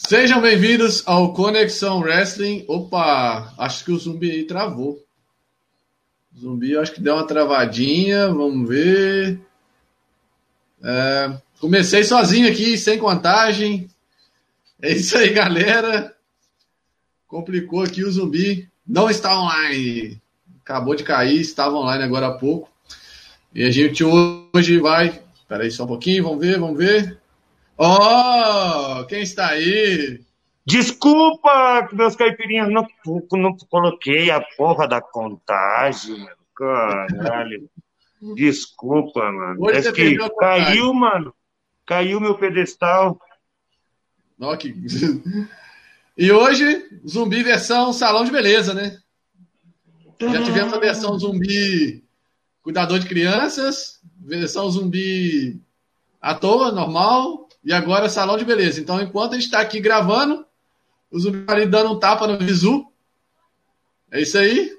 Sejam bem-vindos ao Conexão Wrestling. Opa, acho que o zumbi aí travou. O zumbi, acho que deu uma travadinha. Vamos ver. É, comecei sozinho aqui, sem contagem. É isso aí, galera. Complicou aqui o zumbi. Não está online. Acabou de cair, estava online agora há pouco. E a gente hoje vai. Espera aí só um pouquinho, vamos ver, vamos ver. Oh, quem está aí? Desculpa, meus caipirinhas, não, não coloquei a porra da contagem, caralho. Desculpa, mano. Hoje é que caiu, mano. Caiu meu pedestal. Okay. E hoje, zumbi versão salão de beleza, né? Já tivemos a versão zumbi cuidador de crianças, versão zumbi à toa, normal, e agora salão de beleza. Então, enquanto a gente está aqui gravando, o zumbi tá dando um tapa no visu. É isso aí?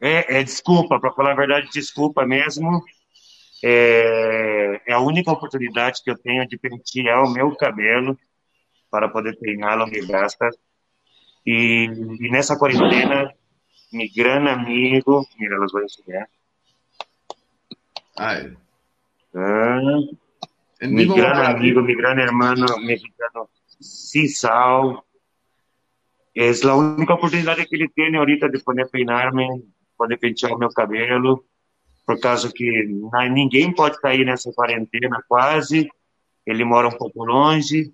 É, é desculpa, para falar a verdade, desculpa mesmo. É, é, a única oportunidade que eu tenho de pentear o meu cabelo para poder treiná-lo me basta. E, e, nessa quarentena, mi gran amigo, mira, los voy a enseñar. Ai. Ah, mi gran amigo, mi gran hermano mexicano, Cisal. Es la única oportunidad que ele tem ahorita de poder peinar-me, poder pentear meu cabelo, por causa que ninguém pode cair nessa quarentena quase. Ele mora um pouco longe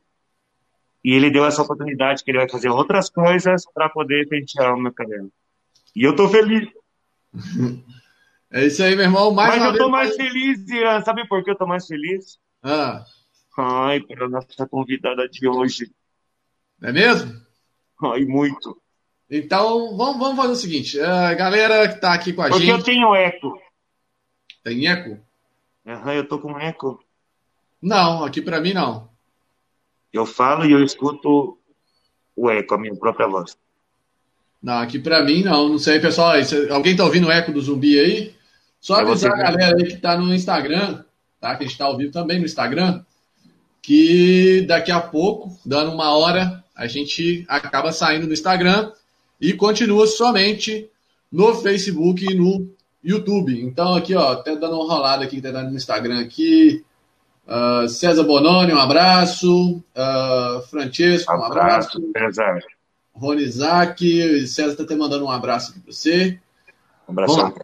e ele deu essa oportunidade que ele vai fazer outras coisas para poder pentear o meu cabelo. E eu tô feliz. É isso aí, meu irmão. Mais Mas eu tô mais feliz, Ian. Sabe por que eu tô mais feliz? Ah. Ai, pela nossa convidada de hoje. É mesmo? Ai, muito. Então, vamos, vamos fazer o seguinte. A galera que tá aqui com a Porque gente. Porque eu tenho eco. Tem eco? Aham, eu tô com eco. Não, aqui para mim não. Eu falo e eu escuto o eco, a minha própria voz. Não, aqui para mim não. Não sei, pessoal. Alguém tá ouvindo o eco do zumbi aí? Só avisar a galera aí que tá no Instagram tá? Que a gente está ao vivo também no Instagram, que daqui a pouco, dando uma hora, a gente acaba saindo no Instagram e continua somente no Facebook e no YouTube. Então, aqui, ó, até dando uma rolada aqui, tá dando no Instagram aqui. Uh, César Bononi, um abraço. Uh, Francesco, um abraço. César. Rony Isaac, César está até mandando um abraço aqui para você. Um abraço.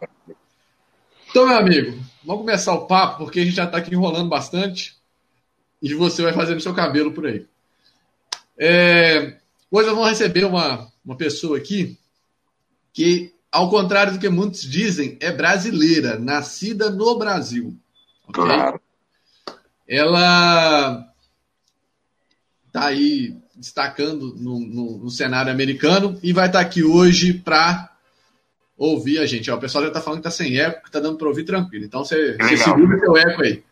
Então, meu amigo, Vamos começar o papo, porque a gente já está aqui enrolando bastante e você vai fazendo seu cabelo por aí. É, hoje nós vamos receber uma, uma pessoa aqui que, ao contrário do que muitos dizem, é brasileira, nascida no Brasil. Okay? Claro. Ela está aí destacando no, no, no, cenário americano e vai estar tá aqui hoje para ouvir a gente. Ó, o pessoal já está falando que está sem eco, que está dando para ouvir tranquilo. Então você, você segura o seu eco aí.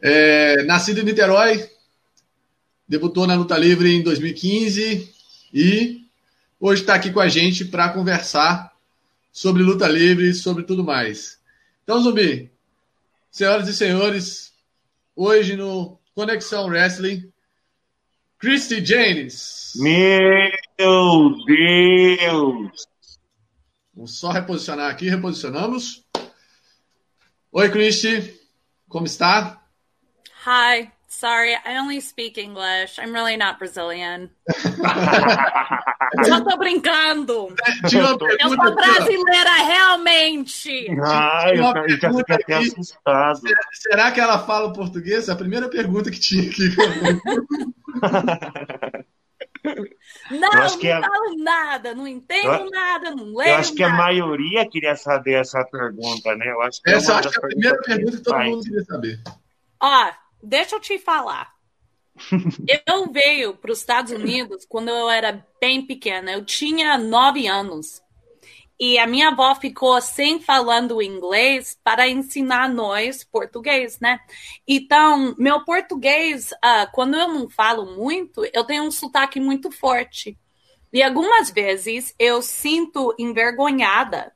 É, nascido em Niterói, debutou na luta livre em 2015 e hoje está aqui com a gente para conversar sobre luta livre, sobre tudo mais. Então, Zumbi, senhoras e senhores, hoje no Conexão Wrestling, Christy James. Meu Deus! Vamos só reposicionar aqui, reposicionamos. Oi, Christy, como está? Hi, sorry, I only speak English. I'm really not Brazilian. Só tô brincando. eu sou brasileira, realmente. Ai, eu já fiquei assustado. Será que ela fala português? É a primeira pergunta que tinha aqui. Não, não a... falo nada, não entendo eu... nada, não leio Eu acho que nada. a maioria queria saber essa pergunta, né? Eu acho que essa é acho que é a primeira pergunta que todo mundo queria saber. Ó, deixa eu te falar. eu veio para os Estados Unidos quando eu era bem pequena. Eu tinha nove anos. E a minha avó ficou sem falando inglês para ensinar nós português, né? Então, meu português, uh, quando eu não falo muito, eu tenho um sotaque muito forte. E algumas vezes eu sinto envergonhada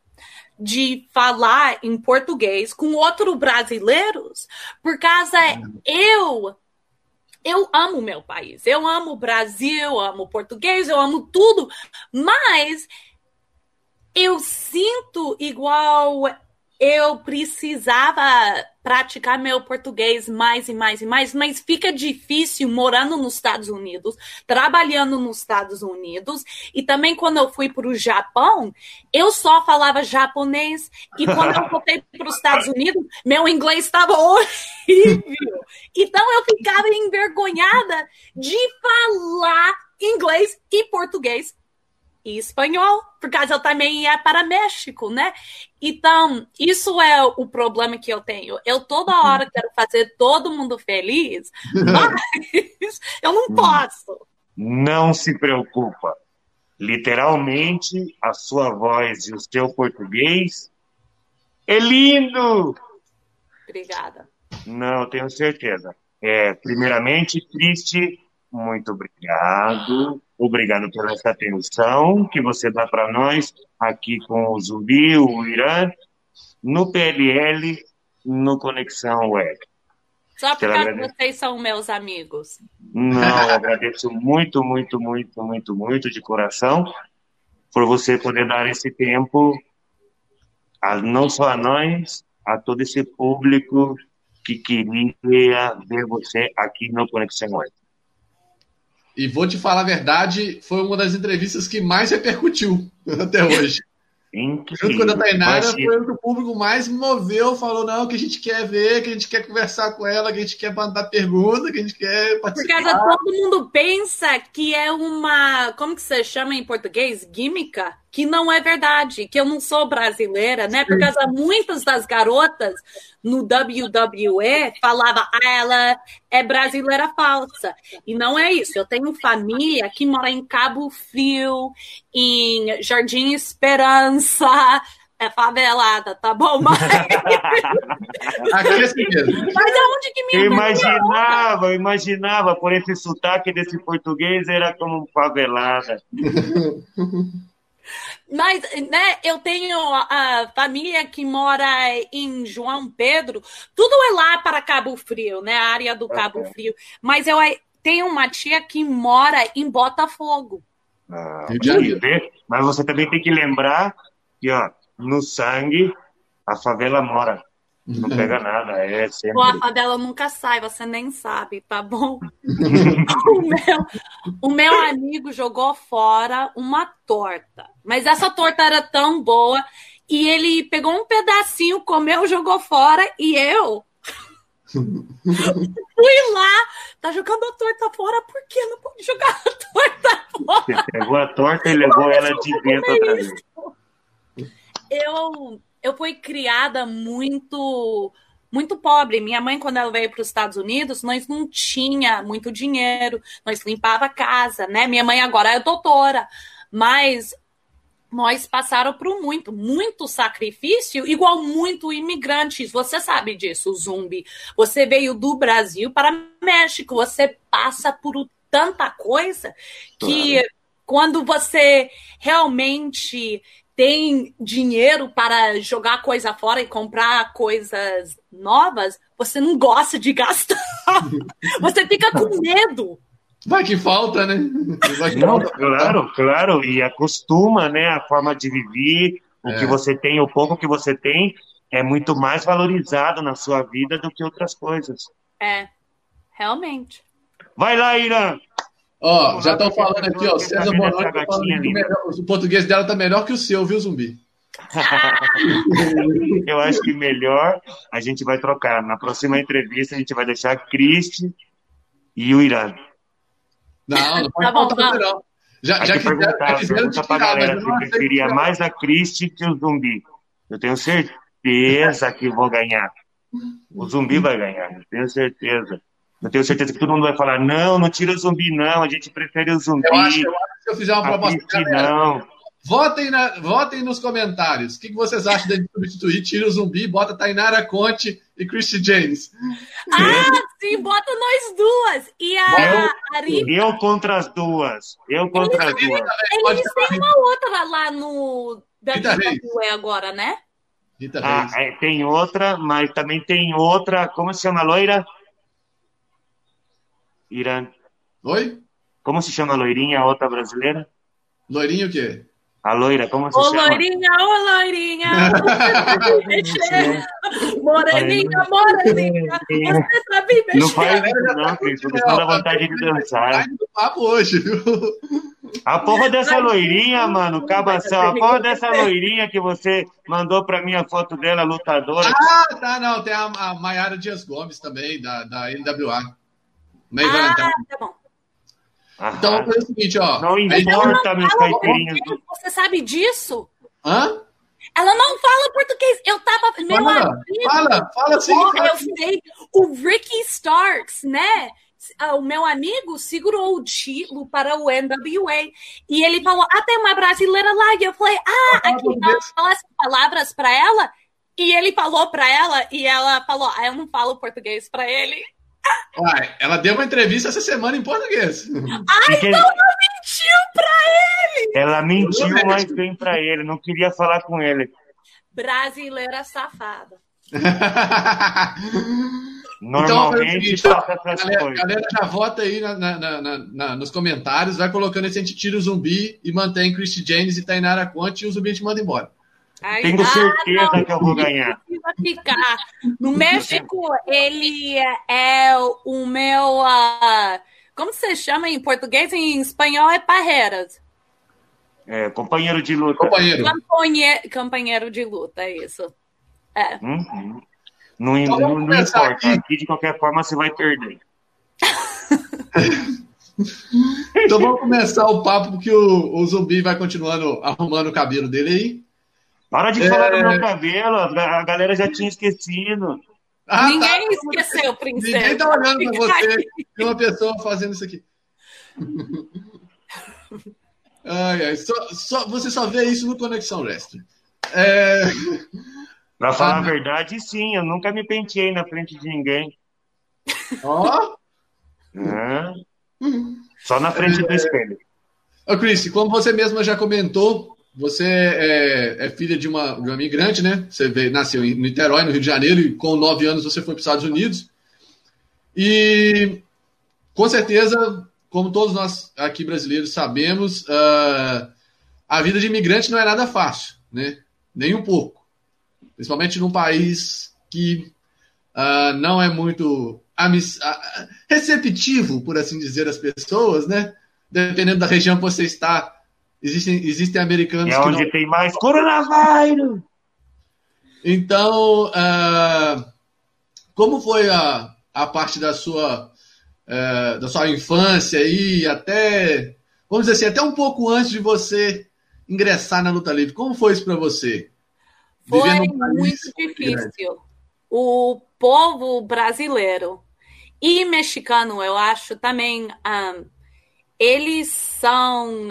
de falar em português com outros brasileiros, por causa eu eu amo meu país, eu amo o Brasil, eu amo o português, eu amo tudo, mas eu sinto igual eu precisava praticar meu português mais e mais e mais, mas fica difícil morando nos Estados Unidos, trabalhando nos Estados Unidos, e também quando eu fui para o Japão, eu só falava japonês, e quando eu voltei para os Estados Unidos, meu inglês estava horrível. Então eu ficava envergonhada de falar inglês e português e espanhol, por causa eu também ia para México, né? Então, isso é o problema que eu tenho. Eu toda hora quero fazer todo mundo feliz, mas eu não posso. Não se preocupa. Literalmente, a sua voz e o seu português é lindo! Obrigada. Não, tenho certeza. É, primeiramente, Cristi, muito obrigado. Obrigado pela essa atenção que você dá para nós aqui com o Zumbi, o Irã, no PLL, no Conexão Web. Só porque agrade... vocês são meus amigos. Não, agradeço muito, muito, muito, muito, muito de coração por você poder dar esse tempo, a, não só a nós, a todo esse público que queria ver você aqui no Conexão Web. E vou te falar a verdade, foi uma das entrevistas que mais repercutiu até hoje. Junto com a Tainara, foi o que o público mais moveu, falou, não, que a gente quer ver, que a gente quer conversar com ela, que a gente quer mandar pergunta, que a gente quer participar. Porque todo mundo pensa que é uma, como que você chama em português? Gímica? Que não é verdade, que eu não sou brasileira, né? Por causa muitas das garotas no WWE falava, ah, ela é brasileira falsa. E não é isso. Eu tenho família que mora em Cabo Frio, em Jardim Esperança, é favelada, tá bom? Mas, Aqui é assim mesmo. Mas aonde que me Eu imaginava, eu imaginava, por esse sotaque desse português, era como favelada. Mas, né, eu tenho a família que mora em João Pedro, tudo é lá para Cabo Frio, né, a área do Cabo okay. Frio. Mas eu tenho uma tia que mora em Botafogo. Ah, mas você também tem que lembrar que, ó, no sangue, a favela mora. Não pega nada, é sempre. A favela nunca sai, você nem sabe, tá bom? o, meu, o meu amigo jogou fora uma torta, mas essa torta era tão boa e ele pegou um pedacinho, comeu, jogou fora e eu fui lá, tá jogando a torta fora, por que não pode jogar a torta fora? Você pegou a torta e levou ela de dentro outra vez. Eu eu fui criada muito muito pobre. Minha mãe, quando ela veio para os Estados Unidos, nós não tinha muito dinheiro, nós limpava a casa, né? Minha mãe agora é doutora, mas nós passaram por muito, muito sacrifício, igual muito imigrantes. Você sabe disso, Zumbi. Você veio do Brasil para México, você passa por tanta coisa que claro. quando você realmente tem dinheiro para jogar coisa fora e comprar coisas novas, você não gosta de gastar. você fica com medo. Vai que falta, né? Que não, falta. claro, claro. E acostuma, né? A forma de viver, o é. que você tem, o pouco que você tem, é muito mais valorizado na sua vida do que outras coisas. É, realmente. Vai lá, Irã! Ó, já estão falando aqui, ó. César Bonotti tá melhor, o português dela tá melhor que o seu, viu, Zumbi? Eu acho que melhor a gente vai trocar. Na próxima entrevista a gente vai deixar a Cristi e o Irã. Não, não pode tá bom, não. não. Já, já já quiseram te tirar, galera se preferia mais a Cristi que o Zumbi. Eu tenho certeza que vou ganhar. O Zumbi vai ganhar, eu tenho certeza. Eu tenho certeza que todo mundo vai falar: não, não tira o zumbi, não, a gente prefere o zumbi. Eu acho, eu acho que se eu fizer uma proposta. não. Votem, na, votem nos comentários. O que, que vocês acham de substituir? Tira o zumbi, bota Tainara Conte e Christy James. Ah, sim, bota nós duas. E a eu, Ari... eu contra as duas. Eu contra eles, as duas. Eles têm uma outra lá no WWE agora, né? Rita ah, é, tem outra, mas também tem outra, como se chama, loira? Irã. Oi? Como se chama a loirinha, a outra brasileira? Loirinha o quê? A loira, como se Ô, chama? loirinha, ô, loirinha. moreninha, moreninha. Você sabe mexer. Não faz isso não, Cris, porque senão dá vontade de dançar. Do papo hoje, viu? A porra dessa loirinha, mano, cabação, a porra dessa loirinha que você mandou pra mim a foto dela, lutadora. Ah, tá, não. Tem a, a Maiara Dias Gomes também, da, da NWA. Meio Ah, Valentine. tá bom. Então vamos fazer o seguinte, ó. Não importa, meus português, Você sabe disso? Hã? Ela não fala português. Eu tava. Meu Fala, amigo. fala, fala assim. Fala eu assim. sei. O Ricky Starks, né? Ah, O meu amigo segurou o título para o NWA e ele falou: Ah, tem uma brasileira lá. E eu falei: Ah, aqui não fala as palavras para ela. E ele falou para ela e ela falou: Ah, eu não falo português para ele. Uai, ela deu uma entrevista essa semana em português. Ai, Que- então não mentiu pra ele! Ela mentiu mais bem pra ele, não queria falar com ele. Brasileira safada. Normalmente então, passa essas galera, coisas. galera já vota aí na- na- na- na- na- nos comentários, vai colocando esse a gente tira o zumbi e mantém Christy James e Tainara Conte e o zumbi a gente manda embora. Ai, Tenho ah, certeza não, que eu vou ganhar. ficar. No México, ele é o meu. ah, como se chama em português? Em espanhol é parreiras. É, companheiro de luta. Companheiro. Companheiro de luta, é isso. É. Uhum. Não, Então, não- não importa. aqui. Aqui. de qualquer forma, você vai perder. Então vamos começar o papo, porque o, o zumbi vai continuando arrumando o cabelo dele aí. Para de É. falar do meu cabelo, a galera já tinha esquecido. Ah, Ninguém tá. esqueceu, princesa. Ninguém tá olhando pra Fica você. Tem uma pessoa fazendo isso aqui. Ai, ai, só, só- você só vê isso no Conexão Wrestling. É, Pra falar Ah, a verdade, sim, eu nunca me penteei na frente de ninguém. ó, É. Só na frente do espelho. Ô, Chris, como você mesma já comentou, você é, é filha de uma, de uma imigrante, né? Você veio, nasceu em Niterói, no Rio de Janeiro, e com nove anos você foi para os Estados Unidos. E com certeza, como todos nós aqui brasileiros sabemos, ah, a vida de imigrante não é nada fácil, né? Nem um pouco. Principalmente num país que ah, não é muito ah, receptivo, por assim dizer, às pessoas, né? Dependendo da região que você está, existem, existem americanos É que onde não. tem mais coronavírus. Então, ah, como foi a, a parte da sua eh, da sua infância aí, até vamos dizer assim, até um pouco antes de você ingressar na luta livre? Como foi isso para você? Foi muito difícil. O povo brasileiro e mexicano, eu acho também, ah, eles são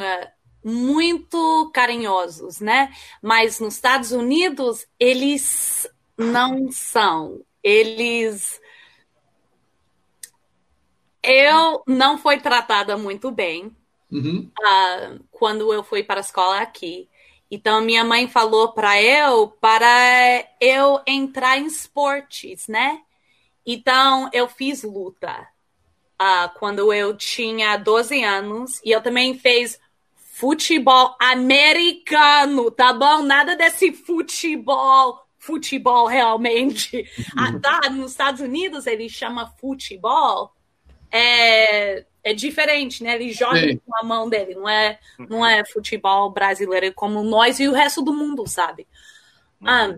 muito carinhosos, né? Mas nos Estados Unidos, eles não são. Eles. Eu não fui tratada muito bem Uhum. ah, quando eu fui para a escola aqui. Então, minha mãe falou para eu para eu entrar em esportes, né? Então, eu fiz luta ah, quando eu tinha 12 anos e eu também fiz futebol americano, tá bom? Nada desse futebol, futebol realmente. Ah, tá, nos Estados Unidos ele chama futebol. É, é diferente, né? Ele joga Sim. com a mão dele, não é, não é futebol brasileiro como nós e o resto do mundo, sabe? Ah,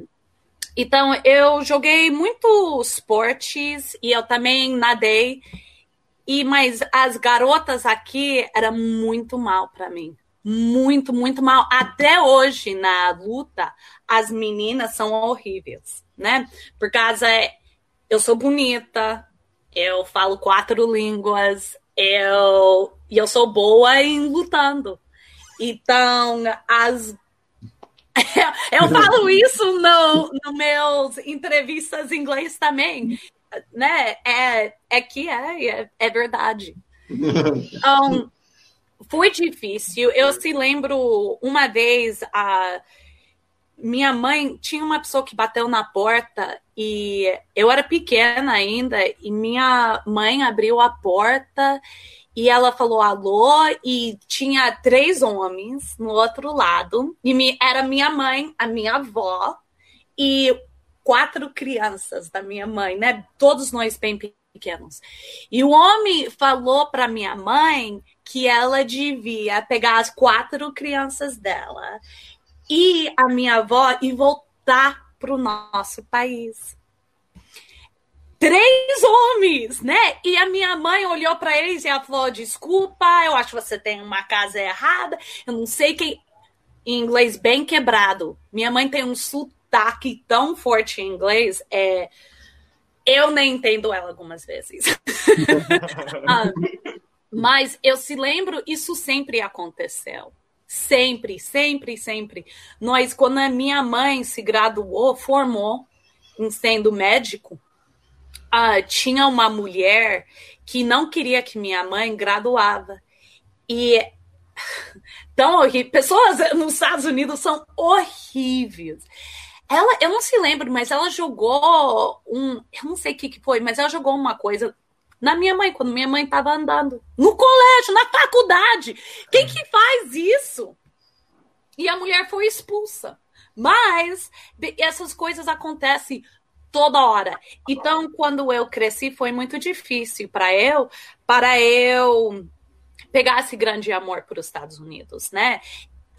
então, eu joguei muito esportes e eu também nadei. E mas as garotas aqui era muito mal para mim. Muito, muito mal. Até hoje na luta, as meninas são horríveis, né? Por causa eu sou bonita, eu falo quatro línguas, eu e eu sou boa em lutando. Então, as eu falo isso no, no meus entrevistas em inglês também, né? É, é que é, é, é verdade. Então, foi difícil. Eu se lembro uma vez a minha mãe tinha uma pessoa que bateu na porta E eu era pequena ainda e minha mãe abriu a porta e ela falou alô e tinha três homens no outro lado e me, era minha mãe, a minha avó e quatro crianças da minha mãe, né? Todos nós bem pequenos. E o homem falou para minha mãe que ela devia pegar as quatro crianças dela e a minha avó e voltar para o nosso país três homens, né? E a minha mãe olhou para eles e ela falou: Desculpa, eu acho que você tem uma casa errada. Eu não sei quem. Em inglês bem quebrado. Minha mãe tem um sotaque tão forte em inglês. É... Eu nem entendo ela algumas vezes. ah, mas eu se lembro, isso sempre aconteceu. Sempre, sempre, sempre. Nós, quando a minha mãe se graduou, formou em sendo médico, ah, tinha uma mulher que não queria que minha mãe graduava. E tão horrível. Pessoas nos Estados Unidos são horríveis. Ela, eu não se lembro, mas ela jogou um. Eu não sei o que, que foi, mas ela jogou uma coisa na minha mãe, quando minha mãe estava andando. No colégio, na faculdade. Quem que faz isso? E a mulher foi expulsa. Mas essas coisas acontecem toda hora. Então, quando eu cresci, foi muito difícil para eu, para eu pegar esse grande amor para os Estados Unidos, né?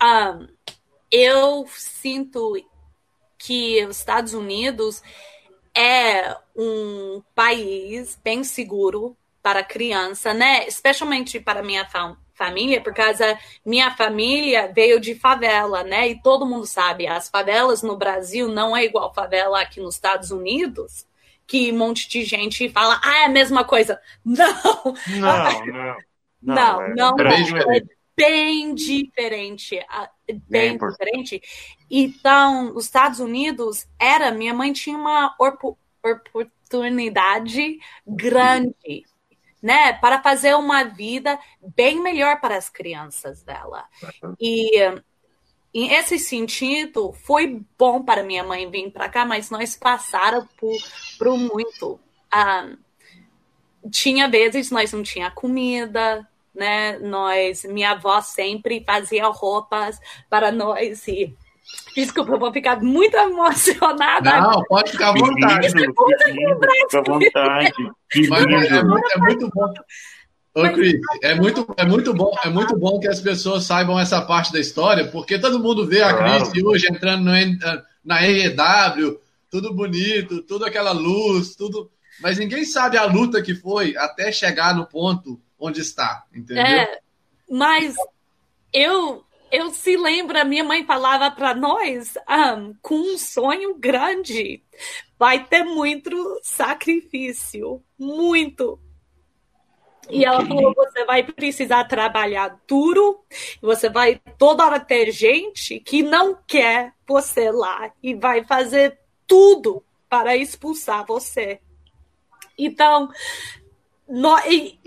Um, eu sinto que os Estados Unidos é um país bem seguro para criança, né? Especialmente para minha família, por causa minha família veio de favela, né? E todo mundo sabe, as favelas no Brasil não é igual favela aqui nos Estados Unidos, que um monte de gente fala, ah, é a mesma coisa. Não! Não, não. Não, é não, não é bem diferente. Bem, bem diferente. Então, os Estados Unidos era, minha mãe tinha uma oportunidade grande né, para fazer uma vida bem melhor para as crianças dela. E em esse sentido, foi bom para minha mãe vir para cá, mas nós passaram por, por muito. Um, ah, tinha vezes nós não tinha comida, né? Nós, minha avó sempre fazia roupas para nós e Desculpa, eu vou ficar muito emocionada. Não, pode ficar à vontade. Fica à vontade. Mas é, muito, é muito bom. Ô, Cris, é muito, é, muito bom, é muito bom que as pessoas saibam essa parte da história, porque todo mundo vê a claro. Cris hoje entrando no, na EEW, tudo bonito, tudo aquela luz, tudo. Mas ninguém sabe a luta que foi até chegar no ponto onde está, entendeu? É, mas eu eu se lembro, a minha mãe falava para nós, um, com um sonho grande, vai ter muito sacrifício, muito. E ela falou: você vai precisar trabalhar duro, você vai toda hora ter gente que não quer você lá e vai fazer tudo para expulsar você. Então, nós, e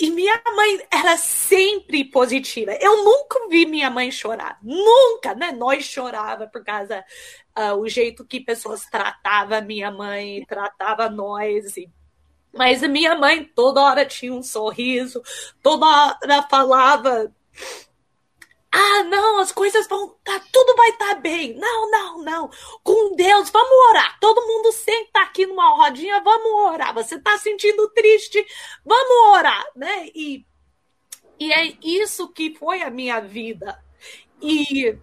minha mãe era sempre positiva. Eu nunca vi minha mãe chorar. Nunca, né? Nós chorava por causa uh, o jeito que pessoas tratavam minha mãe, tratava nós. E... Mas a minha mãe toda hora tinha um sorriso, toda hora falava ah, não, as coisas vão. Tá, tudo vai estar tá bem. Não, não, não. Com Deus, vamos orar. Todo mundo senta aqui numa rodinha, vamos orar. Você está sentindo triste, vamos orar, né? E, e é isso que foi a minha vida. E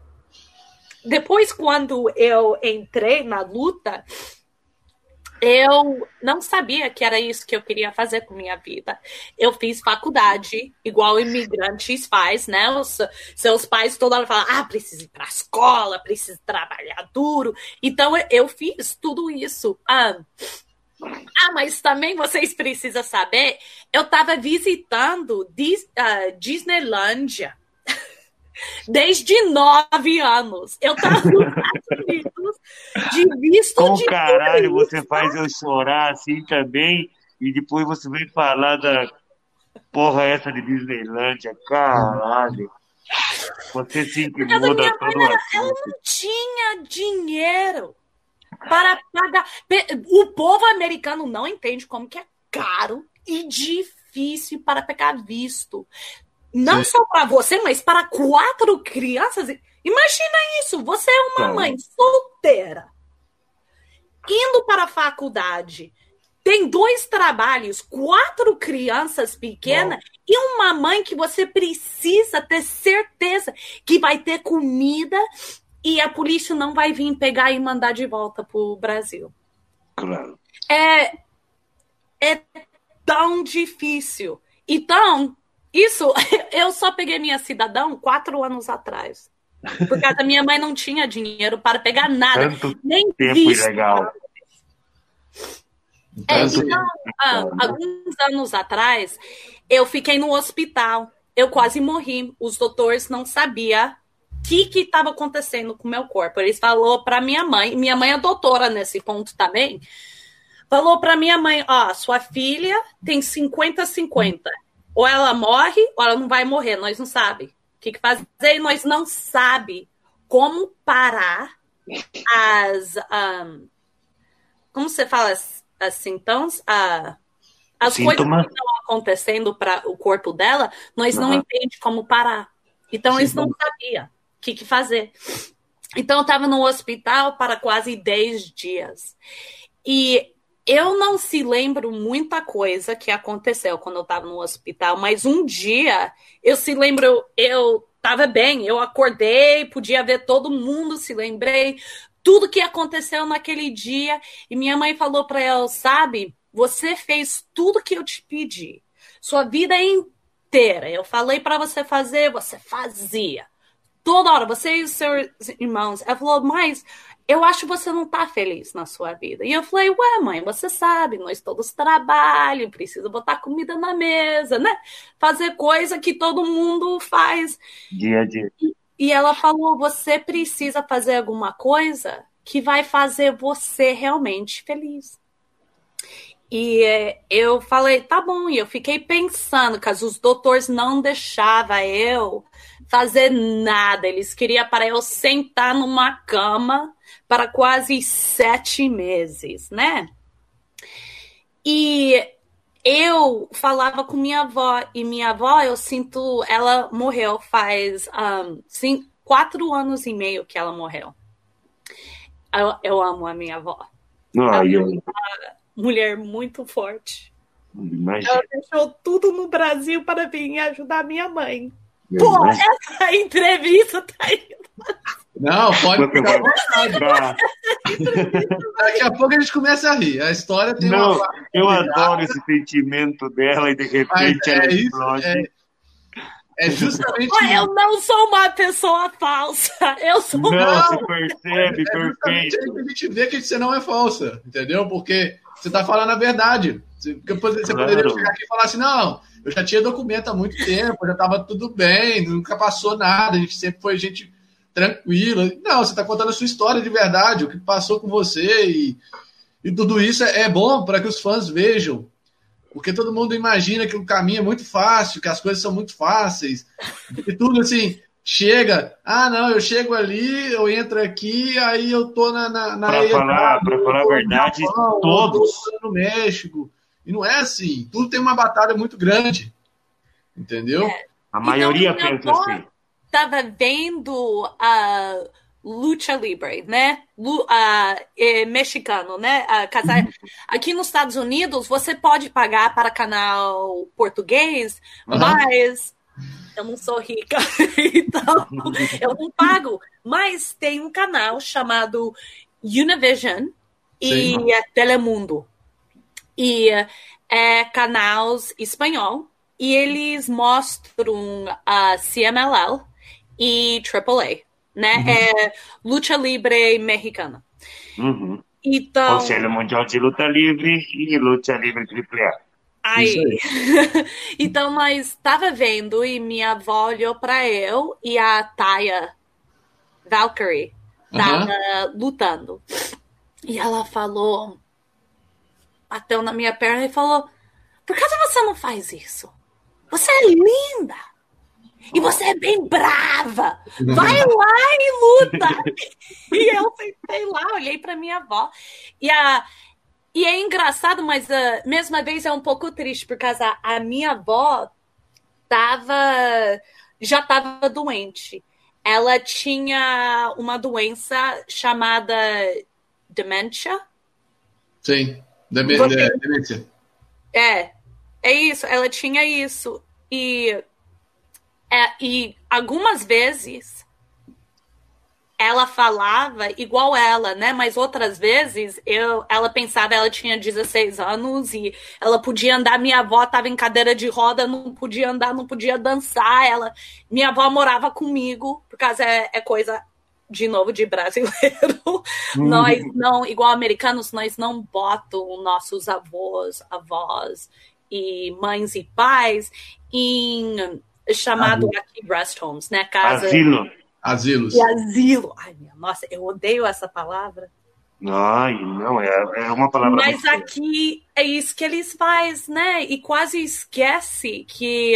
depois, quando eu entrei na luta, eu não sabia que era isso que eu queria fazer com minha vida. Eu fiz faculdade, igual imigrantes faz, né? Os seus pais toda hora falam, ah, precisa ir para a escola, precisa trabalhar duro. Então eu fiz tudo isso. Ah, ah, mas também vocês precisam saber, eu estava visitando Dis, uh, desde nove anos. Eu tava nos Estados Unidos de visto Com de caralho, você faz eu chorar assim também, e depois você vem falar da porra essa de Disneylândia, caralho. Você se incomodou todo ela, ela não tinha dinheiro para pagar. O povo americano não entende como que é caro e difícil para pegar visto. Não Sim. só para você, mas para quatro crianças. Imagina isso, você é uma mãe solteira, indo para a faculdade, tem dois trabalhos, quatro crianças pequenas e uma mãe que você precisa ter certeza que vai ter comida e a polícia não vai vir pegar e mandar de volta para o Brasil. Claro. É, é tão difícil. Então, isso, eu só peguei minha cidadão quatro anos atrás. Porque a minha mãe não tinha dinheiro para pegar nada. Tanto nem tempo visto. ilegal. É, então, alguns anos atrás, eu fiquei no hospital. Eu quase morri. Os doutores não sabiam o que estava acontecendo com o meu corpo. Eles falou para minha mãe, minha mãe é doutora nesse ponto também. Falou para minha mãe: Ó, sua filha tem 50-50. Ou ela morre, ou ela não vai morrer. Nós não sabe o que, que fazer. E nós não sabe como parar as. Um, como você fala? as sintomas, a, as Sintoma. coisas que estão acontecendo para o corpo dela, nós uhum. não entendemos como parar. Então, Sim, eles não sabiam o que, que fazer. Então, eu estava no hospital para quase 10 dias. E eu não se lembro muita coisa que aconteceu quando eu estava no hospital, mas um dia eu se lembro, eu estava bem, eu acordei, podia ver todo mundo, se lembrei tudo que aconteceu naquele dia. E minha mãe falou para ela: sabe, você fez tudo que eu te pedi, sua vida inteira. Eu falei para você fazer, você fazia. Toda hora, você e os seus irmãos. Ela falou, mas eu acho que você não tá feliz na sua vida. E eu falei, ué, mãe, você sabe, nós todos trabalham, precisa botar comida na mesa, né? Fazer coisa que todo mundo faz. Dia a dia. E, e ela falou: você precisa fazer alguma coisa que vai fazer você realmente feliz. E é, eu falei, tá bom, e eu fiquei pensando, que os doutores não deixavam eu fazer nada. Eles queriam para eu sentar numa cama para quase sete meses, né? E eu falava com minha avó, e minha avó, eu sinto, ela morreu faz um, cinco, quatro anos e meio que ela morreu. Eu, eu amo a minha avó. Ah, ela é uma mulher muito forte. Imagina. Ela deixou tudo no Brasil para vir ajudar minha mãe. Pô, essa entrevista tá indo. Não, pode ficar Daqui a pouco a gente começa a rir. A história tem Não, uma... eu adoro esse sentimento dela e de repente é ela explode. É, é justamente. Eu não sou uma pessoa falsa. Eu sou Não, uma... se percebe, é perfeito. a gente vê que você não é falsa, entendeu? Porque você está falando a verdade. Você, você claro. poderia chegar aqui e falar assim: não, eu já tinha documento há muito tempo, já estava tudo bem, nunca passou nada, a gente sempre foi gente tranquila. Não, você está contando a sua história de verdade, o que passou com você e, e tudo isso é, é bom para que os fãs vejam. Porque todo mundo imagina que o caminho é muito fácil, que as coisas são muito fáceis, e tudo assim, chega, ah, não, eu chego ali, eu entro aqui, aí eu tô na. na, na pra falar, pra falar a verdade, Japão, todos. no México. E não é assim, tudo tem uma batalha muito grande. Entendeu? É. A maioria então, pensa assim estava vendo a lucha libre, né? Lu, é, mexicano, né? casar... Uhum. Aqui nos Estados Unidos você pode pagar para canal português, uhum. mas eu não sou rica, então eu não pago. Mas tem um canal chamado Univision e é Telemundo. E é canal espanhol e eles mostram a CMLL e AAA, né? Uhum. É luta livre mexicana. Uhum. Então, Conselho Mundial de Luta Livre e Luta Livre AAA. Aí, aí. então nós estava vendo e minha avó olhou para eu e a Taya Valkyrie tava uhum. lutando. E ela falou, bateu na minha perna e falou: Por que você não faz isso? Você é linda! E você é bem brava! Vai lá e luta. e eu sentei lá, olhei para minha avó. E, a, e é engraçado, mas a mesma vez é um pouco triste, porque a, a minha avó tava, já estava doente. Ela tinha uma doença chamada demência. Sim, demência. É, é isso. Ela tinha isso. E é, e algumas vezes ela falava igual ela, né? Mas outras vezes eu, ela pensava ela tinha 16 anos e ela podia andar. Minha avó estava em cadeira de roda, não podia andar, não podia dançar. Ela, minha avó morava comigo, por causa é, é coisa de novo de brasileiro. Uhum. Nós não, igual americanos, nós não botam nossos avós, avós e mães e pais em chamado Asilo. aqui rest homes, né? Casa. Asilo. Asilos. E asilo. Ai, minha nossa, eu odeio essa palavra. Ai, não, é, é uma palavra. Mas aqui é isso que eles fazem, né? E quase esquece que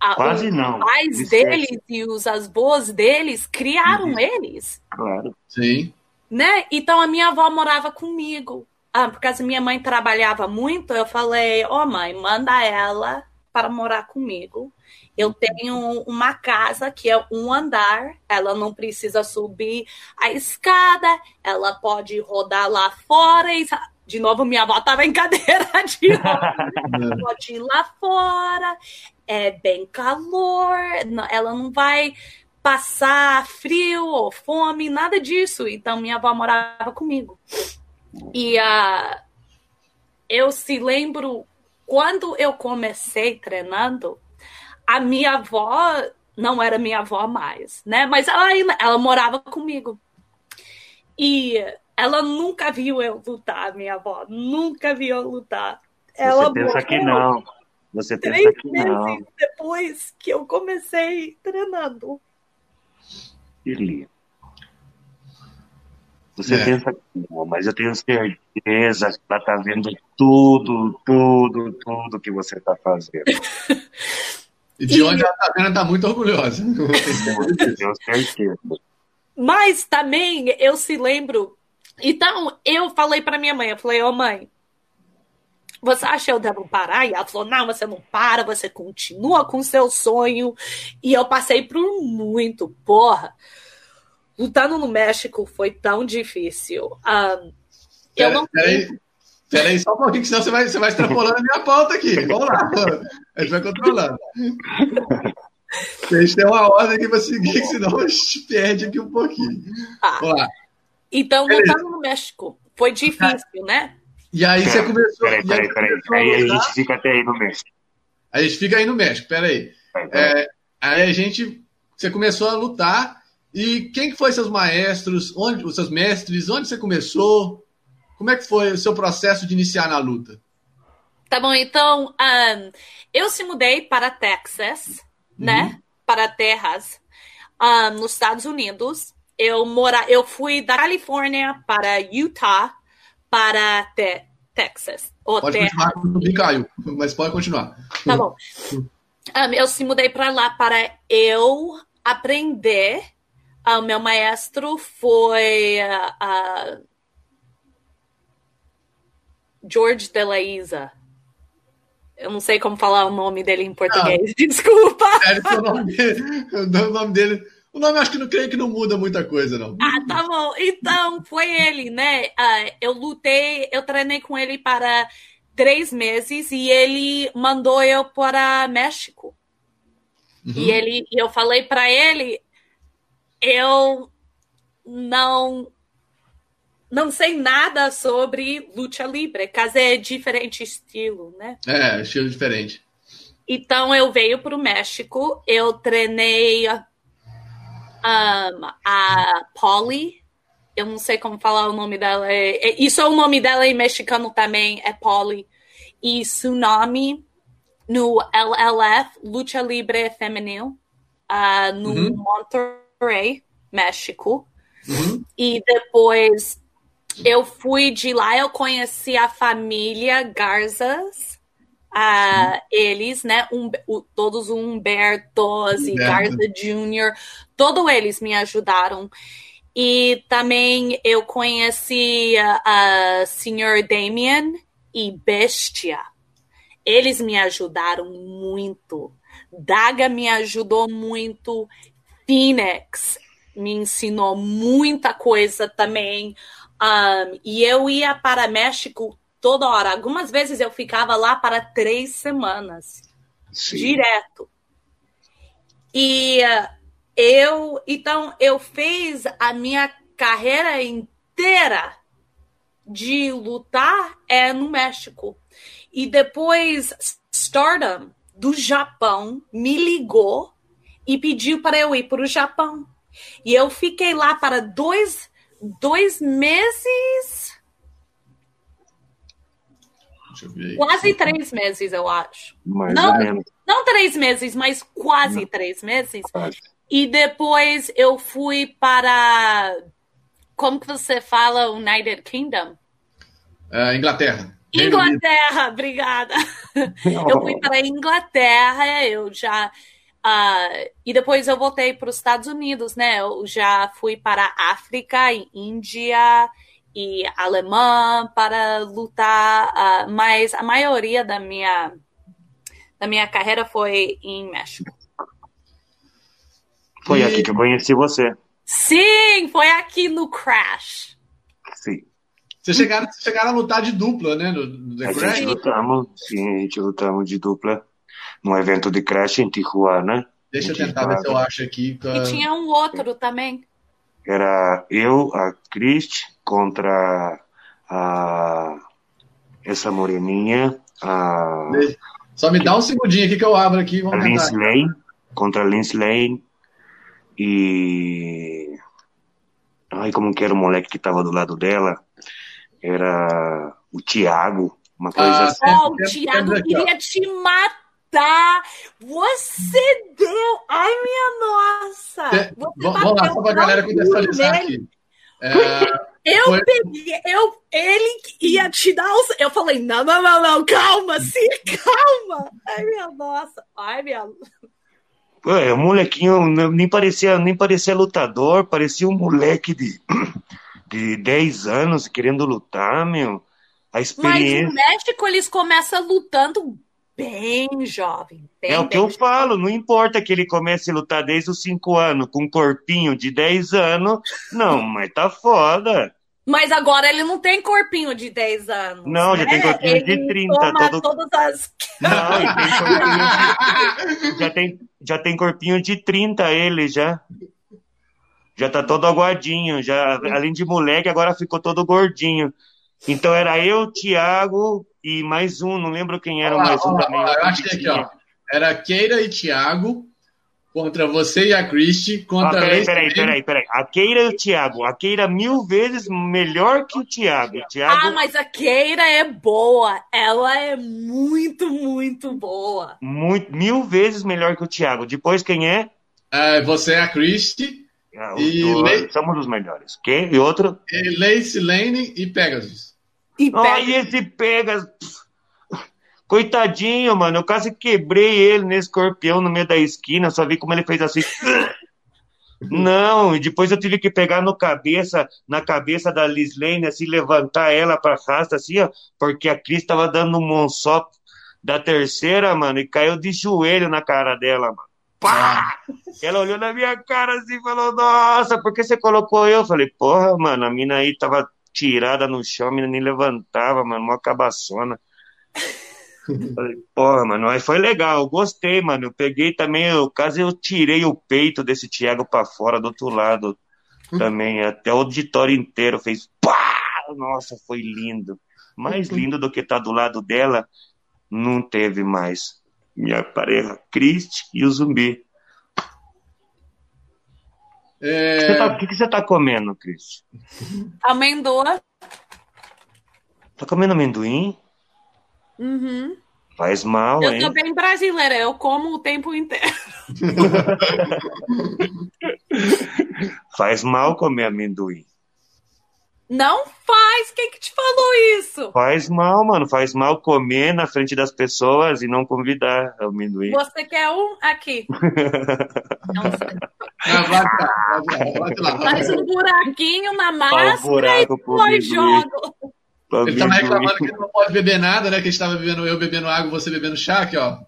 a, quase os não. pais deles e os avós deles criaram uhum. eles. Claro. Sim. Né? Então a minha avó morava comigo. Ah, por causa minha mãe trabalhava muito, eu falei, ó oh, mãe, manda ela para morar comigo. Eu tenho uma casa que é um andar, ela não precisa subir a escada, ela pode rodar lá fora. E... De novo, minha avó estava em cadeira de roda. pode ir lá fora, é bem calor, ela não vai passar frio ou fome, nada disso. Então, minha avó morava comigo. E uh, eu se lembro quando eu comecei treinando, a minha avó não era minha avó mais, né? Mas ela, ela morava comigo. E ela nunca viu eu lutar, minha avó. Nunca viu eu lutar. Ela Você pensa que não. Você pensa três que não. meses depois que eu comecei treinando. Que lindo. Você é. pensa que não, mas eu tenho certeza que ela está vendo tudo, tudo, tudo que você está fazendo. E de e... onde ela está vendo, está muito orgulhosa. tenho certeza. Mas também eu se lembro. Então, eu falei para minha mãe, eu falei, ô oh, mãe, você acha que eu devo parar? E ela falou: não, você não para, você continua com seu sonho. E eu passei por muito, porra lutando no México foi tão difícil. Um, eu não peraí, peraí, só um pouquinho, senão você vai, você vai extrapolando a minha pauta aqui. Vamos lá, a gente vai controlando. A gente tem uma ordem aqui para seguir, senão a gente perde aqui um pouquinho. Ah, Vamos lá. Então, lutando no México foi difícil, né? E aí você começou. Peraí, peraí, peraí. Aí a gente fica até aí no México. A gente fica aí no México, peraí. É, aí a gente. Você começou a lutar e quem foi seus maestros, onde, os seus mestres, onde você começou? Como é que foi o seu processo de iniciar na luta? Tá bom, então um, eu se mudei para Texas, uhum. né? Para Terras, um, nos Estados Unidos. Eu mora, eu fui da Califórnia para Utah para te Texas. Ou pode Terras. continuar, Caio, mas pode continuar. Tá bom. Um, eu se mudei para lá para eu aprender o meu maestro foi uh, George de la Isa. Eu não sei como falar o nome dele em português, ah, desculpa. É, o, nome dele, o nome dele. O nome acho que não creio que não muda muita coisa, não. Ah, tá bom. Então, foi ele, né? Uh, eu lutei, eu treinei com ele para três meses e ele mandou eu para México. Uhum. E ele, eu falei para ele, eu não não sei nada sobre luta livre, caso é diferente estilo, né? É, estilo diferente. Então eu veio para o México, eu treinei um, a Polly, eu não sei como falar o nome dela, é, é, isso é o nome dela em mexicano também, é Polly, e Tsunami no LLF, Lucha Libre Feminil, uh, no uhum. Monterrey México. Uhum. E depois eu fui de lá, eu conheci a família Garzas, uh, eles, né? Um, o, todos os Humbertos e Garza Jr., todos eles me ajudaram. E também eu conheci a, a Sr. Damien e Bestia. Eles me ajudaram muito. Daga me ajudou muito. Phoenix me ensinou muita coisa também. Um, e eu ia para México toda hora. Algumas vezes eu ficava lá para três semanas, Sim. direto. E uh, eu, então, eu fiz a minha carreira inteira de lutar é no México. E depois Stardom do Japão me ligou e pediu para eu ir para o Japão. E eu fiquei lá para dois, dois meses. Quase três meses, eu acho. Mais não, não três meses, mas quase não. três meses. E depois eu fui para. Como que você fala United Kingdom? Uh, Inglaterra. Inglaterra, obrigada. Eu fui para a Inglaterra, eu já. Uh, e depois eu voltei para os Estados Unidos, né? Eu já fui para a África e Índia e Alemã para lutar, uh, mas a maioria da minha, da minha carreira foi em México. Foi aqui que eu conheci você. Sim, foi aqui no Crash. Sim. Vocês chegaram, chegaram a lutar de dupla, né? No, no The a Crash? gente lutamos, sim, a gente lutamos de dupla no evento de Crash em Tijuana. Deixa eu tentar ver se eu acho aqui. E tinha um outro também. Era eu, a Christ, contra a essa moreninha. A... Só me dá um segundinho aqui que eu abro aqui. Vamos a Lindsay Lane, contra a Lindsay Lane e. Ai, como que era o moleque que tava do lado dela? Era o Tiago, uma coisa ah, assim. Oh, o Tiago queria te matar. Você deu. Ai, minha nossa! vamos lá, só pra galera contextualizar aqui. É, eu foi... peguei, eu, ele ia te dar os. Eu falei: não, não, não, não, calma, sim, calma. Ai, minha nossa, ai, minha. Ué, o molequinho nem parecia, nem parecia lutador, parecia um moleque de, de 10 anos querendo lutar, meu. A experiência. Mas no México eles começam lutando bem jovem. Bem, é o que eu jovem. falo, não importa que ele comece a lutar desde os 5 anos, com um corpinho de 10 anos. Não, mas tá foda. Mas agora ele não tem corpinho de 10 anos. Não, né? já tem corpinho ele de 30. Toma todo... todas as. Não, ele tem corpinho de... já, tem, já tem corpinho de 30 ele já. Já tá todo aguadinho. Já, além de moleque, agora ficou todo gordinho. Então era eu, Thiago e mais um, não lembro quem era mais um também. eu acho que aqui, ó. Era Keira e Thiago contra você e a Christie, contra ah, peraí, peraí, peraí, peraí. A Keira e o Thiago. A Keira mil vezes melhor que o Thiago. o Thiago. Ah, mas a Keira é boa. Ela é muito, muito boa. Muito, mil vezes melhor que o Thiago. Depois quem é? é você é a Christie. Ah, e dois, Somos os melhores. Quem? E outro? E Lace Lane e Pegasus. E e esse Pegasus. Coitadinho, mano. Eu quase quebrei ele nesse escorpião no meio da esquina. Só vi como ele fez assim. Não, e depois eu tive que pegar no cabeça, na cabeça da Liz Lane, assim, levantar ela pra rasta, assim, ó, porque a Cris tava dando um monsó da terceira, mano, e caiu de joelho na cara dela, mano. Pá! Ela olhou na minha cara assim e falou, nossa, por que você colocou eu? Eu falei, porra, mano, a mina aí tava tirada no chão, a mina nem levantava, mano, uma cabaçona. Falei, porra, mano, aí foi legal, gostei, mano. Eu peguei também, eu quase eu tirei o peito desse Thiago pra fora, do outro lado também. Até o auditório inteiro fez pá! Nossa, foi lindo. Mais lindo do que tá do lado dela, não teve mais. Minha pareja, Christ e o zumbi. É... O que, você tá comendo, Cris? Amendoa. Tá comendo amendoim? Uhum. Faz mal, eu hein? Eu sou bem brasileira, eu como o tempo inteiro. Faz mal comer amendoim. Não faz. Quem que te falou isso? Faz mal, mano. Faz mal comer na frente das pessoas e não convidar amendoim. Você quer um? Aqui. não sei. Faz um buraquinho na máscara um buraco e depois joga. Ele tava reclamando que não pode beber nada, né? Que a gente tava bebendo, eu bebendo água, você bebendo chá, aqui, ó.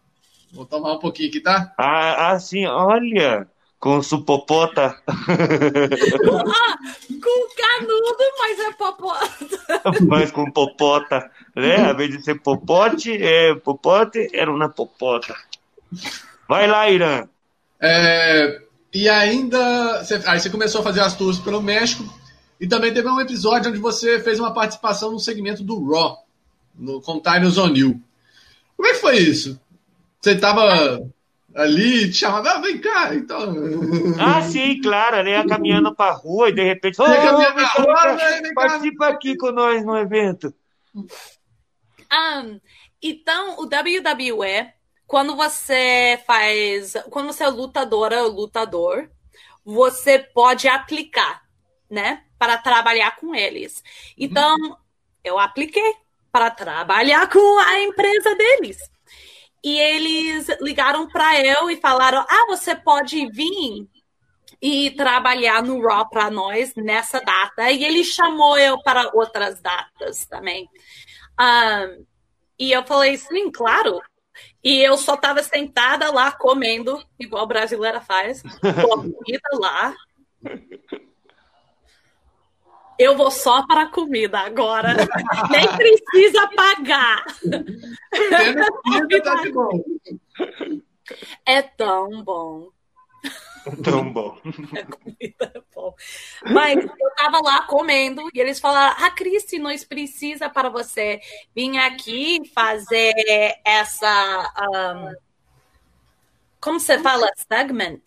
Vou tomar um pouquinho aqui, tá? Ah, ah sim, olha com supopota. ah, com canudo, mas é popota. mas com popota. Né? Ao invés de ser popote, é popote, era uma popota. Vai lá, Irã. É, e ainda. Você, aí você começou a fazer as tours pelo México. E também teve um episódio onde você fez uma participação no segmento do Raw, no, com Tyrus O'Neill. Como é que foi isso? Você estava ali, te chamava, ah, vem cá, então. Ah, sim, claro, ela ia caminhando pra rua e de repente, oh, vem rua, vem participa aqui com nós no evento. Um, então, o WWE, quando você faz, quando você é lutadora ou lutador, você pode aplicar, né, para trabalhar com eles. Então, uhum. eu apliquei para trabalhar com a empresa deles. E eles ligaram para eu e falaram: ah, você pode vir e trabalhar no Raw para nós nessa data. E ele chamou eu para outras datas também. Um, e eu falei: sim, claro. E eu só estava sentada lá comendo, igual brasileira faz, comida lá eu vou só para a comida agora. Nem precisa pagar. Tá é tão bom. Tão bom. É bom. Mas eu tava lá comendo e eles falaram: Ah, Cristi, nós precisa para você vir aqui fazer essa. Um, como você fala? Segment?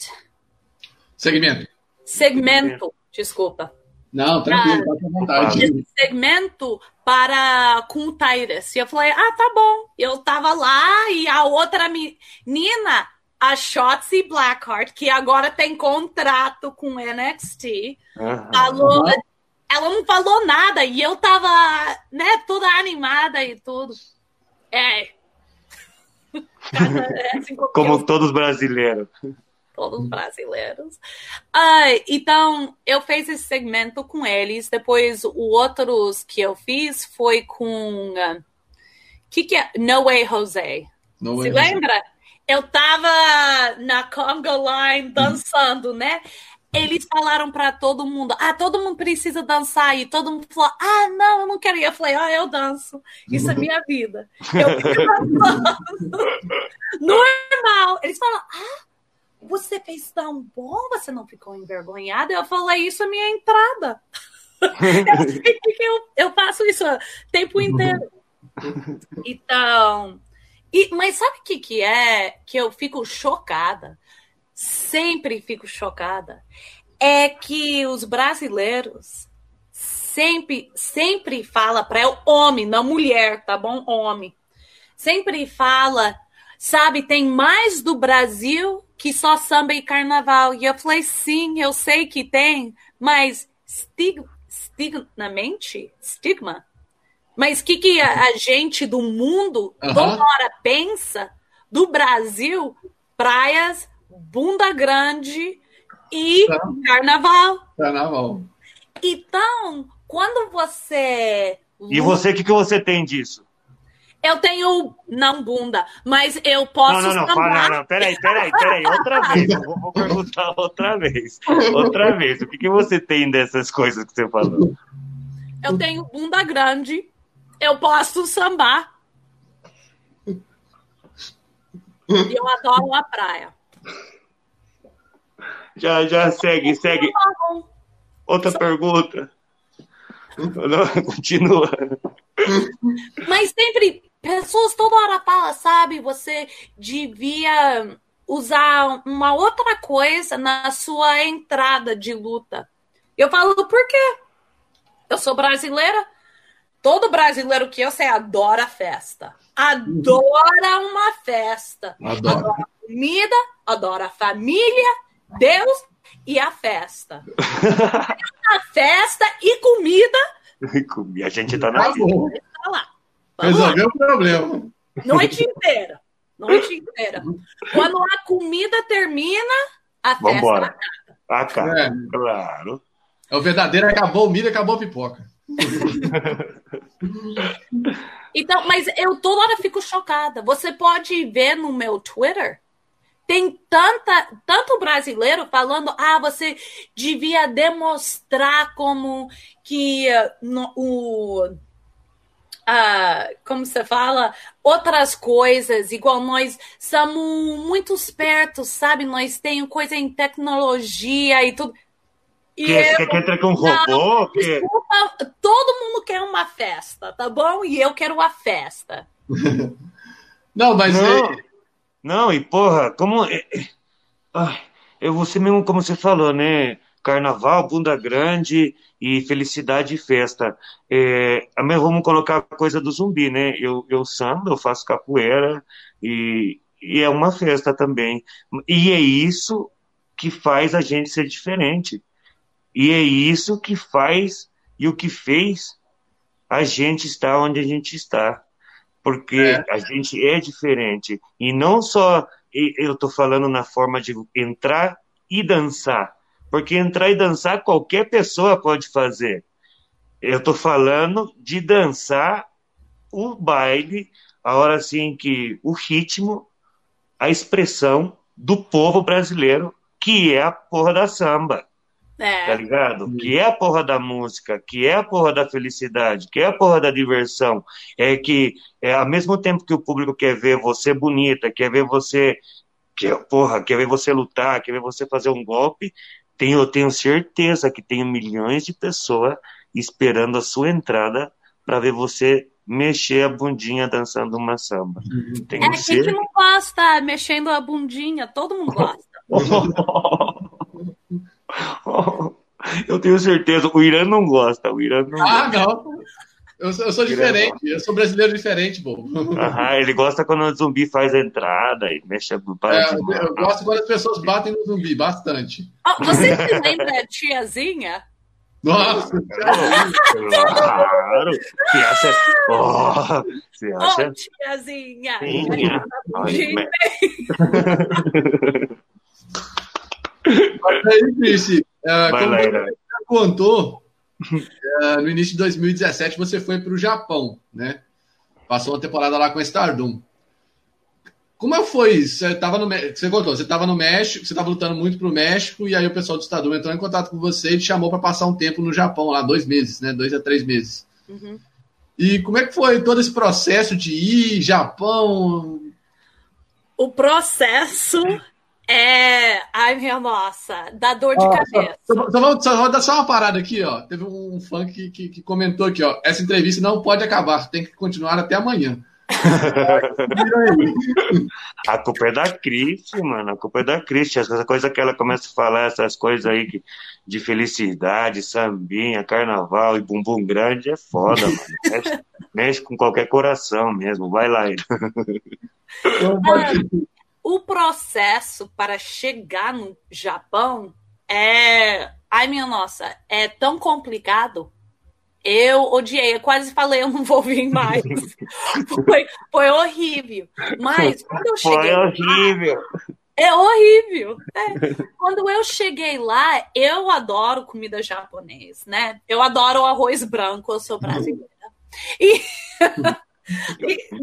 Segmento. Segmento, desculpa. Não, tranquilo, pode vontade. Esse segmento para com o Tyrus. E eu falei, ah, tá bom. Eu tava lá e a outra menina, a Shotzi Blackheart, que agora tem contrato com NXT, uhum. falou. Ela não falou nada e eu tava, né, toda animada e tudo. É. é assim como todos brasileiros todos brasileiros. Ah, então, eu fiz esse segmento com eles. Depois, o outros que eu fiz foi com. Uh, que que é? No Way Jose. No Se way lembra? Jose. Eu tava na conga line dançando, uhum. né? Eles falaram para todo mundo: ah, todo mundo precisa dançar. E todo mundo falou: ah, não, eu não quero ir. Eu falei: ah, eu danço. Isso é minha vida. Eu fico dançando. Normal. Eles falam: ah, você fez tão bom, você não ficou envergonhada? Eu falei, isso é minha entrada. eu, eu, eu faço isso o tempo inteiro. Então, e, mas sabe o que, que é que eu fico chocada? Sempre fico chocada. É que os brasileiros sempre, sempre fala para o homem, não mulher, tá bom? Homem. Sempre fala, sabe, tem mais do Brasil que só samba e carnaval. E eu falei, sim, eu sei que tem, mas estig mente estigma. Mas o que, que a, a, gente do mundo uhum. toda hora pensa do Brasil? Praias, bunda grande e então, carnaval. Carnaval. Então, quando você. E você, o que, que você tem disso? Eu tenho não bunda, mas eu posso. Não, não, não, não, não, peraí, peraí, peraí, outra vez. Eu vou, vou perguntar outra vez. Outra vez. O que, que você tem dessas coisas que você falou? Eu tenho bunda grande, eu posso sambar. E eu adoro a praia. Já, já segue, segue. Outra Só... pergunta. Não, continua. Mas sempre pessoas toda hora falam, sabe, você devia usar uma outra coisa na sua entrada de luta. Eu falo, por quê? Eu sou brasileira. Todo brasileiro que eu sei adora festa. Adora uma festa. Adora, adora comida, adora família, Deus e a festa. a festa e comida a gente tá na Acabou. Tá lá. Vamos Resolveu o problema. Noite inteira. Noite inteira. Quando a comida termina, a festa Vambora. Acaba, É. claro. É o verdadeiro acabou o milho, acabou a pipoca. Então, mas eu toda hora fico chocada. Você pode ver no meu Twitter. Tem tanta, tanto brasileiro falando, ah, você devia demonstrar como que eh, no- o ah, como você fala, outras coisas, igual nós somos muito espertos, sabe? Nós temos coisa em tecnologia e tudo. E Que, eu- que, que entra com um robô? Que... Desculpa, todo mundo quer uma festa, tá bom? E eu quero a festa. Não, mas Não, é, não, e porra, como. é- é- Ai, eu você mesmo, como você falou, né? Carnaval, bunda grande e felicidade e festa. É, vamos colocar a coisa do zumbi, né? Eu, eu samba, eu faço capoeira e, e é uma festa também. E é isso que faz a gente ser diferente. E é isso que faz e o que fez a gente estar onde a gente está. Porque É. a gente é diferente. E não só eu estou falando na forma de entrar e dançar. Porque entrar e dançar qualquer pessoa pode fazer. Eu estou falando de dançar o baile, a hora assim que o ritmo, a expressão do povo brasileiro, que é a porra da samba tá É, ligado? Que é a porra da música, que é a porra da felicidade, que é a porra da diversão. É que, é, ao mesmo tempo que o público quer ver você bonita, quer ver você, que, porra, quer ver você lutar, quer ver você fazer um golpe, tem, eu tenho certeza que tem milhões de pessoas esperando a sua entrada para ver você mexer a bundinha dançando uma samba. é Tenho quem que não gosta mexendo a bundinha? Todo mundo gosta. Eu tenho certeza, o Irã não gosta, o Irã não Ah, gosta. não. Eu sou, eu sou diferente, eu sou brasileiro diferente, bobo. Aham, ele gosta quando o zumbi faz a entrada e mexe a É, eu, eu gosto quando as pessoas batem no zumbi, bastante. Ó, você se lembra da tiazinha? Nossa, Claro! Você acha. Oh, acha? tiazinha! Sim, Aí, minha. Ai, mas- mas aí, Cris, é, Vai como você contou, é, no início de 2017 você foi para o Japão, né? Passou uma temporada lá com a Stardom. Como é foi isso? Você tava no você contou, você estava no México, você estava lutando muito pro México e aí o pessoal do Stardom entrou em contato com você e te chamou para passar um tempo no Japão lá, dois meses, né? Dois a três meses. Uhum. E como é que foi todo esse processo de ir Japão? O processo é. Ai, minha nossa, dá dor de Ó, cabeça. Só, só, vou, só vou dar só uma parada aqui, ó. Teve um fã que, que, que comentou aqui, ó. Essa entrevista não pode acabar, tem que continuar até amanhã. A culpa é da Cristi, mano. A culpa é da Cristi. Essa coisa que ela começa a falar, essas coisas aí que- de felicidade, sambinha, carnaval e bumbum grande é foda, mano. Mexe, mexe com qualquer coração mesmo. Vai lá. Então, pode- O processo para chegar no Japão é. Ai, minha nossa, é tão complicado. Eu odiei, eu quase falei, eu não vou vir mais. foi, foi horrível. Mas quando eu cheguei. Foi lá- horrível. É horrível. é. Quando eu cheguei lá, eu adoro comida japonesa, né? Eu adoro arroz branco, eu sou brasileira. E, e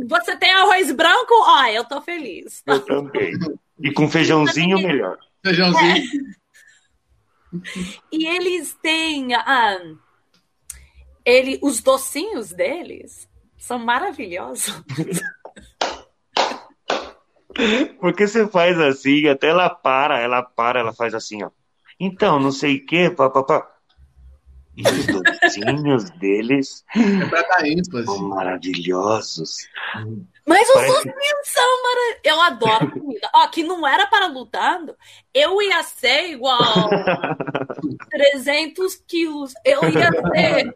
você tem arroz branco? Ó, eu tô feliz. Eu também. E com feijãozinho, melhor. Feijãozinho. E eles têm. ah, ele, os docinhos deles são maravilhosos. Porque você faz assim, até ela para, ela para, ela faz assim, ó. Então, não sei o que, papapá. E os docinhos deles É pra dar ênfase. são maravilhosos. Mas os Parece- docinhos são maravilhosos. Eu adoro comida. Ó, que não era para lutando, eu ia ser igual 300 quilos. Eu ia ser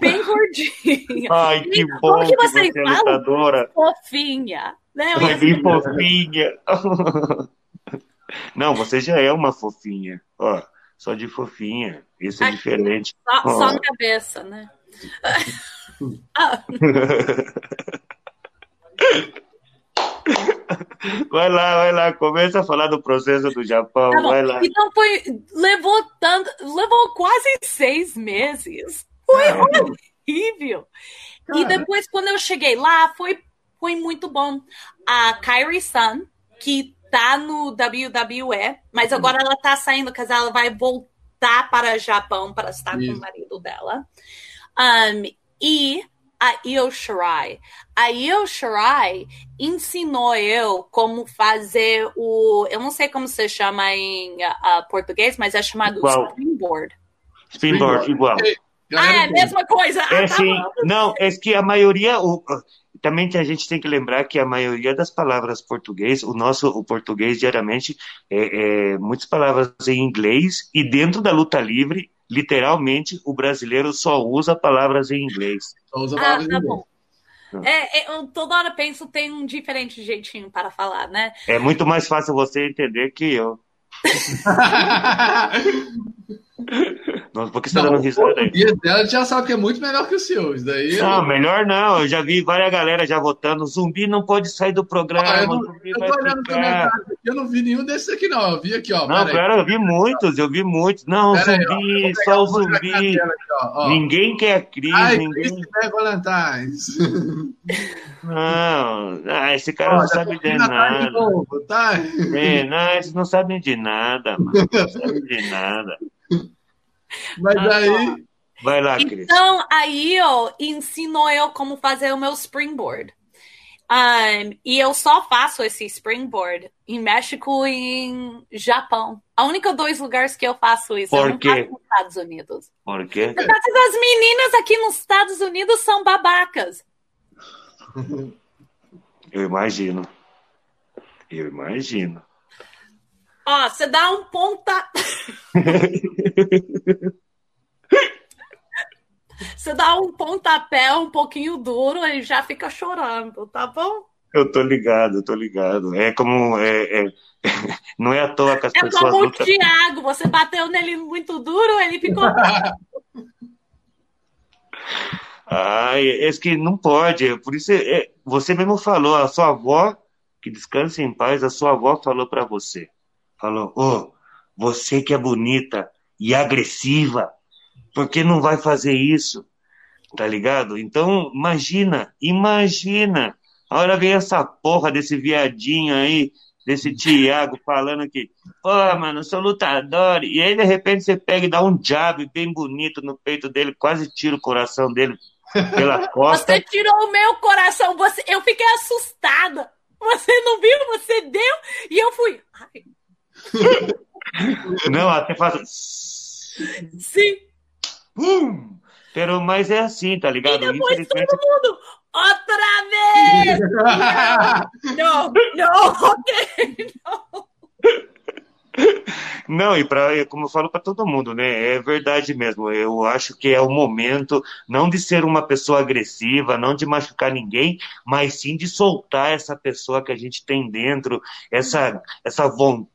bem gordinha. Ai, que Como bom que que vocês você é falam? lutadora. Fofinha. Né? Eu Ai, ia bem fofinha. Não, você já é uma fofinha. Ó, só de fofinha. Isso é Aqui. diferente. só, só Ó. na cabeça, né? Ah, Vai lá, vai lá, começa a falar do processo do Japão, tá vai lá. Então foi. Levou tanto. Levou quase seis meses. Foi horrível. E Cara. depois, quando eu cheguei lá, foi, foi muito bom. A Kyrie Sun, que tá no WWE, mas agora ela tá saindo, porque ela vai voltar para o Japão para estar com Isso. o marido dela. Um, e a Io Shirai. A Io Shirai ensinou eu como fazer o. Eu não sei como se chama em ah, português, mas é chamado Qual? springboard. Springboard, igual. Ah, é a mesma coisa. Ah, É tá sim, não, é que a maioria, o, também a gente tem que lembrar que a maioria das palavras português, o nosso o português diariamente é, é muitas palavras em inglês e dentro da luta livre, literalmente o brasileiro só usa palavras em inglês. Só usa Ah, palavras em tá inglês. bom. É, é, eu toda hora penso tem um diferente jeitinho para falar, né? É muito mais fácil você entender que eu. Nossa, por que você Não, dando o risada aí? português dela já sabe que é muito melhor que o seu. Isso daí. Não, melhor não. Eu já vi várias galera já votando. Zumbi não pode sair do programa. Ah, eu, não, eu eu não vi nenhum desses aqui, não. Eu vi aqui, ó. Não, claro, eu vi muitos, eu vi muitos. Não, Pera aí, zumbi, eu pegar- só o zumbi. aqui, ó, ó. Ninguém quer a Cris, Ai, ninguém. Christopher Valentines. Não, ah, esse cara Ó, não sabe tô de atrás de nada. novo, tá? É, não, eles não sabem de nada, mano. Não sabem de nada. Mas Ah, aí. Vai lá, Cris. Então, aí ó, ensinou eu como fazer o meu springboard. Um, e eu só faço esse springboard em México e em Japão. A única dois lugares que eu faço isso. Por eu quê? nos Estados Unidos. Por quê? Por causa das meninas aqui nos Estados Unidos são babacas. Eu imagino. Eu imagino. Ó, você dá um ponta. Você dá um pontapé um pouquinho duro e já fica chorando, tá bom? Eu tô ligado, eu tô ligado. É como. É, é- Não é à toa que as É pessoas como o lutam. Thiago, você bateu nele muito duro, ele ficou. Ai, é que não pode. Por isso, é, você mesmo falou, a sua avó, que descanse em paz, a sua avó falou pra você. Falou, ô, você que é bonita e agressiva, por que não vai fazer isso? Tá ligado? Então, imagina, imagina. A hora vem essa porra desse viadinho aí, desse Thiago falando que, pô, mano, eu sou lutador. E aí, de repente, você pega e dá um jab bem bonito no peito dele, quase tira o coração dele pela costa. Você tirou o meu coração, você... eu fiquei assustada. Você não viu? Você deu e eu fui. Ai, Não, até faz. sim. Pum! Pero, mas é assim, tá E ligado? depois Infelizmente. todo mundo. Outra vez! Não, não, ok. Não. Não, e para como eu falo para todo mundo, né? É verdade mesmo. Eu acho que é o momento não de ser uma pessoa agressiva, não de machucar ninguém, mas sim de soltar essa pessoa que a gente tem dentro, essa essa vontade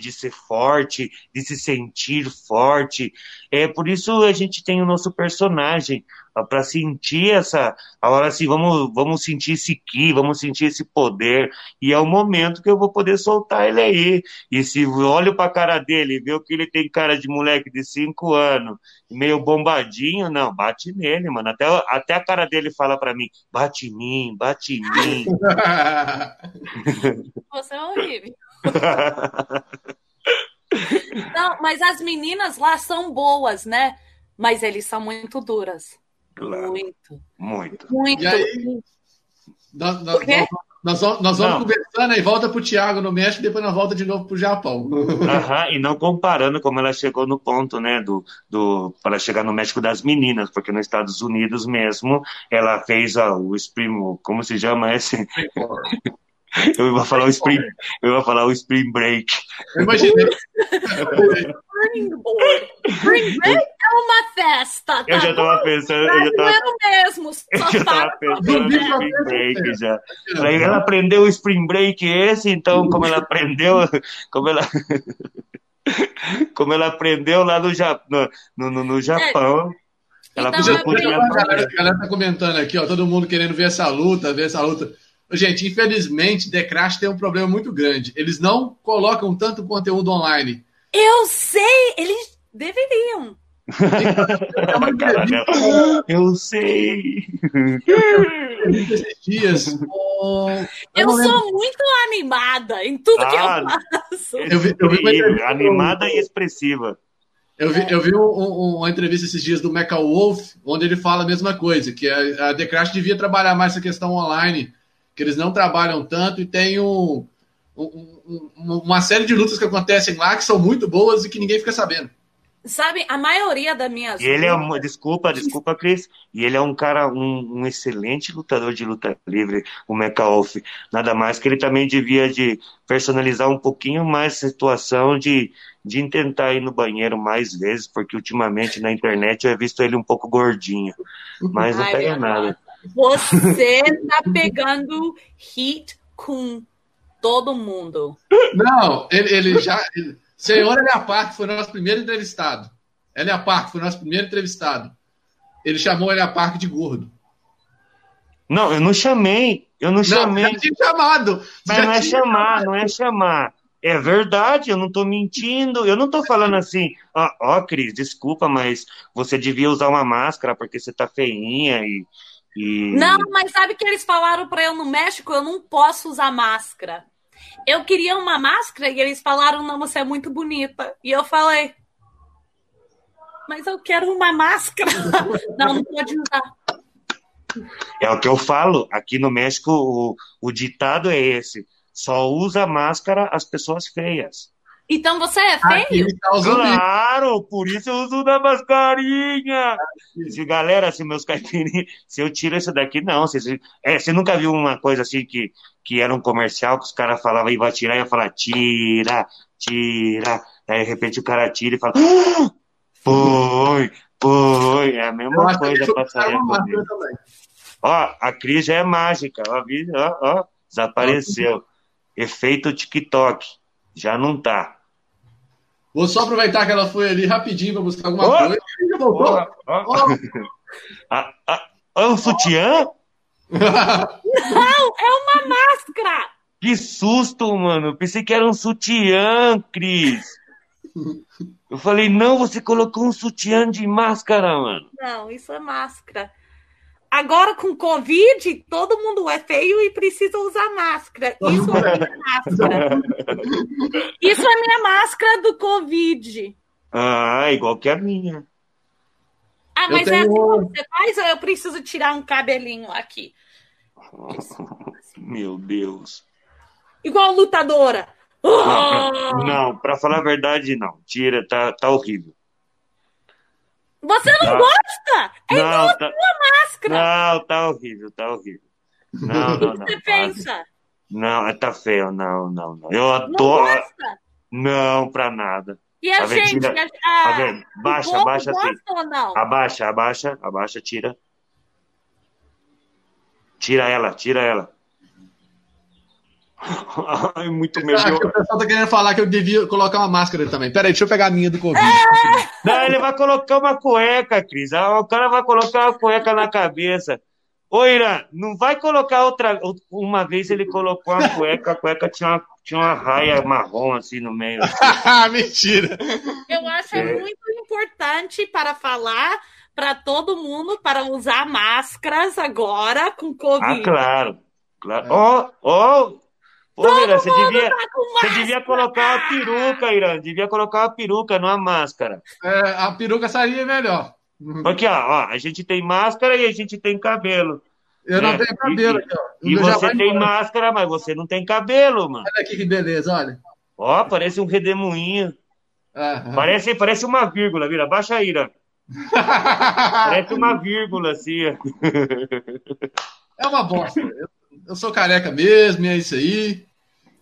de ser forte, de se sentir forte. É por isso a gente tem o nosso personagem para sentir essa, a hora assim, vamos, vamos sentir esse ki, vamos sentir esse poder, e é o momento que eu vou poder soltar ele aí. E se eu olho pra cara dele e ver que ele tem cara de moleque de 5 anos, meio bombadinho, não, bate nele, mano. Até, até a cara dele fala pra mim, bate em mim, bate em mim. Você é horrível. Não, mas as meninas lá são boas, né? Mas eles são muito duras. Claro, Muito, muito. muito. E aí? Nós, nós, O quê? nós vamos, nós vamos Não. conversando e volta pro Thiago no México e depois nós volta de novo pro Japão. Aham, e não comparando como ela chegou no ponto, né, do, do, para chegar no México das meninas, porque nos Estados Unidos mesmo, ela fez ó, o Spring, como se chama esse? Eu ia falar o Spring, eu ia falar o Spring Break. Eu imaginei. Spring Break é uma festa. Eu tá já tava pensando, eu já tava, mesmo. Só eu já tava pensando no Spring. Break já. Aí ela aprendeu o Spring Break esse, então como ela aprendeu, como ela como ela aprendeu lá no, no, no, no- Japão, Ela Então, podia, eu podia A galera, a galera tá comentando aqui, ó, todo mundo querendo ver essa luta, ver essa luta. Gente, infelizmente, The Crash tem um problema muito grande. Eles não colocam tanto conteúdo online. Eu sei, eles deveriam. É Eu sei. esses dias. Eu sou muito animada em tudo que Ah, eu faço. Eu vi, eu vi Animada e expressiva. Eu vi, eu vi um- um- uma entrevista esses dias do Mecha Wolf, onde ele fala a mesma coisa, que a, a The Crash devia trabalhar mais essa questão online, que eles não trabalham tanto e tem um, um- um- uma série de lutas que acontecem lá que são muito boas e que ninguém fica sabendo. Sabe, a maioria das minhas E ele é um, desculpa, desculpa, Cris. E ele é um cara, um, um excelente lutador de luta livre, o Mecha Wolf. Nada mais que ele também devia de personalizar um pouquinho mais a situação de, de tentar ir no banheiro mais vezes, porque ultimamente na internet eu visto ele um pouco gordinho. Mas não pega meu nada. Você tá pegando hit com todo mundo. Não, ele, ele já. Ele, senhor Elia Park foi nosso primeiro entrevistado. Elia Park foi nosso primeiro entrevistado. Ele chamou Elia Park de gordo. Não, eu não chamei. Eu não Não, chamei. já tinha chamado. Mas Já não é chamar, não é chamar. É verdade, eu não tô mentindo. Eu não tô falando assim, ó, ó, Cris, desculpa, mas você devia usar uma máscara porque você tá feinha e. e... Não, mas sabe que eles falaram pra eu no México, eu não posso usar máscara. Eu queria uma máscara e eles falaram, não, você é muito bonita. E eu falei, mas eu quero uma máscara. não, não pode usar. É o que eu falo. Aqui no México, o, o ditado é esse: só usa máscara as pessoas feias. Então você é feio? tá. Claro, por isso eu uso da mascarinha. Se, galera, se meus caipirinhos, se eu tiro esse daqui, não. Se, é, você nunca viu uma coisa assim que, que era um comercial que os caras falavam e vai tirar e eu falava, tira, tira. Aí de repente o cara tira e fala, ah, foi, foi. É a mesma coisa passaria comigo. Ó, a Cris já é mágica, ó, ó, ó, desapareceu. Efeito TikTok, já não tá. Vou só aproveitar que ela foi ali rapidinho para buscar alguma Ó. coisa. E já voltou. Ó, ó. Ah, ah, ah, o sutiã? Não, é uma máscara. Que susto, mano. Eu pensei que era um sutiã, Cris. Eu falei, não, você colocou um sutiã de máscara, mano. Não, isso é máscara. Agora com Covid, todo mundo é feio e precisa usar máscara. Isso é minha máscara. Isso é minha máscara do Covid. Ah, igual que a minha. Ah, mas é tenho- assim que você faz ou eu preciso tirar um cabelinho aqui? Meu Deus. Igual lutadora. Não, Oh! pra, não, pra falar a verdade, não. Tira, tá, tá horrível. Você não Tá. gosta? É igual Não, tá, a máscara. não, tá horrível, tá horrível. Não, O não, que não. você pensa? Não, tá feio, não, não, não. Eu Não tô. gosta? Não, pra nada. E a Tá vendo? gente? Tira- a- Tá vendo? o Baixa, assim. gosta ou não? Abaixa, abaixa, abaixa, tira. Tira ela, tira ela. Ai, muito Acho melhor. que o pessoal tá querendo falar que eu devia colocar uma máscara também. Peraí, deixa eu pegar a minha do Covid. Não, ele vai colocar uma cueca, Cris. Ah, O cara vai colocar uma cueca na cabeça. Ô, Irã, não vai colocar outra. Uma vez ele colocou uma cueca, a cueca tinha uma, tinha uma raia marrom assim no meio. Mentira. Eu acho É. muito importante para falar para todo mundo para usar máscaras agora com Covid. Ah, claro. claro. Ó, ó. Ô, Irã, você devia, Tá com você devia colocar uma peruca, Irã. Devia colocar uma peruca, não a máscara. É, a peruca seria melhor. Aqui, ó, ó, a gente tem máscara e a gente tem cabelo. Eu não É, tenho cabelo e- aqui, ó. E você tem embora. máscara, mas você não tem cabelo, mano. Olha aqui que beleza, olha. Ó, parece um redemoinho. Ah, Parece, parece uma vírgula, vira. Baixa aí, Ira. Parece uma vírgula, assim. ó. É uma bosta. Eu, sou careca mesmo, e é isso aí.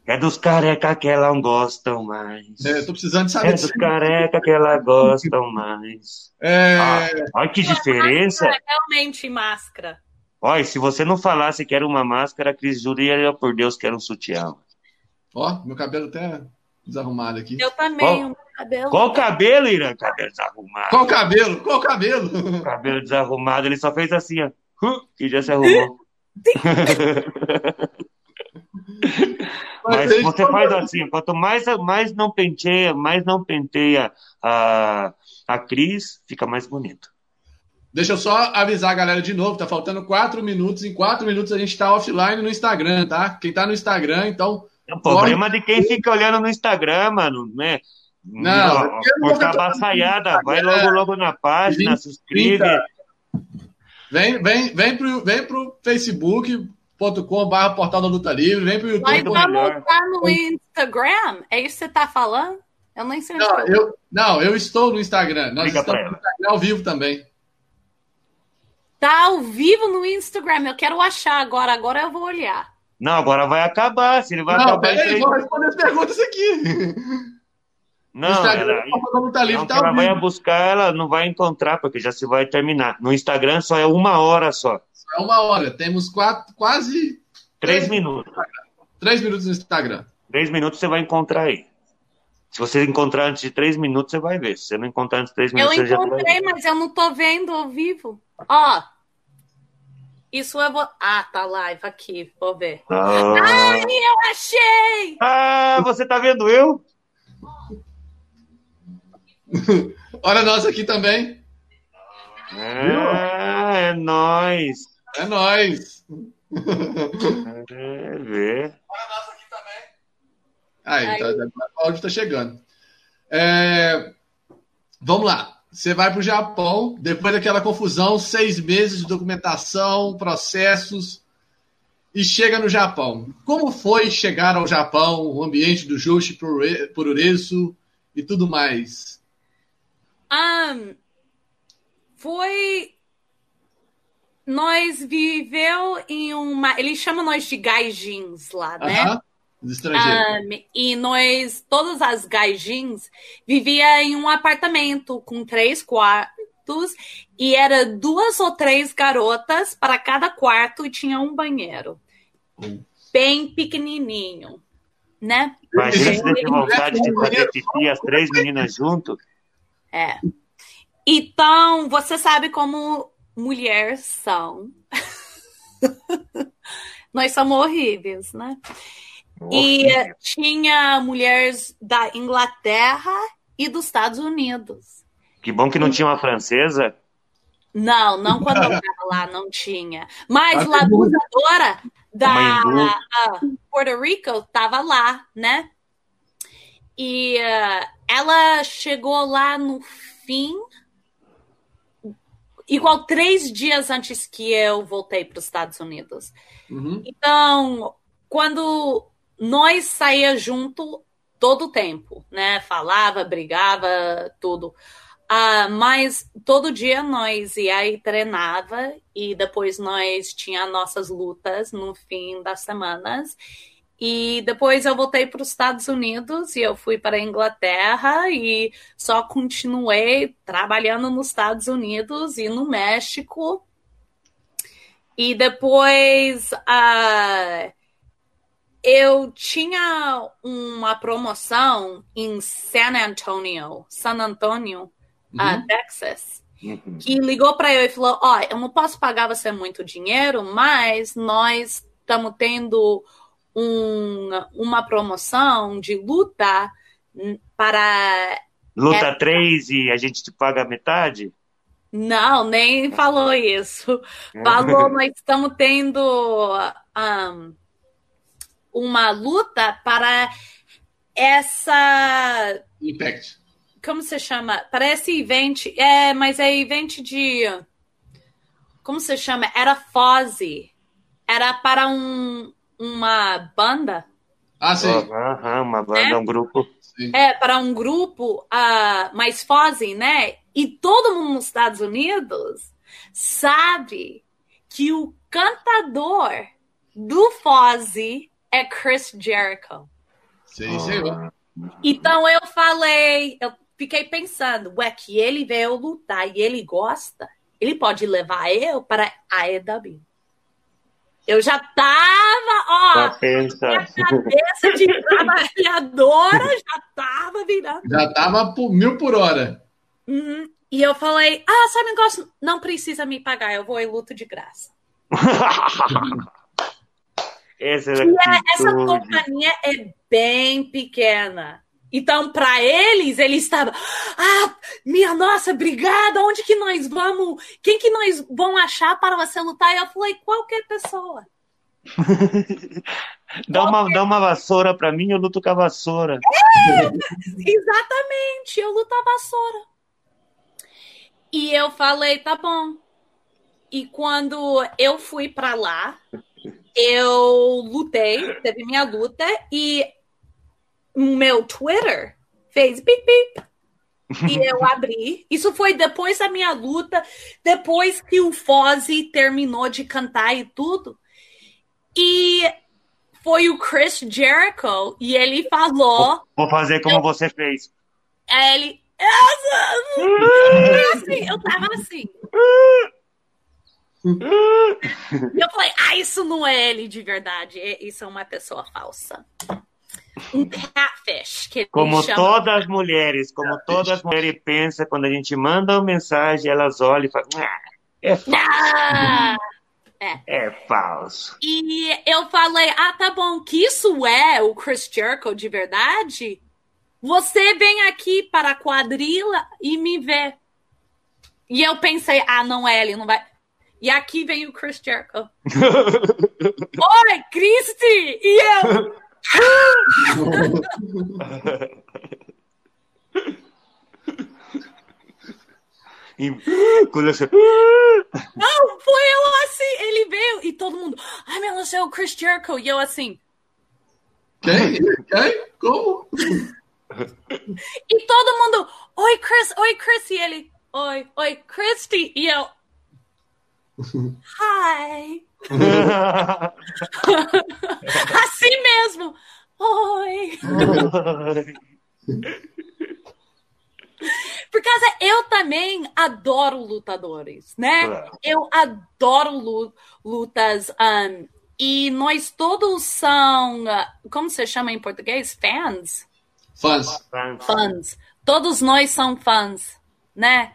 É dos careca que elas gostam mais. É, eu tô precisando de saber É disso. dos careca que elas gostam mais. É, Ah, olha que diferença. É realmente máscara. Olha, se você não falasse que era uma máscara, a Cris juria por Deus que era um sutiã. Ó, meu cabelo até desarrumado aqui. Eu também. Qual, cabelo. Qual cabelo, Irã? Cabelo desarrumado. Qual cabelo? Qual cabelo? Cabelo desarrumado. Ele só fez assim, ó. E já se arrumou. Mas você faz assim, quanto mais, mais não penteia, mais não penteia a, a Cris, fica mais bonito. Deixa eu só avisar a galera de novo, tá faltando quatro minutos. Em quatro minutos a gente tá offline no Instagram, tá? Quem tá no Instagram, então. É o problema de quem fica olhando no Instagram, mano, né? Não, não por cabaçaiada, vai logo, logo na página, 20, se inscreve. Vem, vem, vem pro, vem pro facebook.com.br portal da luta livre, vem pro YouTube. Mas vamos estar no Instagram? É isso que você tá falando? Eu nem sei não, eu, não, eu estou no Instagram. Nós Liga estamos no Instagram ao vivo também. Tá ao vivo no Instagram. Eu quero achar agora. Agora eu vou olhar. Não, agora vai acabar. Se ele vai não, acabar. Peraí, vou responder as perguntas aqui. Não, Instagram, ela, tá livre, não, tá ela vai buscar, ela não vai encontrar, porque já se vai terminar. No Instagram só é uma hora só. Só é uma hora. Temos quatro, quase. Três, três minutos. Três minutos no Instagram. Três minutos você vai encontrar aí. Se você encontrar antes de três minutos, você vai ver. Se você não encontrar antes de três minutos, eu você já vai ver. Eu encontrei, mas eu não tô vendo ao vivo. Ó. Isso é. Vo... Ah, tá live aqui. Vou ver. Ah. Ai, eu achei! Ah, você tá vendo eu? Olha nós aqui também. Ah, é nós. É nós. É, vê. Olha nós aqui também. Aí, Aí. Tá, o áudio tá chegando. É, vamos lá. Você vai para o Japão, depois daquela confusão, seis meses de documentação, processos, e chega no Japão. Como foi chegar ao Japão, o ambiente do Joshi Pururesu e tudo mais? Um, foi. Nós viveu em uma. Eles chamam nós de gaijins lá, né? Uh -huh. Um, e nós, todas as gaijins, vivia em um apartamento com três quartos e era duas ou três garotas para cada quarto e tinha um banheiro. Hum. Bem pequenininho, né? Imagina se tem vontade de fazer pipi as três meninas junto. É. Então, você sabe como mulheres são. Nós somos horríveis, né? E tinha mulheres da Inglaterra e dos Estados Unidos. Que bom que não tinha uma francesa. Não, não quando eu estava lá, não tinha. Mas a abusadora da Puerto Rico estava lá, né? E uh, ela chegou lá no fim, igual três dias antes que eu voltei para os Estados Unidos. Uhum. Então, quando nós saía junto todo o tempo, né? Falava, brigava, tudo. Uh, mas todo dia nós ia e treinava e depois nós tinha nossas lutas no fim das semanas e depois eu voltei para os Estados Unidos e eu fui para a Inglaterra e só continuei trabalhando nos Estados Unidos e no México. E depois uh, eu tinha uma promoção em San Antonio, San Antonio, uhum. uh, Texas, uhum. que ligou para eu e falou: Ó, oh, eu não posso pagar você muito dinheiro, mas nós estamos tendo um, uma promoção de luta para. Luta é, 3 e a gente te paga metade? Não, nem falou isso. Falou, nós estamos tendo um, uma luta para essa. Impact. Como se chama? Para esse evento. É, mas é evento de. Como se chama? Era Fozzy. Era para um, uma banda. Ah, sim. Uhum, uma banda, né? um grupo. Sim. É, para um grupo uh, mais fuzzy, né? E todo mundo nos Estados Unidos sabe que o cantador do Fozzy é Chris Jericho. Sim, sim. Então eu falei, eu fiquei pensando, ué, que ele veio lutar e ele gosta, ele pode levar eu para a EW. Eu já tava, ó, minha cabeça de trabalhadora já tava virando. Já tava por mil por hora. Uhum. E eu falei, ah, sabe um negócio? Não precisa me pagar, eu vou e luto de graça. essa, E é- essa companhia é bem pequena. Então, para eles, eles estavam, ah, minha nossa, obrigada, onde que nós vamos? Quem que nós vamos achar para você lutar? E eu falei, qualquer pessoa. Dá uma, dá uma vassoura pra mim, eu luto com a vassoura. Exatamente, eu luto a vassoura. E eu falei, tá bom. E quando eu fui para lá, eu lutei, teve minha luta, e meu Twitter fez bip bip. E eu abri. Isso foi depois da minha luta, depois que o Fozzy terminou de cantar e tudo. E foi o Chris Jericho, e ele falou. Vou fazer como você fez. Aí ele. Eu, assim, eu tava assim. E eu falei, ah, isso não é ele de verdade. é- Isso é uma pessoa falsa. Um catfish. Que ele Como chama. todas as mulheres, como todas as mulheres pensam, quando a gente manda uma mensagem, elas olham e falam, "Ah, é, Ah! é falso. E eu falei, ah, tá bom, que isso é o Chris Jericho de verdade? Você vem aqui para a quadrilha e me vê. E eu pensei, ah, não é ele, não vai. E aqui vem o Chris Jericho. Oi, Christy! E eu, E quando você... não, foi eu assim. Ele veio e todo mundo, ai meu Deus, é o Chris Jericho. E eu assim, Quem? Quem? Como? e todo mundo, oi, Chris, oi, Chris. E ele, oi, oi, Christy. E eu, hi. assim mesmo. Oi. Por causa, eu também adoro lutadores, né? Claro. Eu adoro lu- lutas. um, e nós todos são, uh, como se chama em português? Fans? Fãs. Fãs. Todos nós são fãs, né?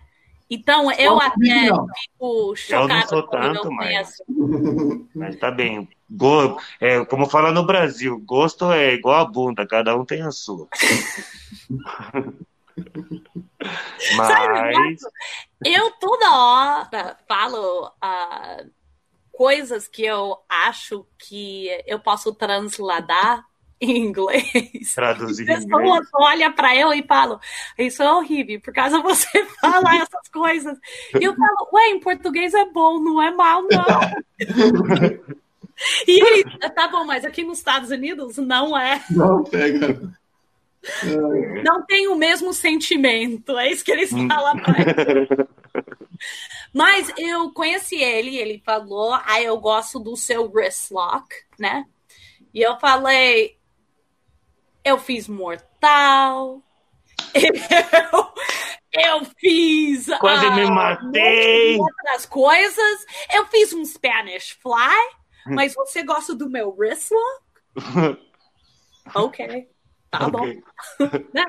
Então eu até não. fico chocada sou quando tanto, eu mas-. Mas tá bem. Go... É, como fala no Brasil, gosto é igual a bunda, cada um tem a sua. Sabe, Mas Eu toda hora falo ah, coisas que eu acho que eu posso transladar em inglês. traduzir em Pessoas inglês. olham para eu e falam, isso é horrível, por causa você falar essas coisas. E eu falo, ué, em português é bom, não é mal, não. E ele, tá bom, mas aqui nos Estados Unidos não é. Não pega. Não tem o mesmo sentimento. É isso que eles falam pra ele. Mas eu conheci ele, ele falou, ah, eu gosto do seu wrist lock, né? E eu falei, eu fiz mortal, eu, eu fiz Quase ah, me matei. outras coisas, eu fiz um Spanish fly, mas você gosta do meu wrist lock? Ok, tá bom Ok. né?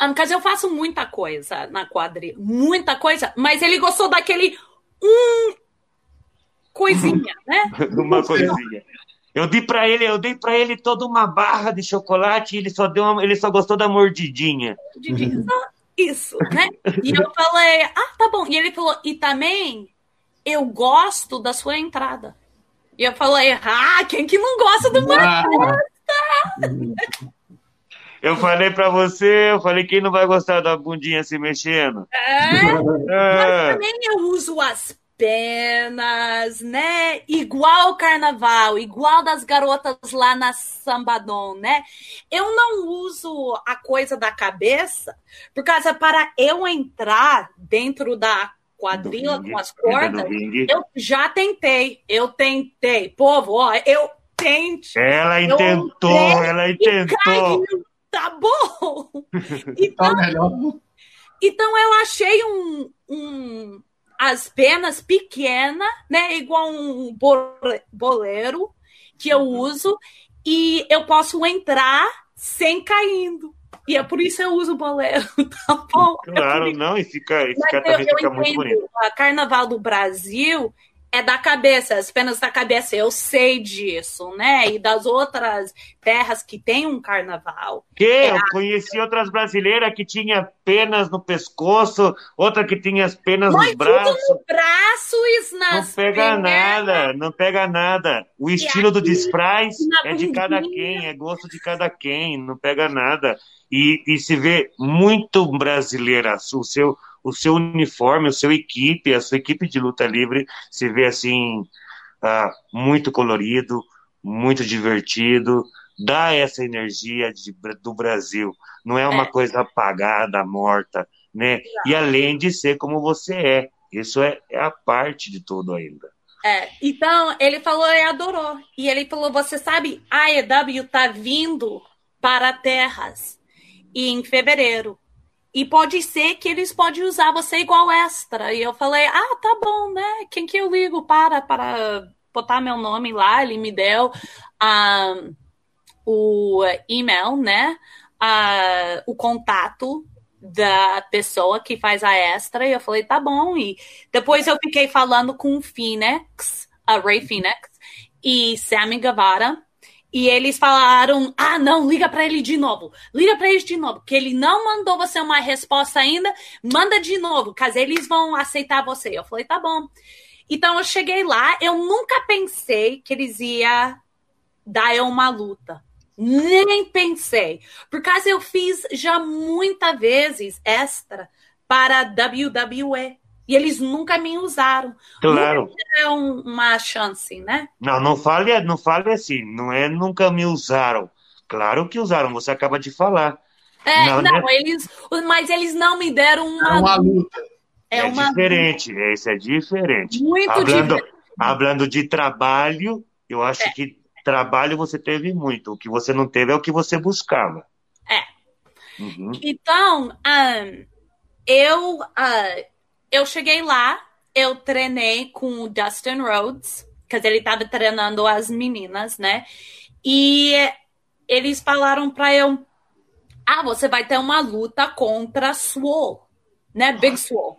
Um, Caso eu faço muita coisa na quadrilha, muita coisa, mas ele gostou daquele um coisinha, né? Uma coisinha. Eu dei pra ele, eu dei para ele toda uma barra de chocolate e ele só deu uma- ele só gostou da mordidinha. Só Isso, né? E eu falei, ah, tá bom. E ele falou, e também eu gosto da sua entrada. E eu falei, ah, quem que não gosta do Ah, Eu falei pra você, eu falei quem não vai gostar da bundinha se mexendo. É? Mas É. também eu uso as penas, né? Igual o carnaval, igual das garotas lá na Sambadon, né? Eu não uso a coisa da cabeça, por causa para eu entrar dentro da quadrilha com as cordas, eu já tentei, eu tentei. Povo, ó, eu tente. Ela Eu intentou, ela intentou. caiu, tá bom? tá Então, melhor. então eu achei um, um as penas pequenas, né? Igual um boleiro que eu uso, e eu posso entrar sem caindo. E é por isso eu uso boleiro, tá bom? Claro, é não, e fica, e fica, eu, eu fica muito bonito. A Carnaval do Brasil é da cabeça, as penas da cabeça, eu sei disso, né? E das outras terras que tem um carnaval. Que? É eu conheci outras brasileiras que tinha penas no pescoço, outra que tinha as penas Mas nos braços. Tudo no braço e nas Não pega penas. nada, não pega nada. O estilo do disfraz é de cada quem, é gosto de cada quem, não pega nada. E, e se vê muito brasileira o seu o seu uniforme, o seu equipe, a sua equipe de luta livre se vê assim uh, muito colorido, muito divertido, dá essa energia de, do Brasil. Não é uma é. coisa apagada, morta, né? E além de ser como você é, isso é, é a parte de tudo ainda. É, então ele falou e adorou. E ele falou: você sabe, a EW tá vindo para terras em fevereiro. E pode ser que eles podem usar você igual extra. E eu falei, ah, tá bom, né? Quem que eu ligo para para botar meu nome lá? Ele me deu um, o e-mail, né? Uh, o contato da pessoa que faz a extra. E eu falei, tá bom. E depois eu fiquei falando com o Phoenix, a Ray Phoenix, e Sammy Guevara e eles falaram: ah, não, liga para ele de novo. Liga para ele de novo. Porque ele não mandou você uma resposta ainda. Manda de novo, caso eles vão aceitar você. Eu falei: tá bom. Então eu cheguei lá. Eu nunca pensei que eles iam dar eu uma luta. Nem pensei. Por causa eu fiz já muitas vezes extra para WWE. E eles nunca me usaram. Claro. é um, uma chance, né? Não, não fale, não fale assim. Não é nunca me usaram. Claro que usaram, você acaba de falar. É, não, não né? eles, mas eles não me deram uma, é uma luta. É, é uma... diferente, esse é diferente. Muito hablando, diferente. Falando de trabalho, eu acho é. que trabalho você teve muito. O que você não teve é o que você buscava. É. Uhum. Então, um, eu, uh, eu cheguei lá, eu treinei com o Dustin Rhodes, porque ele estava treinando as meninas, né? E eles falaram para eu: ah, você vai ter uma luta contra a Swole, né? Big Swole.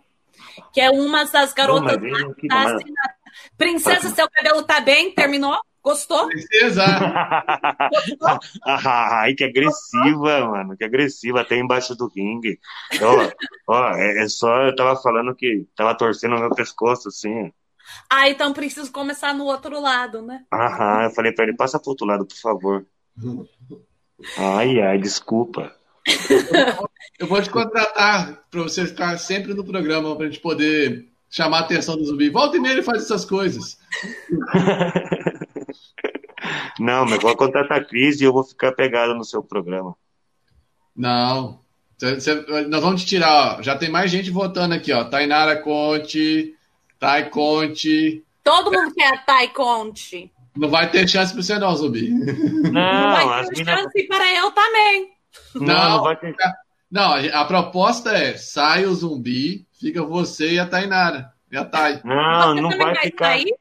Que é uma das garotas da Princesa, seu cabelo tá bem? Terminou? Gostou? Princesa! Ai, que agressiva, mano. Que agressiva, até embaixo do ringue. Ó, ó é, é, só, eu tava falando que tava torcendo o meu pescoço, assim. Ah, então preciso começar no outro lado, né? Aham, eu falei pra ele, passa pro outro lado, por favor. Ai, ai, desculpa. Eu vou te contratar pra você ficar sempre no programa, pra gente poder chamar a atenção do zumbi. Volta e meia ele faz essas coisas. Não, mas vou contratar a Cris e eu vou ficar pegado no seu programa. Não. Cê, cê, nós vamos te tirar, ó. Já tem mais gente votando aqui, ó. Tainara Conte, Tai Conte. Todo mundo quer Tai Conte. Não vai ter chance para você, não, Zumbi. Não, não vai ter chance mina... para eu também. Não, não, não vai ter. Não, a proposta é: sai o zumbi, fica você e a Tainara. E a Thay. Não, você não vai ficar. Sair?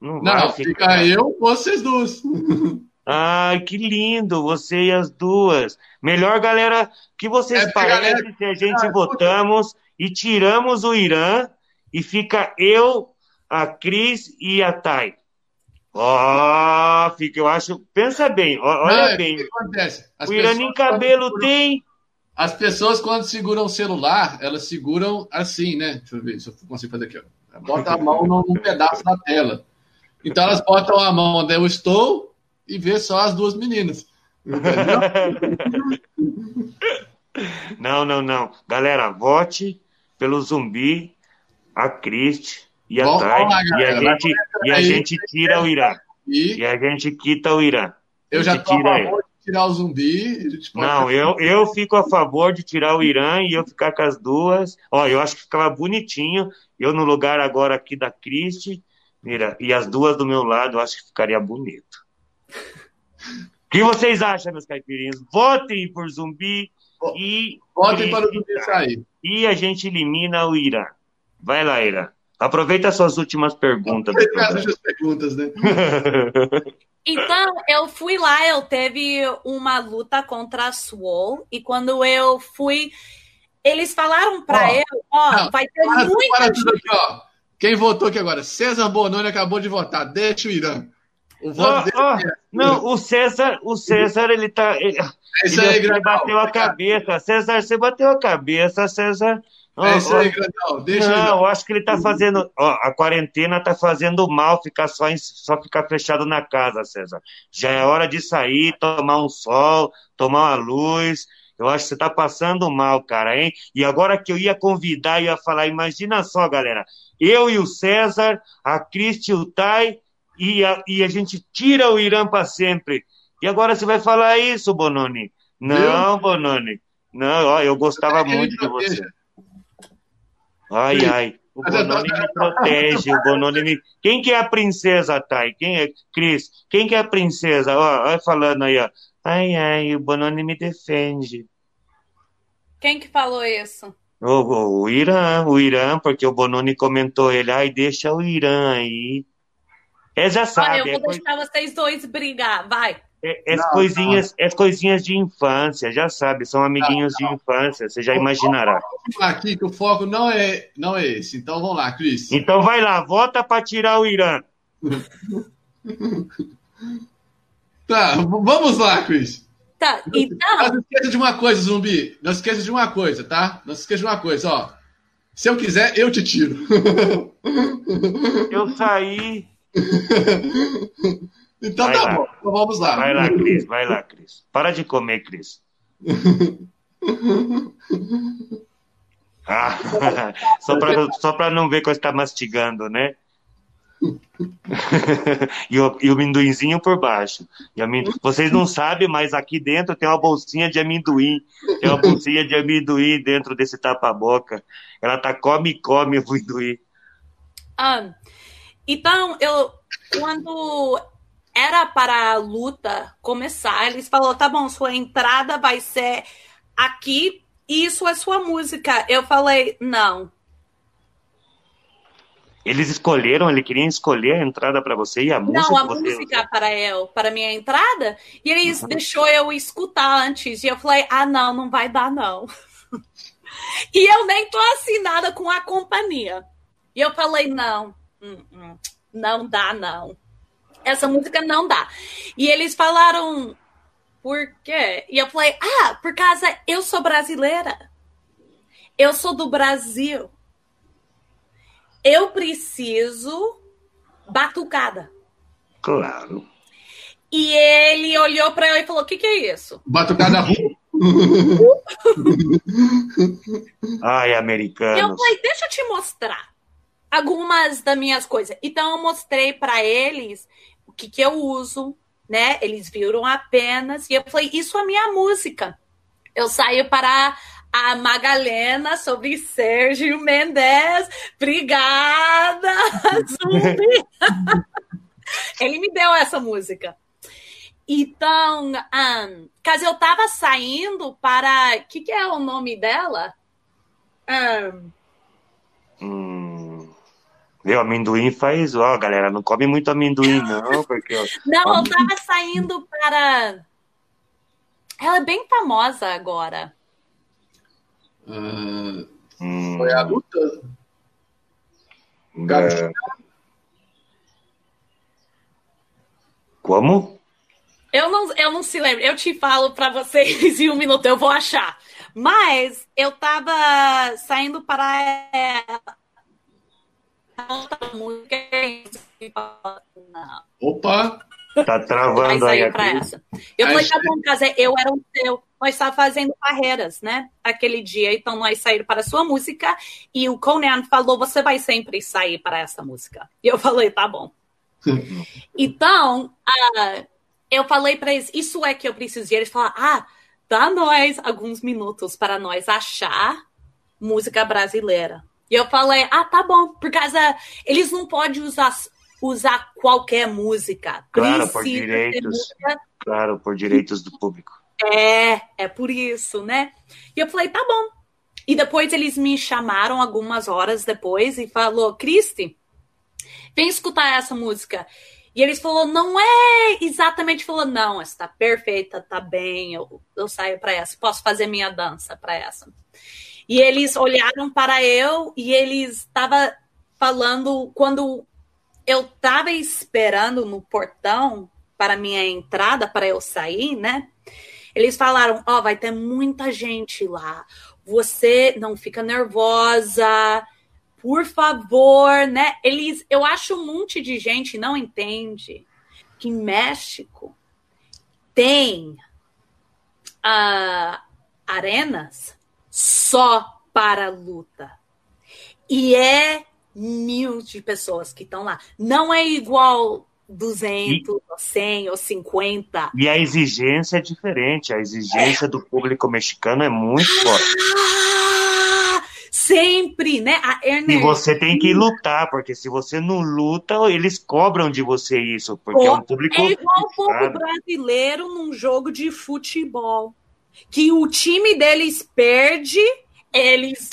Não, não fica eu, vocês duas. Ai, que lindo, você e as duas. Melhor, galera, que vocês é, parecem galera... se a gente ah, votamos e tiramos o Irã e fica eu, a Cris e a Thay. Ó, oh, fica, eu acho. Pensa bem, olha Não, é bem. O que acontece? As o Irã nem cabelo seguram, tem. As pessoas, quando seguram o celular, elas seguram assim, né? Deixa eu ver se eu consigo fazer aqui. Ó. Bota a mão num pedaço da tela. Então elas botam a mão onde eu estou e vê só as duas meninas. não, não, não. Galera, vote pelo zumbi, a Cristi e a Bom, e a gente, e a gente tira o Irã. E... e a gente quita o Irã. Eu já estou a favor de tirar o zumbi. Não, eu, eu fico a favor de tirar o Irã e eu ficar com as duas. Ó, eu acho que ficava bonitinho. Eu no lugar agora aqui da Cristi Mira, e as duas do meu lado, eu acho que ficaria bonito. O que vocês acham, meus caipirinhos? Votem por zumbi e. Votem para o zumbi sair. E a gente elimina o Irã. Vai lá, Irã. Aproveita as suas últimas perguntas. Aproveita as últimas perguntas, né? Então, eu fui lá, eu teve uma luta contra a Swole, e quando eu fui, eles falaram para eu, ó, não, vai ter para, muita para tudo aqui, ó. Quem votou aqui agora? César Bononi acabou de votar. Deixa o Irã. O voto oh, oh, é... Não, o César, o César, ele tá. Ele, é isso aí, ele bateu a cabeça. César, você bateu a cabeça, César. Oh, é isso aí, Grandão. Deixa Não, eu acho que ele tá fazendo. Ó, a quarentena tá fazendo mal ficar só, em, só ficar fechado na casa, César. Já é hora de sair, tomar um sol, tomar uma luz. Eu acho que você tá passando mal, cara, hein? E agora que eu ia convidar, ia falar, imagina só, galera. Eu e o César, a Cristi e o Tai, e a, e a gente tira o Irã para sempre. E agora você vai falar isso, Bononi? Não, Bononi. Não, ó, eu gostava muito de você. Ai, ai. O Bononi me protege, o Bononi me... Quem que é a princesa, Thay? Quem é? Cris, quem que é a princesa? Ó, olha falando aí, ó. Ai, ai, o Bononi me defende. Quem que falou isso? O, o, o Irã, o Irã, porque o Bononi comentou ele, ai, deixa o Irã aí. É, já sabe. Olha, eu vou é deixar vocês dois brigar, vai. É, é não, coisinhas, não. é coisinhas de infância, já sabe, são amiguinhos não, de infância, você já imaginará. Aqui que o foco não é, não é esse. Então vamos lá, Cris. Então vai lá, vota para tirar o Irã. tá, vamos lá, Cris. Tá, então. Não se esqueça de uma coisa, zumbi. Não se esqueça de uma coisa, tá? Não se esqueça de uma coisa, ó. Se eu quiser, eu te tiro. Eu saí. Então vai tá lá. bom, então vamos lá. Vai lá, Cris, vai lá, Cris. Para de comer, Cris. ah, só para só pra não ver que você está mastigando, né? e, o, e o amendoinzinho por baixo. Amendoim... Vocês não sabem, mas aqui dentro tem uma bolsinha de amendoim. Tem uma bolsinha de amendoim dentro desse tapa-boca. Ela tá come e come o amendoim. Ah, então, eu quando era para a luta começar, eles falaram: tá bom, sua entrada vai ser aqui, e isso é sua música. Eu falei: não. Eles escolheram, ele queria escolher a entrada para você e a música. Não, a música para eu, para minha entrada. E eles uhum. deixou eu escutar antes. E eu falei: ah, não, não vai dar, não. e eu nem tô assinada com a companhia. E eu falei: não, hum, hum, não dá, não essa música não dá. E eles falaram, por quê? E eu falei, ah, por causa eu sou brasileira. Eu sou do Brasil. Eu preciso batucada. Claro. E ele olhou para eu e falou: o que, que é isso? Batucada rua. Ai, americano. Eu falei: deixa eu te mostrar algumas das minhas coisas. Então, eu mostrei para eles o que, que eu uso, né? Eles viram apenas, e eu falei, isso é minha música. Eu saio para a Magalena sobre Sérgio Mendes. Obrigada, Zumbi. Ele me deu essa música. Então, um, caso eu tava saindo para. O que, que é o nome dela? Um, hum. Meu, amendoim faz, ó, galera, não come muito amendoim, não, porque. Ó, não, eu tava saindo para. Ela é bem famosa agora. Uh, hum. Foi a luta? É... Como? Eu não, eu não se lembro. Eu te falo para vocês em um minuto, eu vou achar. Mas eu tava saindo para Opa! Tá travando aí. aí pra essa. Eu falei, tá bom, Casé, eu era o seu. Nós estávamos fazendo carreiras, né? Aquele dia. Então, nós saímos para a sua música e o Conan falou: você vai sempre sair para essa música. E eu falei: tá bom. então, uh, eu falei para eles: isso é que eu preciso. E eles falaram: ah, dá nós alguns minutos para nós achar música brasileira. E eu falei, ah, tá bom, por causa. Eles não podem usar, usar qualquer música. Claro, por direitos. Música. Claro, por direitos do público. É, é por isso, né? E eu falei, tá bom. E depois eles me chamaram algumas horas depois e falou, Cristi, vem escutar essa música. E eles falou, não é exatamente, falou, não, está perfeita, tá bem, eu, eu saio para essa, posso fazer minha dança para essa. E eles olharam para eu e eles estavam falando quando eu estava esperando no portão para minha entrada para eu sair, né? Eles falaram, ó, oh, vai ter muita gente lá. Você não fica nervosa, por favor, né? Eles, eu acho um monte de gente não entende que México tem uh, arenas só para luta. E é mil de pessoas que estão lá. Não é igual 200, e, ou 100 ou 50. E a exigência é diferente. A exigência é. do público mexicano é muito forte. Ah, sempre, né? A E você tem que lutar, porque se você não luta, eles cobram de você isso, porque é um público. É igual o povo brasileiro num jogo de futebol. Que o time deles perde, eles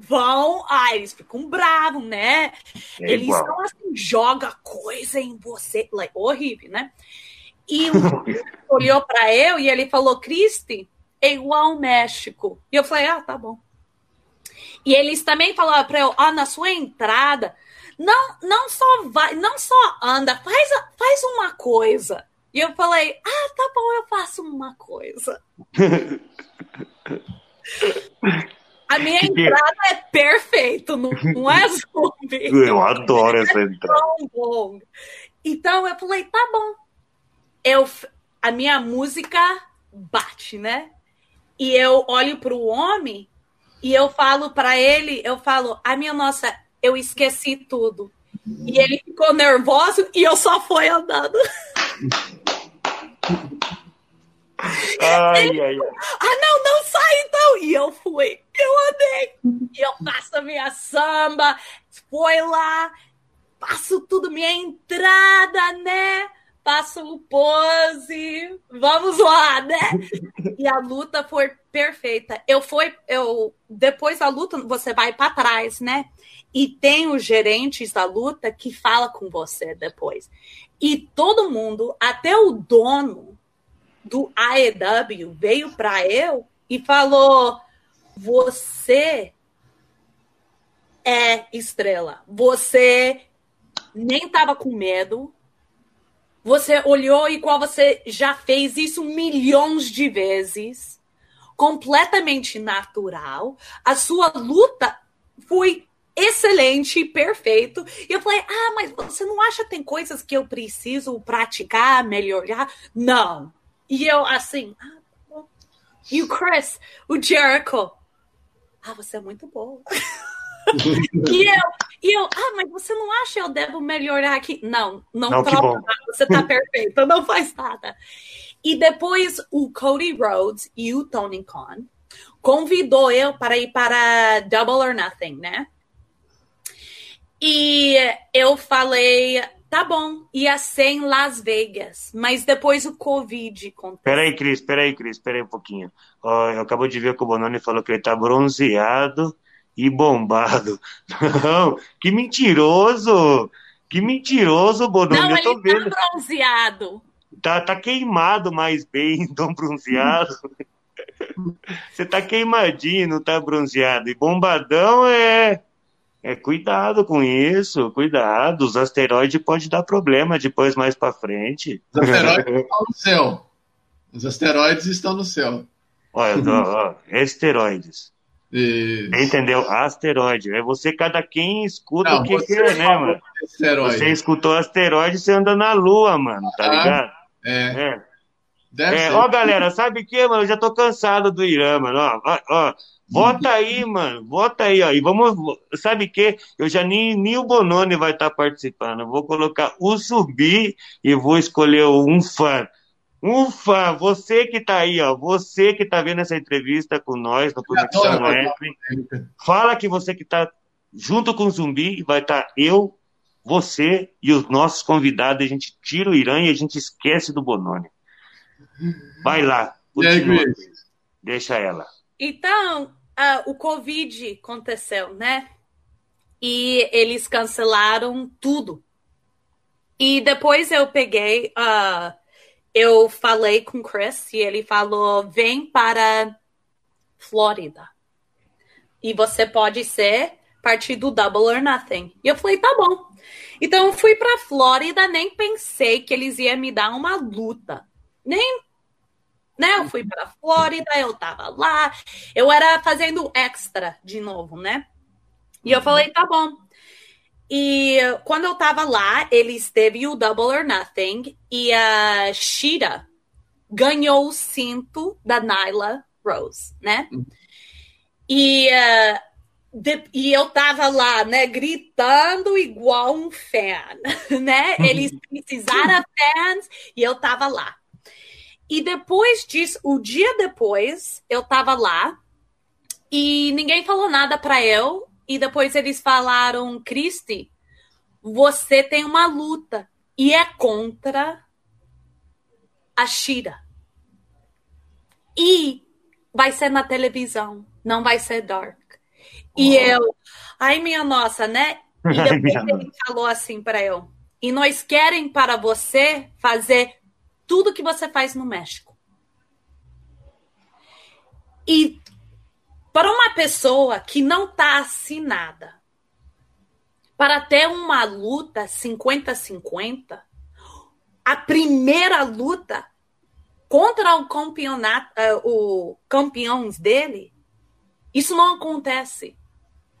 vão, ah, eles ficam bravos, né? É eles igual. são assim, joga coisa em você, like, horrível, né? E o olhou para eu e ele falou, Cristi, é igual ao México. E eu falei, ah, tá bom. E eles também falaram para eu, ah, na sua entrada, não, não só vai, não só anda, faz, faz uma coisa. E eu falei, ah, tá bom, eu faço uma coisa. A minha entrada é perfeita, não, não é zumbi. Eu adoro essa entrada. bom. Então eu falei, tá bom. Eu, a minha música bate, né? E eu olho para o homem e eu falo para ele, eu falo, a minha nossa, eu esqueci tudo. E ele ficou nervoso e eu só fui andando. Ai, ai, ai. Ah, não, não sai então. E eu fui, eu andei. E eu faço a minha samba, foi lá, passo tudo, minha entrada, né? Passo o pose, vamos lá, né? E a luta foi perfeita. Eu fui, eu depois da luta você vai para trás, né? E tem os gerentes da luta que fala com você depois. E todo mundo, até o dono do AEW veio para eu e falou: Você é estrela. Você nem estava com medo. Você olhou igual você já fez isso milhões de vezes. Completamente natural. A sua luta foi excelente, perfeito. E eu falei: Ah, mas você não acha que tem coisas que eu preciso praticar, melhorar? Não. E eu, assim, ah, tá e o Chris, o Jericho, ah, você é muito bom. e, eu, e eu, ah, mas você não acha que eu devo melhorar aqui? Não, não, não troca nada, você tá perfeito, não faz nada. E depois o Cody Rhodes e o Tony Khan convidou eu para ir para Double or Nothing, né? E eu falei, Tá bom, ia ser em Las Vegas, mas depois o Covid aconteceu. Peraí, Cris, peraí, Cris, peraí um pouquinho. Oh, eu acabo de ver que o Bononi falou que ele tá bronzeado e bombado. Não, que mentiroso! Que mentiroso, Bononi, Não, eu tô ele vendo. tá bronzeado. Tá, tá queimado mais bem, tão bronzeado. Você tá queimadinho, não tá bronzeado. E bombadão é é, cuidado com isso, cuidado. Os asteroides podem dar problema depois, mais para frente. Os asteroides estão no céu. Os asteroides estão no céu. Olha, ó, asteroides. Isso. Entendeu? Asteroide. É você, cada quem escuta Não, o que quer, né, mano? Asteroide. Você escutou asteroide, você anda na lua, mano, tá ah, ligado? É. é. Deve é. Ó, galera, sabe o que, mano? Eu já tô cansado do Irã, mano. Ó, ó, Vota aí, mano. Vota aí, ó. E vamos. Sabe o que? Eu já nem, nem o Bononi vai estar tá participando. Eu vou colocar o subir e vou escolher um fã. Um fã, você que tá aí, ó. Você que tá vendo essa entrevista com nós no Conexão Web. Fala que você que tá junto com o zumbi, vai estar tá eu, você e os nossos convidados. A gente tira o Irã e a gente esquece do Bononi. Vai lá. Continua. Deixa ela. Então, uh, o Covid aconteceu, né? E eles cancelaram tudo. E depois eu peguei, uh, eu falei com o Chris e ele falou: vem para Flórida. E você pode ser parte do Double or Nothing. E eu falei: tá bom. Então eu fui para Flórida, nem pensei que eles iam me dar uma luta. Nem né? Eu fui para Flórida, eu tava lá, eu era fazendo extra de novo, né? E eu falei, tá bom. E quando eu tava lá, eles teve o Double or Nothing e a Shira ganhou o cinto da Nyla Rose, né? E, uh, de, e eu tava lá, né, gritando igual um fan, né? Eles precisaram fans e eu tava lá. E depois disso, o dia depois, eu tava lá e ninguém falou nada para eu. E depois eles falaram, Cristi, você tem uma luta e é contra a Shira. E vai ser na televisão, não vai ser dark. E eu, ai minha nossa, né? E depois ele falou assim para eu, e nós querem para você fazer tudo que você faz no México. E para uma pessoa que não está assinada, para ter uma luta 50-50, a primeira luta contra o campeonato, uh, o campeões dele, isso não acontece.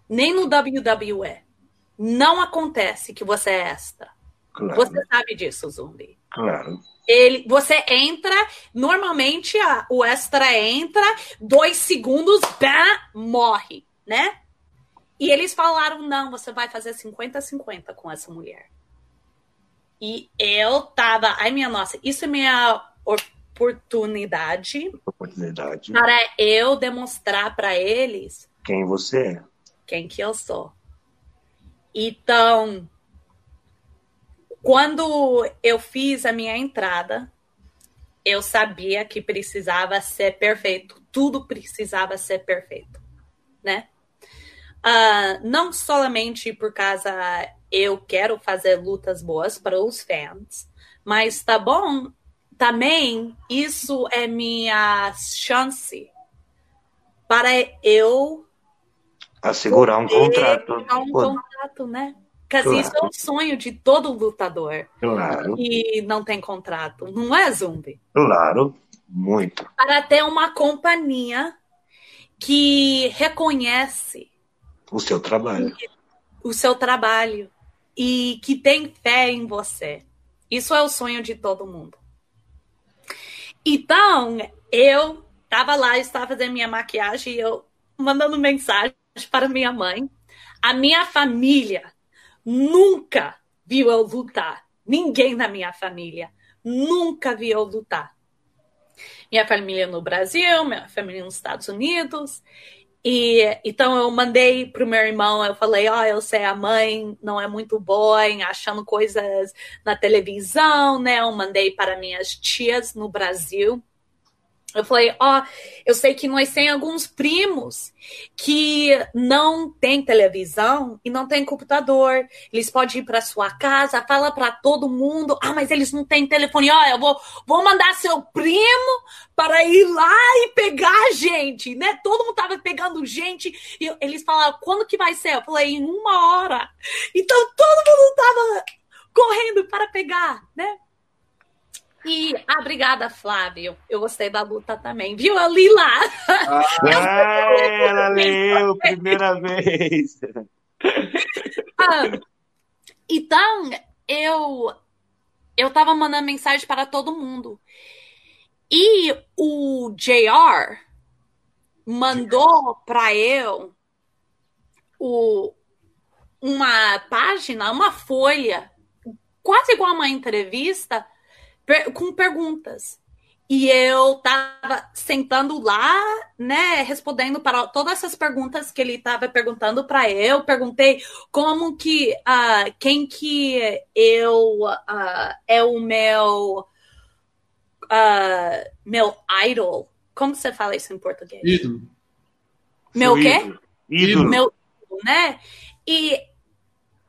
Nem no WWE. Não acontece que você é extra. Claro. Você sabe disso, Zumbi. Claro. Ele, você entra, normalmente a, o extra entra, dois segundos, bam, morre, né? E eles falaram: não, você vai fazer 50-50 com essa mulher. E eu tava, ai minha nossa, isso é minha oportunidade, oportunidade. para eu demonstrar para eles quem você é, quem que eu sou. Então, quando eu fiz a minha entrada, eu sabia que precisava ser perfeito, tudo precisava ser perfeito, né? Uh, não somente por causa eu quero fazer lutas boas para os fãs, mas tá bom, também isso é minha chance para eu assegurar um contrato. Um contrato, né? Porque claro. isso é um sonho de todo lutador. Claro. E não tem contrato. Não é, Zumbi? Claro, muito. Para ter uma companhia que reconhece o seu trabalho. O seu trabalho. E que tem fé em você. Isso é o sonho de todo mundo. Então, eu estava lá, estava fazendo minha maquiagem e eu mandando mensagem para minha mãe. A minha família nunca viu eu lutar. Ninguém na minha família nunca viu eu lutar. Minha família no Brasil, minha família nos Estados Unidos. E então eu mandei pro meu irmão, eu falei, ó, oh, eu sei a mãe não é muito boa em achando coisas na televisão, né? Eu mandei para minhas tias no Brasil. Eu falei, ó, oh, eu sei que nós tem alguns primos que não tem televisão e não tem computador. Eles podem ir para sua casa, fala para todo mundo, ah, mas eles não têm telefone. Ó, eu vou, vou mandar seu primo para ir lá e pegar a gente, né? Todo mundo tava pegando gente e eles falaram, quando que vai ser? Eu falei, em uma hora. Então todo mundo tava correndo para pegar, né? E ah, obrigada, Flávio. Eu gostei da luta também. Viu? Eu li lá. Ah, ela leu primeira vez. Ah, então, eu eu tava mandando mensagem para todo mundo. E o JR mandou para eu o, uma página, uma folha, quase igual uma entrevista, com perguntas. E eu tava sentando lá, né, respondendo para todas essas perguntas que ele tava perguntando para eu. Perguntei como que, uh, quem que eu uh, é o meu, uh, meu idol. Como você fala isso em português? Ídolo. Meu Seu quê? Ídolo. Meu né? E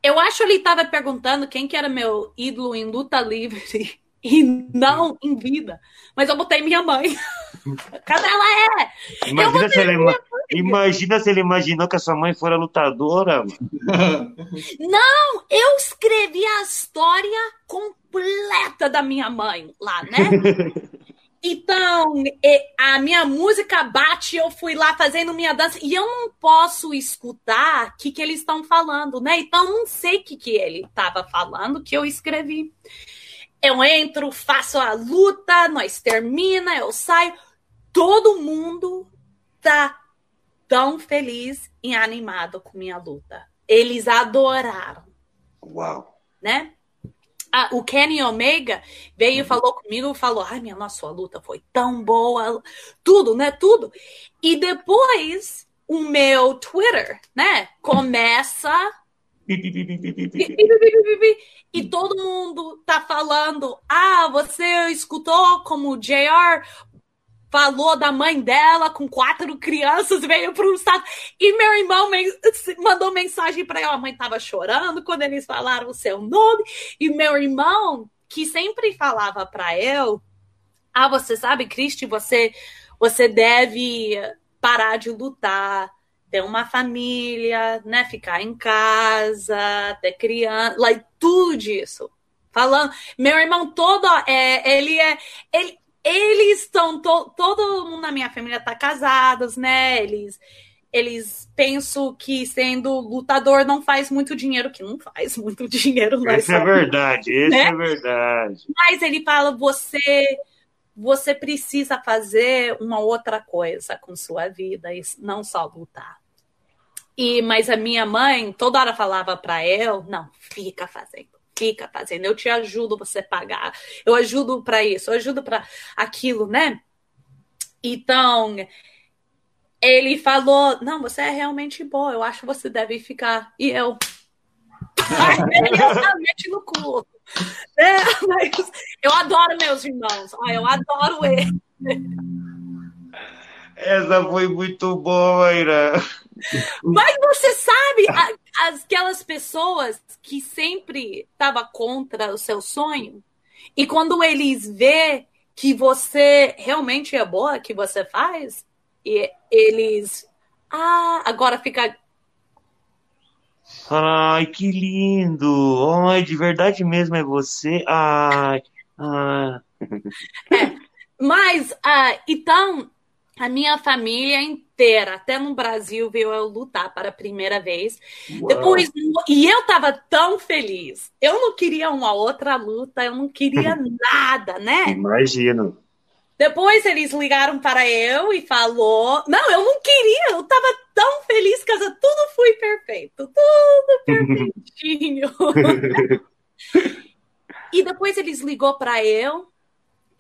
eu acho que ele estava perguntando quem que era meu ídolo em luta livre e não em vida. Mas eu botei minha mãe. Cadê ela é? Imagina se, ele, imagina se ele imaginou que a sua mãe fora lutadora. Não, eu escrevi a história completa da minha mãe lá, né? Então, a minha música bate, eu fui lá fazendo minha dança e eu não posso escutar o que, que eles estão falando, né? Então, não sei o que, que ele estava falando, que eu escrevi. Eu entro, faço a luta, nós termina, eu saio. Todo mundo tá tão feliz e animado com minha luta. Eles adoraram. Uau! Né? Ah, o Kenny Omega veio e uhum. falou comigo, falou: ai, minha nossa, sua luta foi tão boa, tudo, né? Tudo. E depois o meu Twitter, né? Começa. E todo mundo tá falando: ah, você escutou como o JR falou da mãe dela com quatro crianças, veio para um estado. E meu irmão mandou mensagem para ela. A mãe estava chorando quando eles falaram o seu nome. E meu irmão, que sempre falava para eu: Ah, você sabe, Cristi, você, você deve parar de lutar. Ter uma família, né? Ficar em casa, ter criança, like, tudo disso falando. Meu irmão todo, é, ele é, ele, eles estão, to, todo mundo na minha família tá casados, né? Eles, eles pensam que sendo lutador não faz muito dinheiro, que não faz muito dinheiro. Não isso é verdade, isso né? é verdade. Mas ele fala, você, você precisa fazer uma outra coisa com sua vida, não só lutar. E, mas a minha mãe toda hora falava para eu, não, fica fazendo fica fazendo, eu te ajudo você pagar, eu ajudo para isso, eu ajudo para aquilo, né? Então, ele falou: Não, você é realmente boa, eu acho que você deve ficar. E eu. realmente no. É, mas eu adoro meus irmãos, eu adoro ele. Essa foi muito boa, Ira. Mas você sabe, aquelas pessoas que sempre estavam contra o seu sonho, e quando eles vê que você realmente é boa, que você faz, e eles. Ah, agora fica. Ai, que lindo! Ai, de verdade mesmo é você? Ai. Ah. É, mas, ah, então, a minha família inteira, até no Brasil, viu eu lutar para a primeira vez. Uau. Depois, e eu estava tão feliz. Eu não queria uma outra luta, eu não queria nada, né? Imagino. Depois eles ligaram para eu e falou, não, eu não queria, eu estava tão feliz que tudo foi perfeito, tudo perfeitinho. e depois eles ligou para eu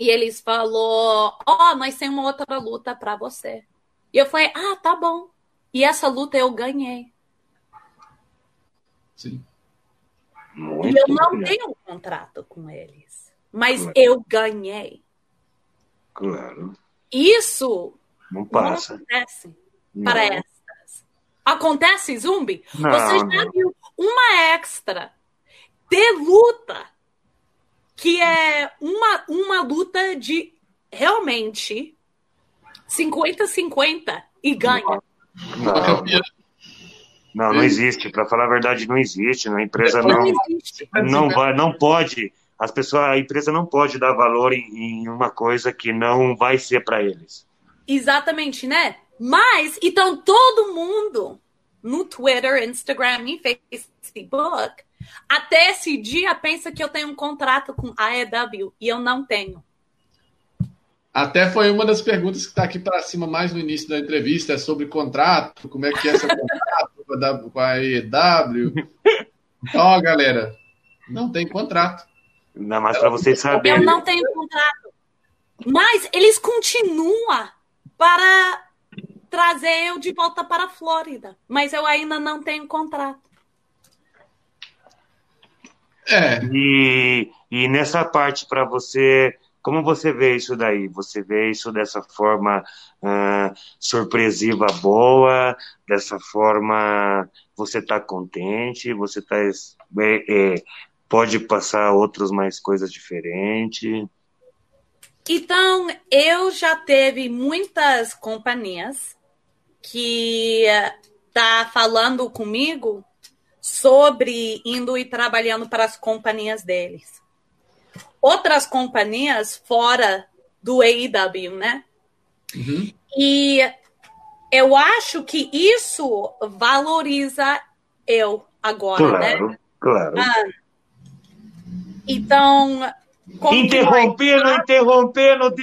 e eles falou: Ó, oh, nós temos uma outra luta para você. E eu falei: Ah, tá bom. E essa luta eu ganhei. Sim. Muito e eu não bem. tenho um contrato com eles. Mas claro. eu ganhei. Claro. Isso não, passa. não acontece não. para. Acontece, Zumbi? Não, Você já viu uma extra ter luta que é uma, uma luta de realmente 50-50 e ganha. Não, não, não existe. Para falar a verdade, não existe. A empresa não, não, vai, não pode. As pessoas, a empresa não pode dar valor em, em uma coisa que não vai ser para eles. Exatamente, né? Mas, então, todo mundo no Twitter, Instagram e Facebook até esse dia pensa que eu tenho um contrato com a AEW e eu não tenho. Até foi uma das perguntas que está aqui para cima mais no início da entrevista, é sobre contrato, como é que é esse contrato com a AEW. Então, ó, galera, não tem contrato. Não, mas para vocês saberem. Eu não tenho contrato. Mas eles continuam para trazer eu de volta para a Flórida. Mas eu ainda não tenho contrato. É. E, e nessa parte, para você Como você vê isso daí? Você vê isso dessa forma uh, surpresiva boa? Dessa forma você está contente? Você está é, é, pode passar outras mais coisas diferentes? Então, eu já teve muitas companhias que tá falando comigo sobre indo e trabalhando para as companhias deles. Outras companhias fora do AEW, né? Uhum. E eu acho que isso valoriza eu agora, né? claro, né? Claro. Ah, então. Interrompendo, interrompendo.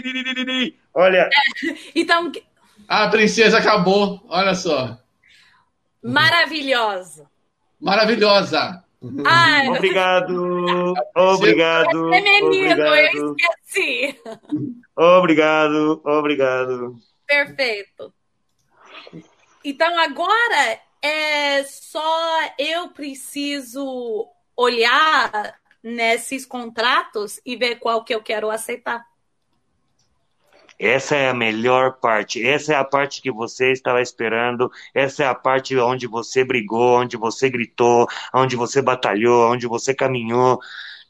Olha. então. A princesa acabou, olha só. Maravilhosa. Maravilhosa. Ai, obrigado, obrigado. É menino, obrigado. eu esqueci. Obrigado, obrigado. Perfeito. Então agora é só eu preciso olhar nesses contratos e ver qual que eu quero aceitar. Essa é a melhor parte. Essa é a parte que você estava esperando. Essa é a parte onde você brigou, onde você gritou, onde você batalhou, onde você caminhou.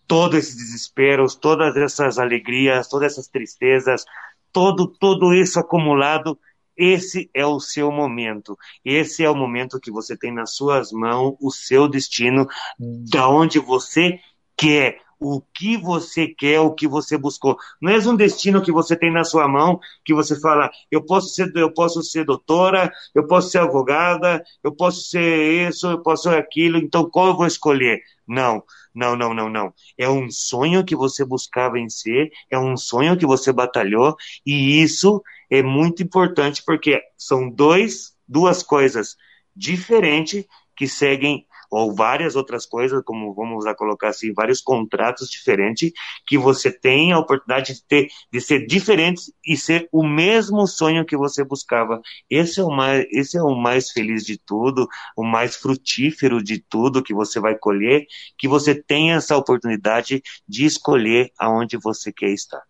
Todos esses desesperos, todas essas alegrias, todas essas tristezas, todo, tudo isso acumulado. Esse é o seu momento. Esse é o momento que você tem nas suas mãos o seu destino, da onde você quer o que você quer, o que você buscou. Não é um destino que você tem na sua mão, que você fala, eu posso ser, eu posso ser doutora, eu posso ser advogada, eu posso ser isso, eu posso ser aquilo, então qual eu vou escolher? Não, não, não, não, não. É um sonho que você buscava vencer, é um sonho que você batalhou, e isso é muito importante porque são dois, duas coisas diferentes que seguem ou várias outras coisas, como vamos a colocar assim, vários contratos diferentes, que você tem a oportunidade de ter, de ser diferentes e ser o mesmo sonho que você buscava. Esse é o mais, esse é o mais feliz de tudo, o mais frutífero de tudo que você vai colher, que você tenha essa oportunidade de escolher aonde você quer estar.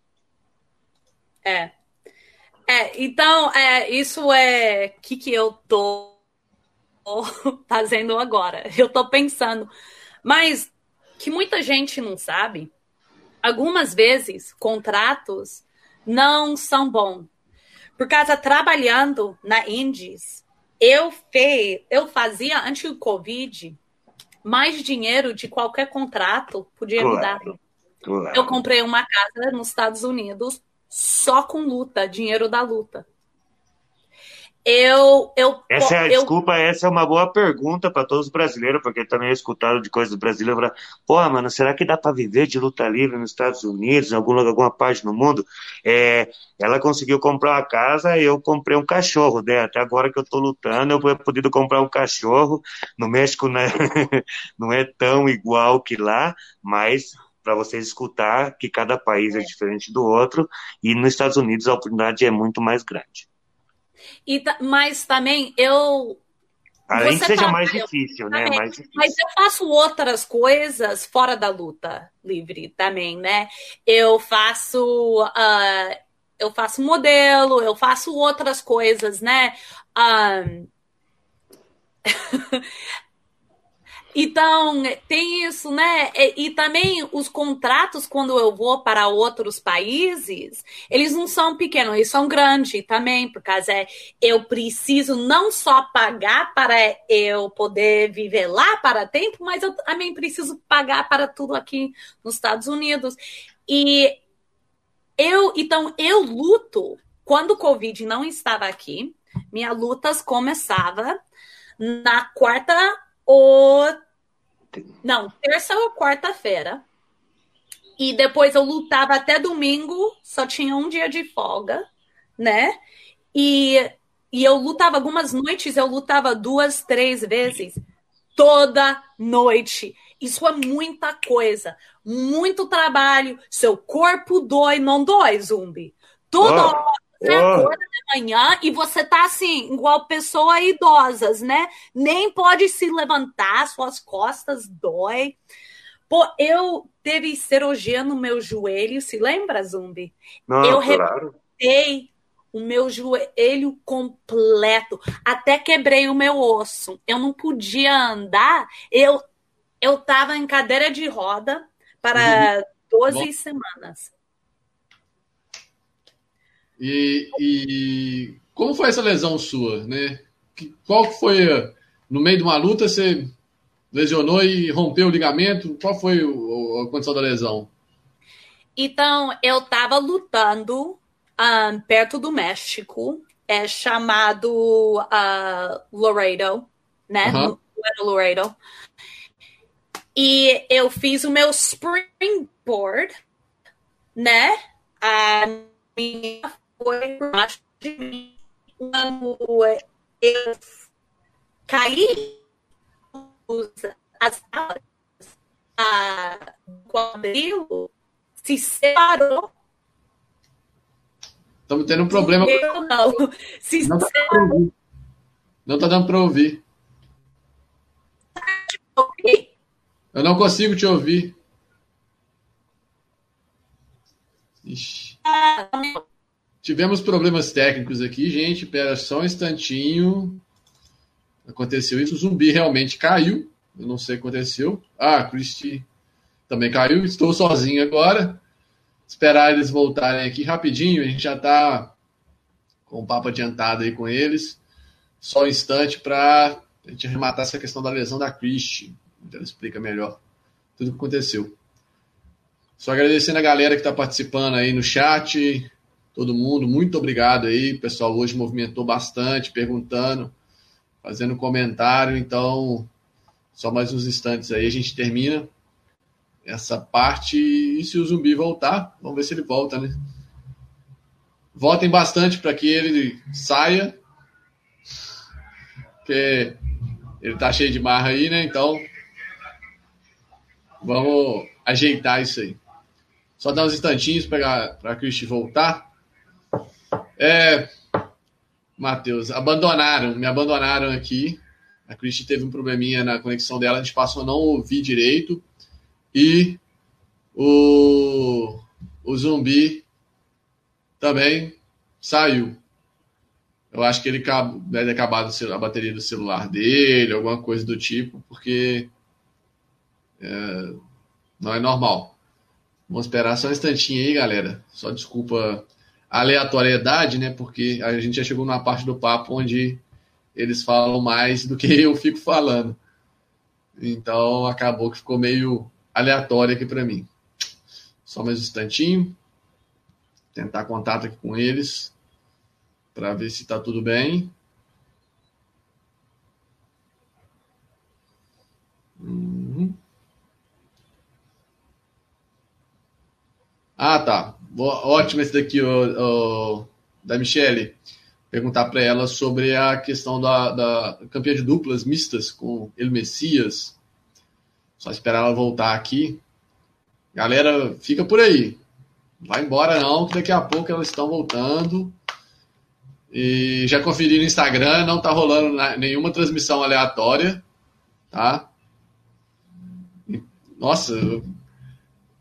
É. É, então, é, isso é que, que eu tô fazendo agora. Eu estou pensando. Mas que muita gente não sabe, algumas vezes contratos não são bons. Por causa trabalhando na Indies, eu, fe, eu fazia antes do Covid mais dinheiro de qualquer contrato podia claro, me dar. Claro. Eu comprei uma casa nos Estados Unidos só com luta, dinheiro da luta. Eu, eu, essa é a eu... desculpa, essa é uma boa pergunta para todos os brasileiros, porque também escutaram de coisas brasileiras, pô, mano, será que dá para viver de luta livre nos Estados Unidos, em algum, alguma parte no mundo? É, ela conseguiu comprar uma casa, eu comprei um cachorro, né? Até agora que eu tô lutando, eu podido comprar um cachorro. No México né? não é tão igual que lá, mas para vocês escutar que cada país é diferente do outro, e nos Estados Unidos a oportunidade é muito mais grande. E, mas também eu. Além que seja tá, mais difícil, né? Mais difícil. Mas eu faço outras coisas fora da luta livre também, né? Eu faço. Uh, eu faço modelo, eu faço outras coisas, né? Um... Então, tem isso, né? E, também os contratos, quando eu vou para outros países, eles não são pequenos, eles são grandes também, por causa é, eu preciso não só pagar para eu poder viver lá para tempo, mas eu também preciso pagar para tudo aqui nos Estados Unidos. E eu, então, eu luto quando o Covid não estava aqui, minhas lutas começava na quarta ou. Não, terça ou quarta-feira. E depois eu lutava até domingo, só tinha um dia de folga, né? E, e eu lutava algumas noites, eu lutava duas, três vezes, toda noite. Isso é muita coisa, muito trabalho. Seu corpo dói, não dói, zumbi? Toda oh. hora você oh. acorda de manhã e você tá assim, igual pessoa idosas, né? Nem pode se levantar, suas costas dói. Pô, eu teve cirurgia no meu joelho, se lembra, Zumbi? Não, eu claro. o meu joelho completo, até quebrei o meu osso. Eu não podia andar, eu eu tava em cadeira de roda para 12 Bom. semanas. E, e, como foi essa lesão sua, né? Qual foi no meio de uma luta você lesionou e rompeu o ligamento? Qual foi o, a condição da lesão? Então, eu estava lutando um, perto do México, é chamado uh, Laredo, né? Uhum. Laredo. E eu fiz o meu springboard, né? A minha foi por baixo de mim. Quando eu caí, as alas do quadril se separou. Estamos tendo um problema. Eu não. Se não está Não está dando para ouvir. Eu não consigo te ouvir. Ixi. Tivemos problemas técnicos aqui, gente. Espera só um instantinho. Aconteceu isso. O zumbi realmente caiu. Eu não sei o que aconteceu. Ah, Christy também caiu. Estou sozinho agora. Esperar eles voltarem aqui rapidinho. A gente já está com o papo adiantado aí com eles. Só um instante para a gente arrematar essa questão da lesão da Christy. Então ela explica melhor tudo o que aconteceu. Só agradecendo a galera que está participando aí no chat, todo mundo, muito obrigado aí. O pessoal hoje movimentou bastante, perguntando, fazendo comentário. Então, só mais uns instantes aí a gente termina essa parte. E se o zumbi voltar, vamos ver se ele volta, né? Votem bastante para que ele saia, porque ele tá cheio de marra aí, né? Então, Vamos ajeitar isso aí. Só dar uns instantinhos para a Cristi voltar. É, Matheus, abandonaram, me abandonaram aqui. A Cristi teve um probleminha na conexão dela, a gente passou a não ouvir direito. E o, o zumbi também saiu. Eu acho que ele deve acabado a bateria do celular dele, alguma coisa do tipo, porque é, não é normal. Vamos esperar só um instantinho aí, galera. Só desculpa aleatoriedade, né? Porque a gente já chegou numa parte do papo onde eles falam mais do que eu fico falando. Então acabou que ficou meio aleatório aqui para mim. Só mais um instantinho. Tentar contato aqui com eles para ver se está tudo bem. Uhum. Ah, tá. Ótimo esse daqui, o, o da Michele. Perguntar para ela sobre a questão da, da campeã de duplas mistas com El Messias. Só esperar ela voltar aqui. Galera, fica por aí. Vai embora não, que daqui a pouco elas estão voltando. E já conferi no Instagram, não tá rolando nenhuma transmissão aleatória, tá? Nossa,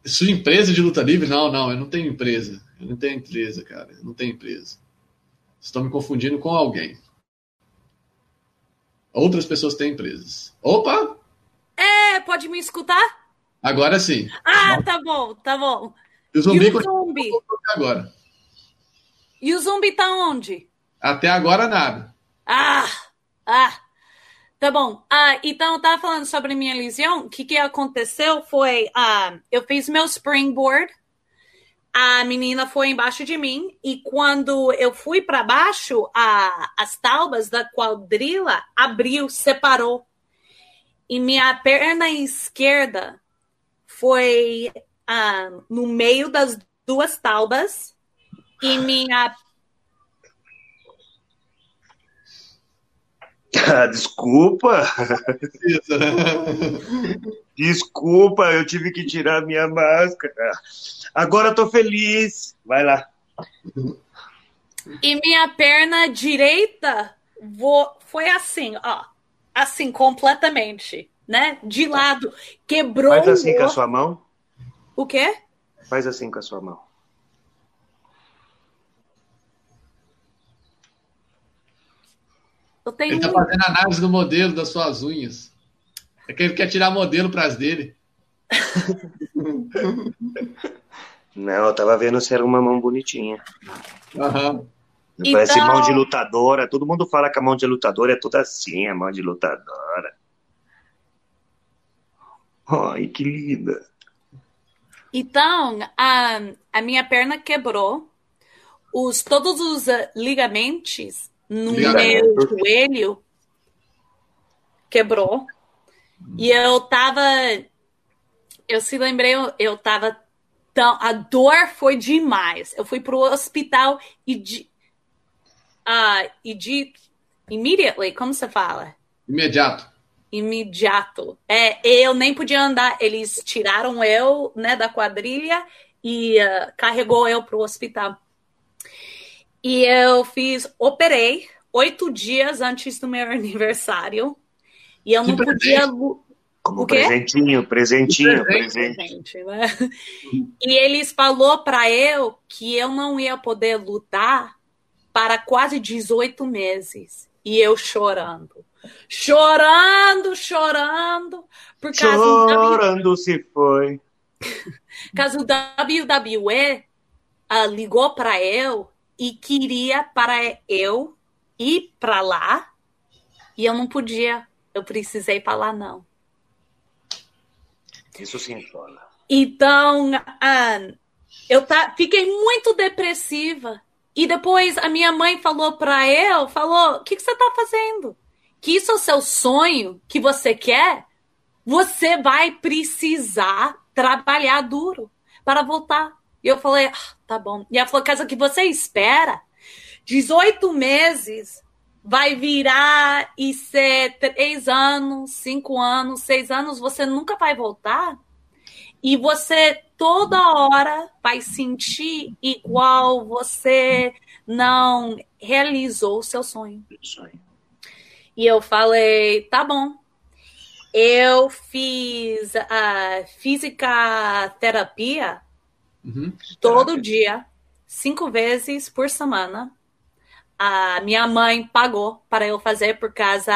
sua empresa de luta livre? Não, não, eu não tenho empresa. Eu não tenho empresa, cara. Eu não tenho empresa. Estão me confundindo com alguém. Outras pessoas têm empresas. Opa! É, pode me escutar? Agora sim. Ah, tá bom, tá bom. E o zumbi, e o zumbi? agora. E o zumbi tá onde? Até agora nada. Ah! Ah! Tá bom. Ah, então, eu tava falando sobre minha lesão. O que, que aconteceu foi, ah, eu fiz meu springboard, a menina foi embaixo de mim, e quando eu fui para baixo, ah, as taubas da quadrila abriu, separou. E minha perna esquerda foi ah, no meio das duas taubas, e minha desculpa. Desculpa, eu tive que tirar minha máscara. Agora eu tô feliz. Vai lá. E minha perna direita foi assim, ó. Assim, completamente. né? De lado. Quebrou Faz assim o com a sua mão. O quê? Faz assim com a sua mão. Eu tenho Ele tá fazendo análise do modelo das suas unhas. É que ele quer tirar modelo para as dele. Não, eu tava vendo se era uma mão bonitinha. Aham. Então- Parece mão de lutadora. Todo mundo fala que a mão de lutadora é toda assim, a mão de lutadora. Ai, que linda. Então, a, a minha perna quebrou. Os, todos os ah, ligamentos no meu joelho quebrou. E eu tava. Eu se lembrei, eu, eu tava tão. A dor foi demais. Eu fui pro hospital e de. ah, e de. Immediately, como você fala? Imediato. imediato. É, eu nem podia andar. Eles tiraram eu, né, da quadrilha e ah, carregou eu pro hospital. E eu fiz, operei oito dias antes do meu aniversário. E eu Que não podia. Como O quê? presentinho, presentinho, Presente. presente. Né? E eles falou para eu que eu não ia poder lutar para quase 18 meses. E eu chorando. Chorando, chorando. Por causa do Chorando se foi. caso o WWE ah, ligou para eu e queria para eu ir para lá e eu não podia. Eu precisei falar não. Isso sim fala. Então, ah, eu tá, fiquei muito depressiva. E depois a minha mãe falou para eu, falou, o que, que você tá fazendo? Que isso é o seu sonho, que você quer? Você vai precisar trabalhar duro para voltar. E eu falei, ah, tá bom. E ela falou, casa que você espera, 18 meses vai virar e ser três anos, cinco anos, seis anos, você nunca vai voltar. E você toda hora vai sentir igual você não realizou o seu sonho. E eu falei, tá bom. Eu fiz a física terapia Uhum. todo dia, cinco vezes por semana. A minha mãe pagou para eu fazer por causa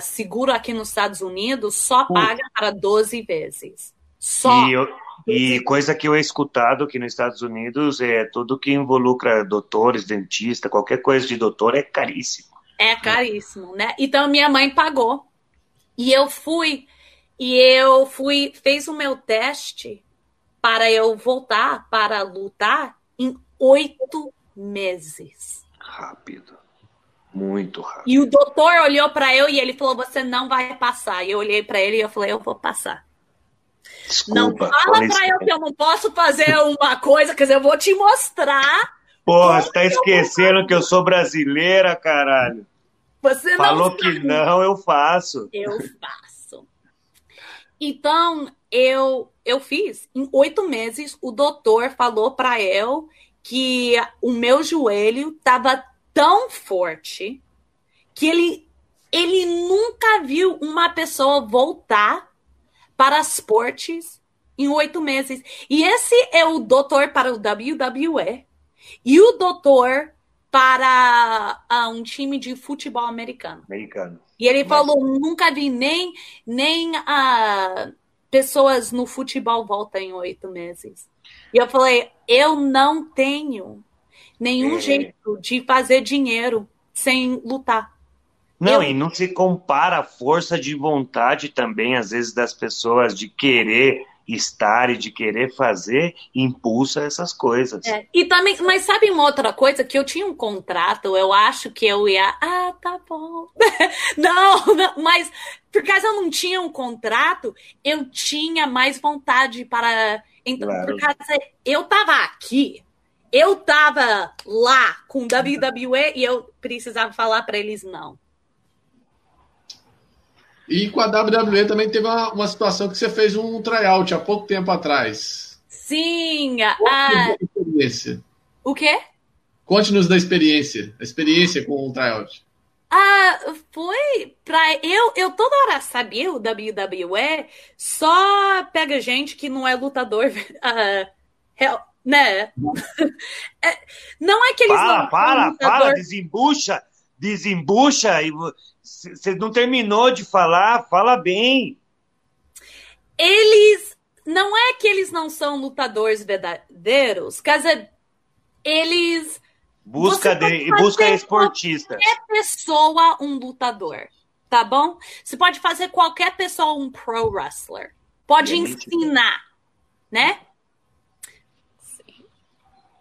seguro aqui nos Estados Unidos só paga para 12 vezes. Só. E, eu- e coisa que eu he escutado aqui nos Estados Unidos é tudo que involucra doutores, dentista, qualquer coisa de doutor é caríssimo. É caríssimo, né? Então minha mãe pagou. E eu fui e eu fui fez o meu teste para eu voltar para lutar em oito meses. Rápido. Muito rápido. E o doutor olhou para eu e ele falou: "Você não vai passar". E eu olhei para ele e eu falei: "Eu vou passar". não Desculpa. fala fala para eu que eu não posso fazer uma coisa, quer dizer, eu vou te mostrar. Porra, você tá esquecendo que eu sou brasileira, caralho. Você não Falou que não, eu faço. Eu faço. Então, eu, eu fiz. Em oito meses, o doutor falou para eu que o meu joelho estava tão forte que ele, ele nunca viu uma pessoa voltar para esportes em oito meses. E esse é o doutor para o WWE e o doutor para ah, um time de futebol americano. Americano. E ele Mas- falou: nunca vi nem, nem ah, pessoas no futebol voltam em oito meses. E eu falei: eu não tenho nenhum É. jeito de fazer dinheiro sem lutar. Não, Eu- e não se compara a força de vontade também, às vezes, das pessoas de querer estar e de querer fazer, impulsa essas coisas. É, E também, mas sabe uma outra coisa? Que eu tinha um contrato, eu acho que eu ia. Ah, tá bom. não, não, mas por causa eu não tinha um contrato, eu tinha mais vontade para. Então, Claro. por causa eu tava aqui, eu tava lá com WWE e eu precisava falar para eles não. E com a WWE também teve uma, uma situação que você fez um tryout há pouco tempo atrás. Sim, a experiência? o quê? Conte-nos da experiência, a experiência com o tryout. Ah, foi pra. Eu, eu toda hora sabia o WWE só pega gente que não é lutador. Uh, né? É, não é que eles fala, não. Fala, lutador... fala, desembucha, desembucha. E você não terminou de falar, fala bem. Eles. Não é que eles não são lutadores verdadeiros, casa eles Busca, de, busca esportista. Qualquer pessoa um lutador, tá bom? Você pode fazer qualquer pessoa um pro wrestler. Pode ensinar, né?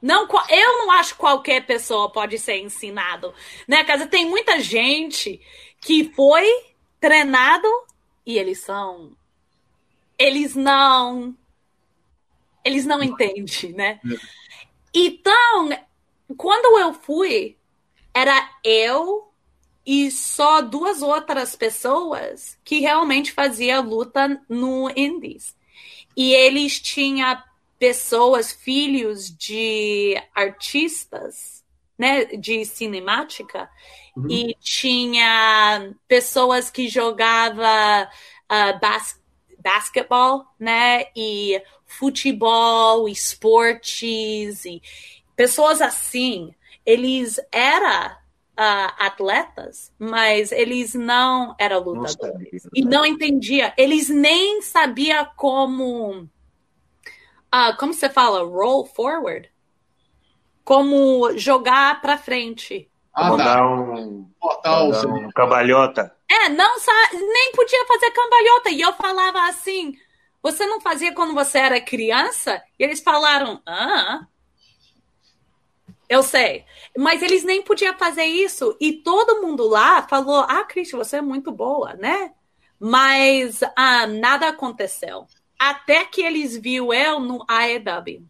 Não, eu não acho que qualquer pessoa pode ser ensinado, né? Casa tem muita gente que foi treinado e eles são eles não eles não entendem, né? É. Então, quando eu fui, era eu e só duas outras pessoas que realmente fazia luta no Indies. E eles tinham pessoas, filhos de artistas, né, de cinemática, uhum. e tinha pessoas que jogava uh, bas basquetebol, né, e futebol, esportes, e pessoas assim, eles eram uh, atletas, mas eles não eram lutadores. Não e não entendia. Eles nem sabiam como. Uh, como você fala? Roll forward? Como jogar para frente. Ah, como tá. dar um, botar um cambalhota. É, não nem podia fazer cambalhota. E eu falava assim: você não fazia quando você era criança? E eles falaram: ah, eu sei. Mas eles nem podiam fazer isso. E todo mundo lá falou: Ah, Cristi, você é muito boa, né? Mas ah, nada aconteceu. Até que eles viram eu no AEW.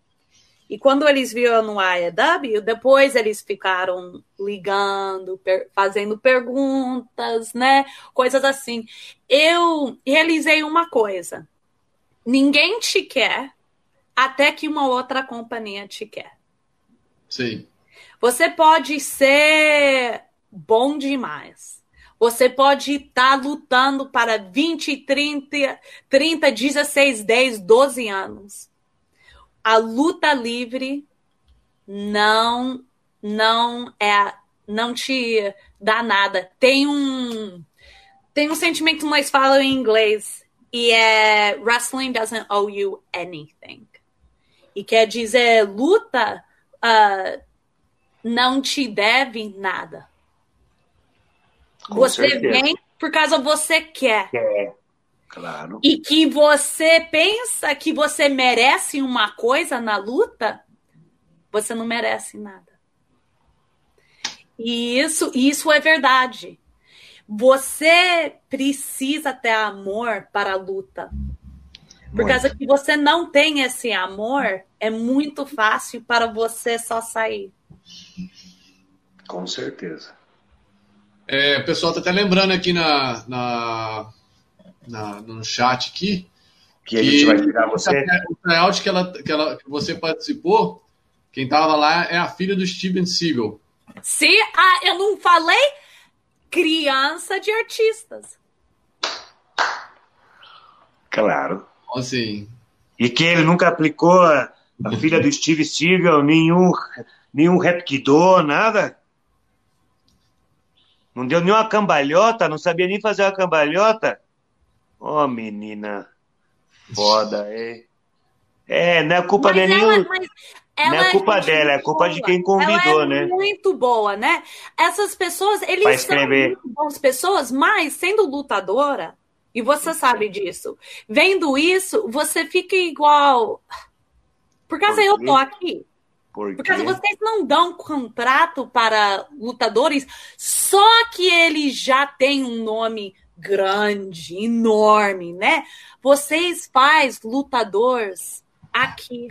E quando eles viram no AEW, depois eles ficaram ligando, per fazendo perguntas, né? Coisas assim. Eu realizei uma coisa: ninguém te quer até que uma outra companhia te quer. Sim. Você pode ser bom demais. Você pode estar tá lutando para 20, 30, 30, 16, 10, 12 anos. A luta livre não não é não te dá nada. Tem um tem um sentimento que nós falamos em inglês e é wrestling doesn't owe you anything. E quer dizer luta uh, não te deve nada. Com você certeza. vem por causa você quer. Quer. Claro. E que você pensa que você merece uma coisa na luta, você não merece nada. E isso, isso é verdade. Você precisa ter amor para a luta. Por muito. causa que você não tem esse amor, é muito fácil para você só sair. Com certeza. É, o pessoal está até lembrando aqui na, na, na, no chat aqui. Que, que a gente vai tirar você. O tryout que, ela, que, ela, que você participou, quem estava lá é a filha do Steven Seagal. Sim, ah, eu não falei criança de artistas. Claro. Assim. E que ele nunca aplicou a, a filha do Steve Seagal nenhum, nenhum repquidô, nada? Não deu nenhuma cambalhota, não sabia nem fazer uma cambalhota. Ô, oh, menina. Foda, é. É, não é culpa mas de nenhum. Não é culpa é dela, é culpa de quem convidou, ela é né? Muito boa, né? Essas pessoas, eles são muito boas pessoas, mas sendo lutadora, e você sabe disso, vendo isso, você fica igual. Por causa Por eu tô aqui. Por Porque vocês não dão contrato para lutadores só que eles já têm um nome grande, enorme, né? Vocês faz lutadores aqui.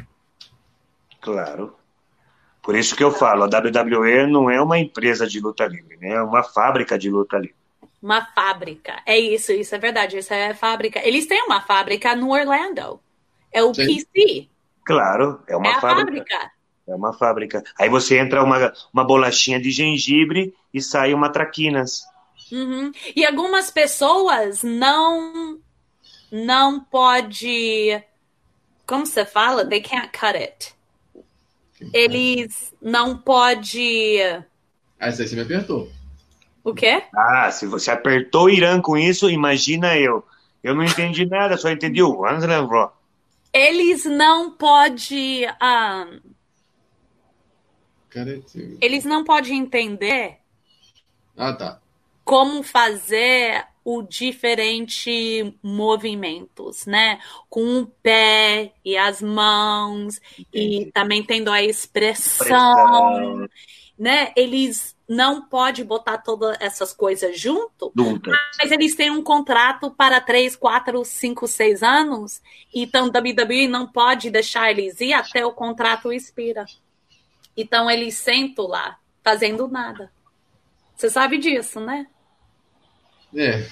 Claro. Por isso que eu falo, a WWE não é uma empresa de luta livre, né? É uma fábrica de luta livre. Uma fábrica. É isso, isso é verdade. Isso é fábrica. Eles têm uma fábrica no Orlando. É o Sim. PC. Claro, é uma é fábrica. fábrica. É uma fábrica. Aí você entra uma, uma bolachinha de gengibre e sai uma traquinas. Uhum. E algumas pessoas não não pode como você fala? They can't cut it. Eles não pode. Ah, aí você me apertou. O quê? Ah, se você apertou o Irã com isso, imagina eu. Eu não entendi nada, só entendi o Eles não pode. Um, eles não podem entender. Ah, tá. Como fazer o diferente movimentos, né? Com o pé e as mãos Entendi. e também tendo a expressão, né? Eles não pode botar todas essas coisas junto, Juntas. mas eles têm um contrato para três, quatro, cinco, seis anos, então WWE não pode deixar eles ir até o contrato expira. Então eles sentam lá, fazendo nada. Você sabe disso, né? É.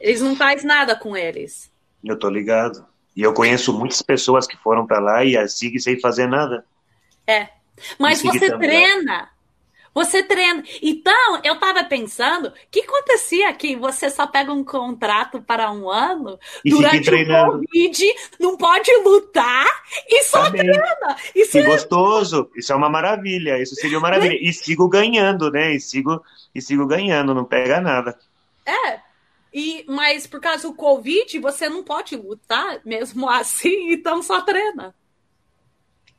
Eles não fazem nada com eles. Eu tô ligado. E eu conheço muitas pessoas que foram para lá e seguem sem fazer nada. É. Mas você treina. Você treina. Então, eu tava pensando, o que acontecia aqui? Você só pega um contrato para um ano, e durante o Covid, não pode lutar e só tá treina. Isso é gostoso. Isso é uma maravilha. Isso seria uma maravilha. E sigo ganhando, né? E sigo, e sigo ganhando, não pega nada. É, e, mas por causa do Covid, você não pode lutar mesmo assim, então só treina.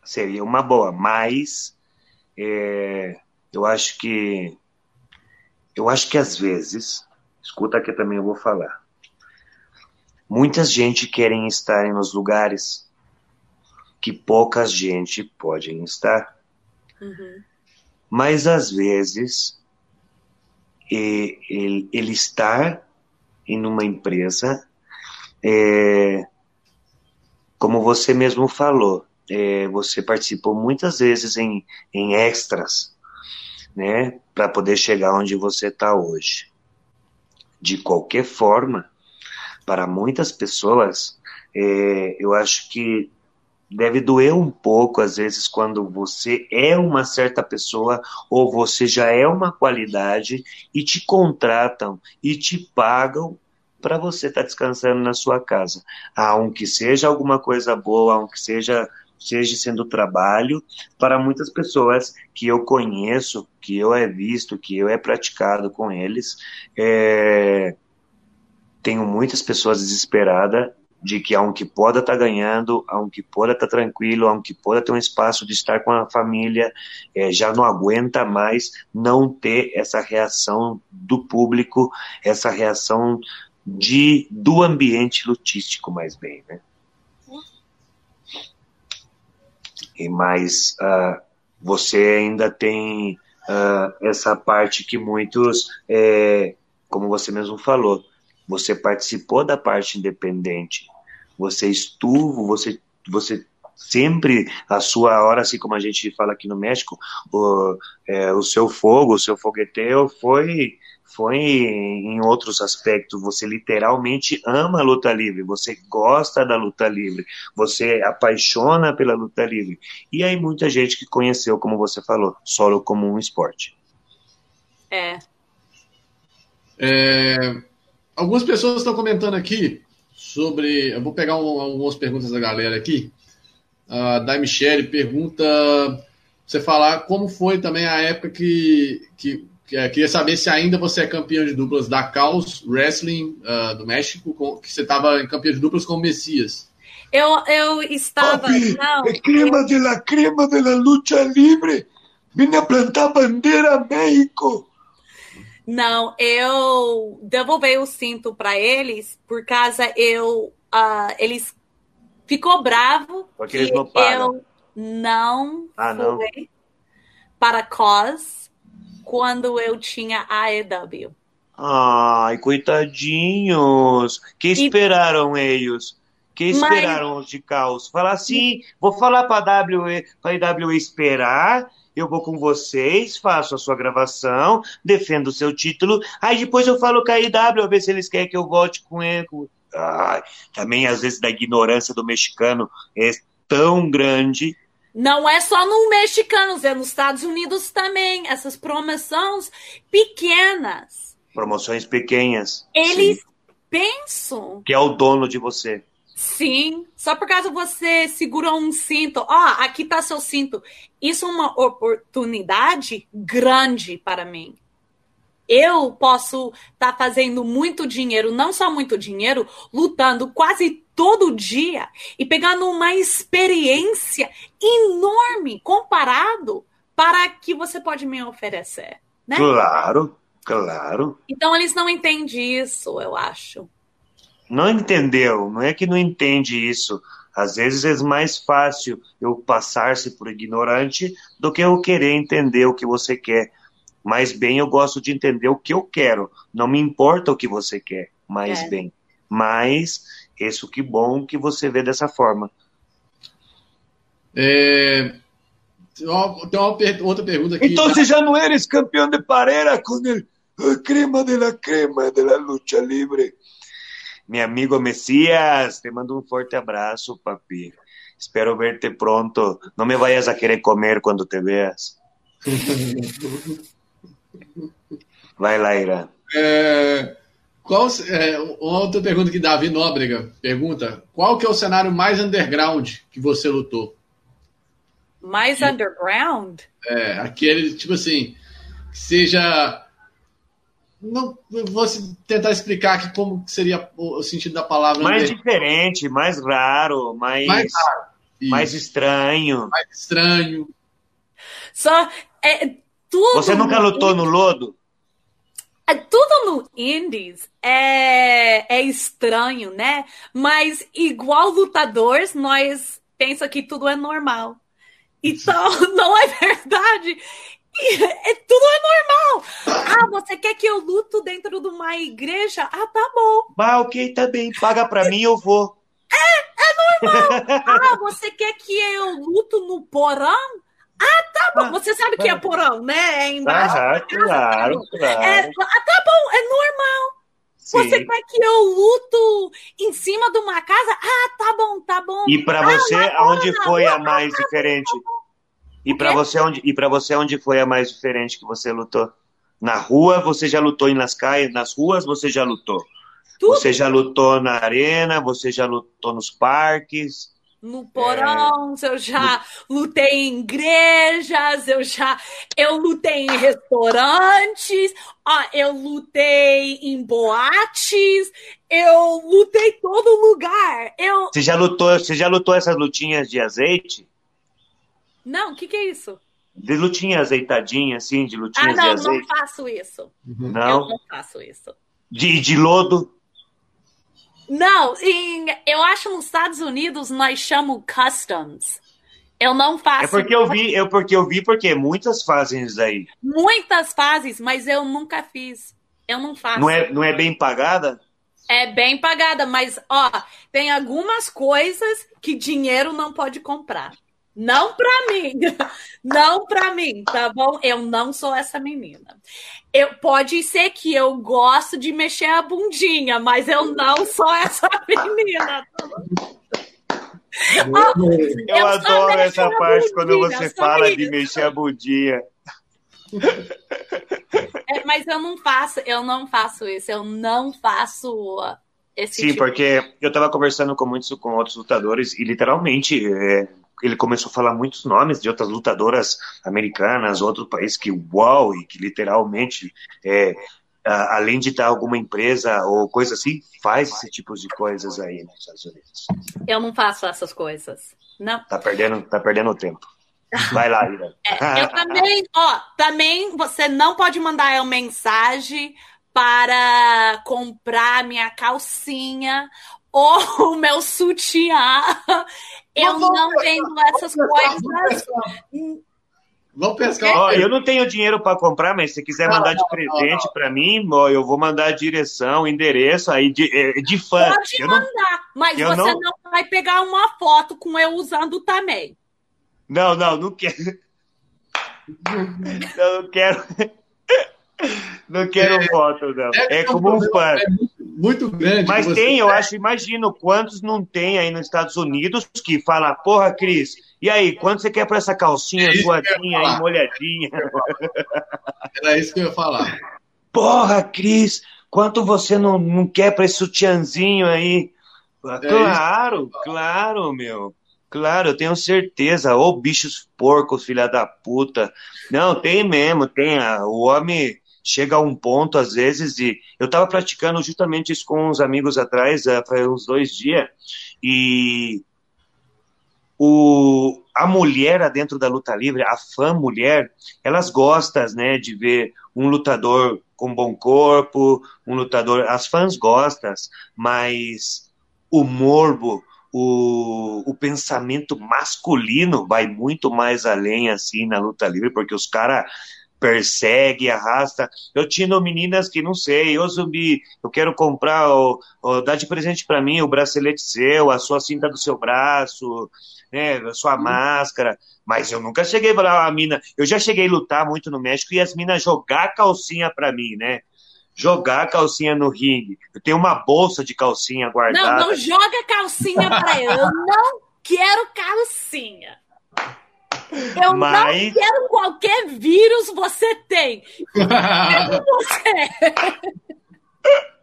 Seria uma boa, mas é, eu acho que eu acho que às vezes, escuta que também eu vou falar. Muita gente querem estar nos lugares que pouca gente pode estar. Uhum. Mas às vezes ele, ele estar em uma empresa, é, como você mesmo falou, é, você participou muitas vezes em, em extras, né, para poder chegar onde você está hoje. De qualquer forma, para muitas pessoas, é, eu acho que deve doer um pouco às vezes quando você é uma certa pessoa ou você já é uma qualidade e te contratam e te pagam para você estar tá descansando na sua casa. Aunque seja alguma coisa boa, aunque seja seja sendo trabalho para muitas pessoas que eu conheço, que eu é visto, que eu é praticado com eles, é... tenho muitas pessoas desesperadas de que aunque possa estar tá ganhando, aunque possa estar tá tranquilo, aunque possa ter um espaço de estar com a família, é, já não aguenta mais não ter essa reação do público, essa reação de do ambiente lutístico mais bem, né? E mais uh, você ainda tem uh, essa parte que muitos, é, como você mesmo falou, você participou da parte independente, você estuvo, você, você sempre a sua hora, assim como a gente fala aqui no México, o, é, o seu fogo, o seu fogueteiro foi foi em outros aspectos. Você literalmente ama a luta livre, você gosta da luta livre, você apaixona pela luta livre. E aí muita gente que conheceu, como você falou, solo como um esporte. É. é algumas pessoas estão comentando aqui sobre. Eu vou pegar um, algumas perguntas da galera aqui. A da Michelle pergunta você falar como foi também a época que, que, que é, queria saber se ainda você é campeão de duplas da Caos Wrestling uh, do México, com, que você estava em campeão de duplas com o Messias. Eu, eu estava. Papi, não, é crema eu... de la crema de la lucha libre. Vinha plantar bandeira México. Não, eu devolvi o cinto para eles por causa eu uh, eles ficou bravo Porque eles não pagam. eu não ah, fui não. para COS quando eu tinha AEW. Ai, coitadinhos. Que esperaram e... eles? Que esperaram Mas... os de caos? Falar assim, vou falar para a WWE esperar eu vou com vocês, faço a sua gravação, defendo o seu título, aí depois eu falo com a IW, ver se eles querem que eu volte com ele. Ai, também, às vezes, da ignorância do mexicano é tão grande. Não é só no mexicano, é nos Estados Unidos também. Essas promoções pequenas. Promoções pequenas. Eles Sim. pensam. Que é o dono de você. Sim, só por causa você segura um cinto. Ó, oh, aqui tá seu cinto. Isso é uma oportunidade grande para mim. Eu posso estar tá fazendo muito dinheiro, não só muito dinheiro, lutando quase todo dia e pegando uma experiência enorme comparado para que você pode me oferecer. Né? Claro, claro. Então eles não entendem isso, eu acho. Não entendeu, não é que não entende isso. Às vezes é mais fácil eu passar-se por ignorante do que eu querer entender o que você quer. Mais bem eu gosto de entender o que eu quero. Não me importa o que você quer, mais é. bem. Mas isso que bom que você vê dessa forma. É... Tem uma, tem uma per... outra pergunta aqui. Então você já não eres campeão de pareira com o crema de la crema de la lucha libre? Meu amigo Messias, te mando um forte abraço, papi. Espero verte pronto. Não me vayas a querer comer quando te veas. Vai, Laira. É, qual, é, outra pergunta que Davi Nóbrega pergunta: qual que é o cenário mais underground que você lutou? Mais underground? É, aquele, tipo assim, que seja não vou tentar explicar aqui como seria o sentido da palavra. Mais diferente, mais raro, mais, mais, raro, mais estranho. Mais estranho. Só é tudo. Você nunca lutou no lodo? É, tudo no Indies é, é estranho, né? Mas igual lutadores, nós pensa que tudo é normal. Então, não é verdade. É, tudo é normal. Ah, você quer que eu luto dentro de uma igreja? Ah, tá bom. Ah, ok, tá bem. Paga pra mim, eu vou. É, é normal. Ah, você quer que eu luto no porão? Ah, tá bom. Você sabe que é porão, né? É embaixo. Ah, claro, claro. É, ah, tá bom, é normal. Sim. Você quer que eu luto em cima de uma casa? Ah, tá bom, tá bom. E para ah, você, aonde foi a mais diferente? E para você onde e para você onde foi a mais diferente que você lutou? Na rua, você já lutou nas caias, nas ruas, você já lutou. Tudo. Você já lutou na arena, você já lutou nos parques. No porão, é... eu já lutei em igrejas, eu já eu lutei em restaurantes, ó, eu lutei em boates, eu lutei todo lugar. Eu Você já lutou, você já lutou essas lutinhas de azeite? Não, o que, que é isso? De lutinha azeitadinha, assim, de lutinha ah, não, de azeite. não faço isso. Uhum. Não? Eu não faço isso. De, de lodo? Não, em, eu acho nos Estados Unidos nós chamamos customs. Eu não faço. É porque eu vi, eu porque eu vi porque muitas fazem isso aí. Muitas fazem, mas eu nunca fiz. Eu não faço. Não é, não é bem pagada? É bem pagada, mas ó, tem algumas coisas que dinheiro não pode comprar. Não para mim. Não para mim, tá bom? Eu não sou essa menina. Eu, pode ser que eu gosto de mexer a bundinha, mas eu não sou essa menina. Tá eu, eu adoro essa parte quando você fala de mexer a bundinha. É, mas eu não faço, eu não faço isso, eu não faço esse Sim, tipo porque eu estava conversando com muitos com outros lutadores e literalmente é, ele começou a falar muitos nomes de outras lutadoras americanas, outro país que uau, e que literalmente, é, além de estar alguma empresa ou coisa assim, faz esse tipo de coisas aí nos Estados Unidos. Eu não faço essas coisas. Não. Tá perdendo, tá perdendo tempo. Vai lá, Ira. É, eu também, ó, também você não pode mandar uma mensagem para comprar minha calcinha ou o meu sutiã. Eu não vendo essas coisas. Vamos pescar. Oh, eu não tenho dinheiro para comprar, mas se quiser mandar de presente para mim, eu vou mandar a direção, endereço aí de, é, de fã. Pode eu mandar, não, mas você não... não... vai pegar uma foto com eu usando também. Não, não, não quero. não quero. Não quero é, foto, não. É, é como um fã. É muito, muito grande. Mas tem, eu acho, imagino quantos não tem aí nos Estados Unidos que fala, porra, Cris, e aí, quanto você quer para essa calcinha é suadinha aí, molhadinha? Era isso que eu ia falar. Porra, Cris, quanto você não, não quer pra esse sutiãzinho aí? É claro, isso. claro, meu. Claro, eu tenho certeza. Ô bichos porcos, filha da puta. Não, tem mesmo, tem. O homem chega a um ponto, às vezes, e eu estava praticando justamente isso com uns amigos atrás, uh, faz uns dois dias, e o, a mulher dentro da luta livre, a fã mulher, elas gostam, né, de ver um lutador com bom corpo, um lutador, as fãs gostam, mas o morbo, o, o pensamento masculino vai muito mais além, assim, na luta livre, porque os caras persegue, arrasta. Eu tinha meninas que não sei, ô zumbi, eu quero comprar, ou, ou dá de presente para mim o bracelete seu, a sua cinta do seu braço, né, a sua hum. máscara. Mas eu nunca cheguei para a mina. Eu já cheguei a lutar muito no México e as minas jogar calcinha para mim, né? Jogar calcinha no ringue. Eu tenho uma bolsa de calcinha guardada. Não, não joga calcinha para eu. Eu não quero calcinha. Eu Mas... não quero qualquer vírus você tem. você.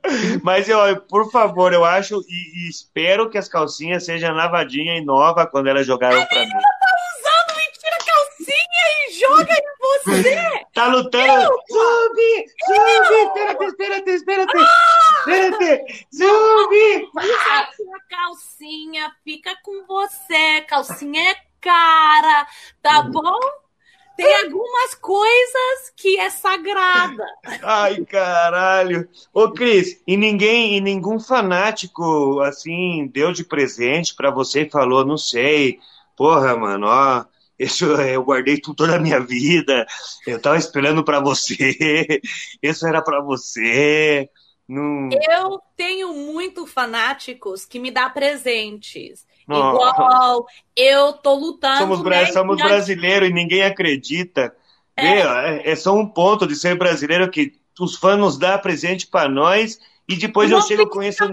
Mas eu, por favor, eu acho e, e, espero que as calcinhas sejam lavadinhas e nova quando elas jogaram para mim. Ela tá usando e tira calcinha e joga em você. tá lutando. Zumbi, zumbi, espérate, espérate, espérate. Ah! Espérate, zumbi. A calcinha fica com você. Calcinha é cara, tá uhum. bom? Tem algumas coisas que é sagrada. Ai, caralho. Ô, Cris, e ninguém, e nenhum fanático, assim, deu de presente para você e falou, não sei, porra, mano, ó, isso eu guardei tudo toda a minha vida, eu tava esperando para você, isso era para você. Não... Eu tenho muito fanáticos que me dá presentes. Igual, eu tô lutando. Somos, né? somos brasileiros e ninguém acredita. É. é, é só um ponto de ser brasileiro que os fãs nos dão presente para nós e depois não eu chego com isso.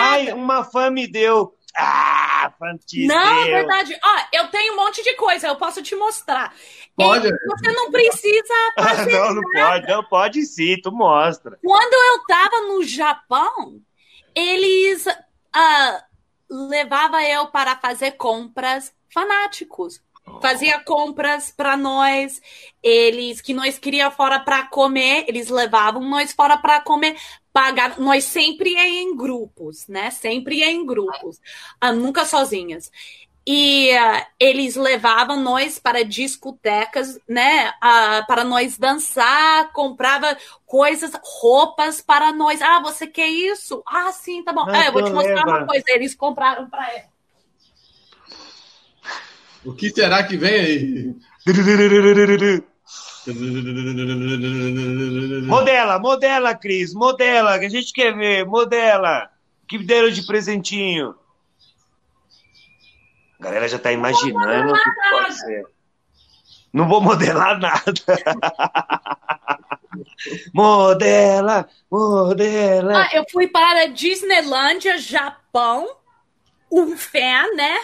Ai, uma fã me deu. Ah, fantástico. Não, verdade. Ó, eu tenho um monte de coisa, eu posso te mostrar. Pode. E você não precisa fazer Não, não nada. pode, não pode sim, tu mostra. Quando eu tava no Japão, eles uh, levava eu para fazer compras fanáticos. Fazia compras para nós, eles que nós queria fora para comer, eles levavam nós fora para comer, pagar, nós sempre ia em grupos, né? Sempre ia em grupos, ah, nunca sozinhas. E uh, eles levavam nós para discotecas, né? Uh, para nós dançar, comprava coisas, roupas para nós. Ah, você quer isso? Ah, sim, tá bom. é, eu vou te mostrar uma coisa. Eles compraram para ele. O que será que vem aí? modela, modela, Cris, modela, que a gente quer ver, modela. Que deram de presentinho. A galera já tá imaginando o que pode ser. Não vou modelar nada. modela, modela. Ah, eu fui para Disneylândia, Japão. Um fã, né?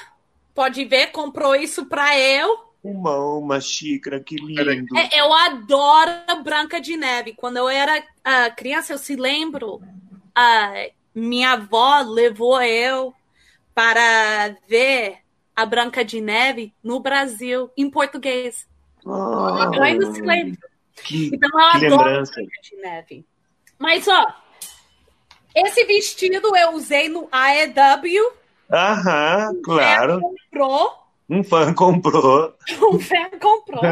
Pode ver, comprou isso para eu. Uma, uma xícara, que lindo. É, eu adoro Branca de Neve. Quando eu era uh, criança, eu se lembro, uh, minha avó levou eu para ver a Branca de Neve no Brasil, em português. Oh, eu ainda se lembro. Que, então eu adoro lembrança. Branca de Neve. Mas, ó, esse vestido eu usei no AEW. Aham, claro. Um fã comprou. Um fã comprou. Um fã comprou.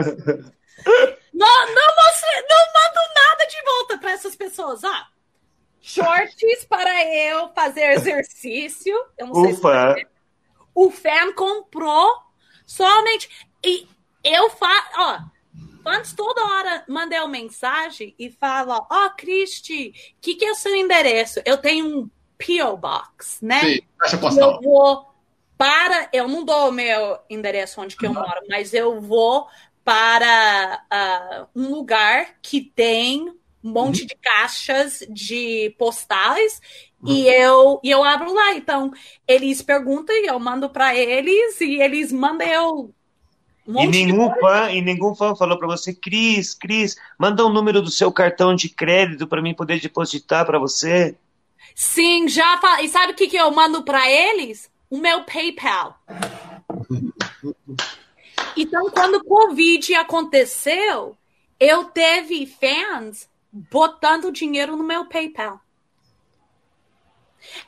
não, não, mostrei, não mando nada de volta para essas pessoas, ó. Shorts para eu fazer exercício. Eu não sei Ufa. se o fan comprou somente. E eu faço. Ó, fãs toda hora mandam uma mensagem e falam: Ó, oh, Cristi, o que, que é o seu endereço? Eu tenho um P.O. Box, né? Sim, caixa postal. Eu vou para. Eu não dou o meu endereço onde que eu moro, mas eu vou para uh, um lugar que tem um monte uhum. de caixas de postais e eu, e eu abro lá. Então, eles perguntam e eu mando para eles e eles mandam eu. Um e nenhum fã, e nenhum fã falou para você, Cris, Cris, manda o um número do seu cartão de crédito para mim poder depositar para você. Sim, já fa... E sabe o que, que eu mando para eles? O meu PayPal. então, quando o Covid aconteceu, eu teve fãs botando dinheiro no meu PayPal.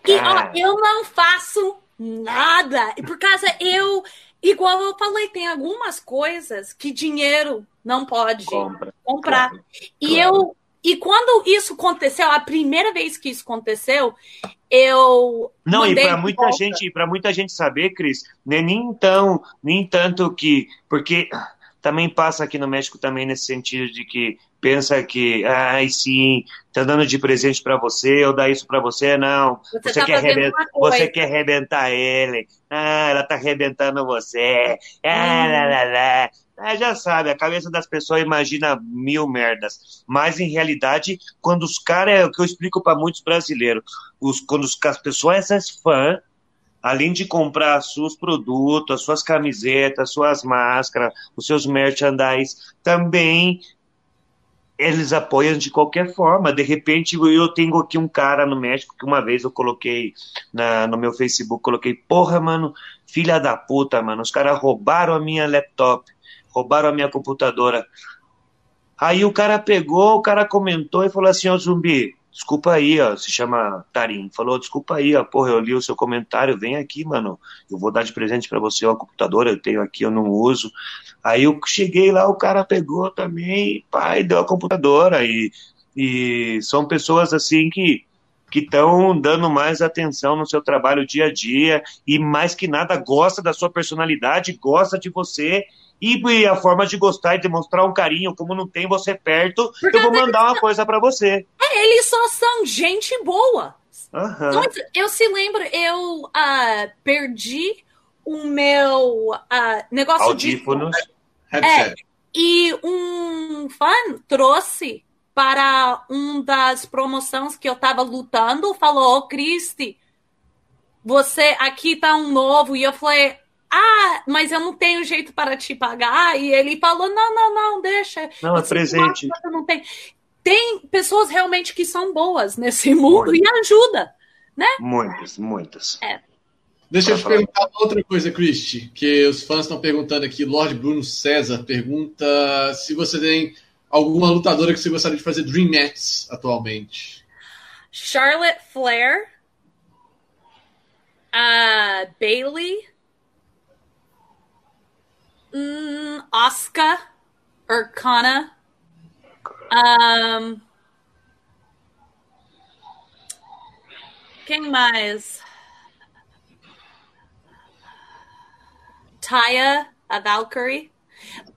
E ó, eu não faço nada. Por causa eu Igual eu falei, tem algumas coisas que dinheiro não pode Compra, comprar. Claro, e claro. eu e quando isso aconteceu, a primeira vez que isso aconteceu, eu não e para muita volta. gente, para muita gente saber, Cris, né, nem tão, nem tanto que porque também passa aqui no México também nesse sentido de que pensa que, ai, sim, tá dando de presente para você, ou dá isso para você, não. Você, você tá quer arrebentar, você quer arrebentar ele. Ah, ela tá arrebentando você. Ah, hum. lá, lá, lá. Ah, já sabe, a cabeça das pessoas imagina mil merdas. Mas em realidade, quando os caras, é o que eu explico para muitos brasileiros, os, quando os, as pessoas são fãs, além de comprar seus produtos, as suas camisetas, suas máscaras, os seus merchandise, também eles apoiam de qualquer forma. De repente, eu tenho aqui um cara no México que uma vez eu coloquei na, no meu Facebook, coloquei, porra, mano, filha da puta, mano, os caras roubaram a minha laptop, roubaram a minha computadora. Aí o cara pegou, o cara comentou e falou assim, ó, zumbi, desculpa aí, ó, se chama Tarim, falou, desculpa aí, ó, porra, eu li o seu comentário, vem aqui, mano, eu vou dar de presente para você uma computadora, eu tenho aqui, eu não uso. Aí eu cheguei lá, o cara pegou também, pai, deu a computadora, e, e são pessoas assim que que estão dando mais atenção no seu trabalho dia a dia e mais que nada gosta da sua personalidade, gosta de você e a forma de gostar e demonstrar um carinho, como não tem você perto, Porque eu vou mandar uma coisa para você. É, eles só são gente boa. Uhum. Então, eu se lembro, eu uh, perdi o meu uh, negócio Audífonos. de. É, e um fã trouxe para um das promoções que eu estava lutando, falou, ô oh, Cristi, você aqui tá um novo. E eu falei, ah, mas eu não tenho jeito para te pagar. E ele falou: não, não, não, deixa. Não, é presente. Não tem. tem pessoas realmente que são boas nesse mundo e ajuda, né? Muitas, muitas. É. Deixa eu te perguntar outra coisa, Cristi, que os fãs estão perguntando aqui. Lord Bruno César pergunta se você tem alguma lutadora que você gostaria de fazer Dream Match atualmente. Charlotte Flair, uh, Bailey, Mm, Oscar Urkana. Um, quem mais? Taya, a Valkyrie.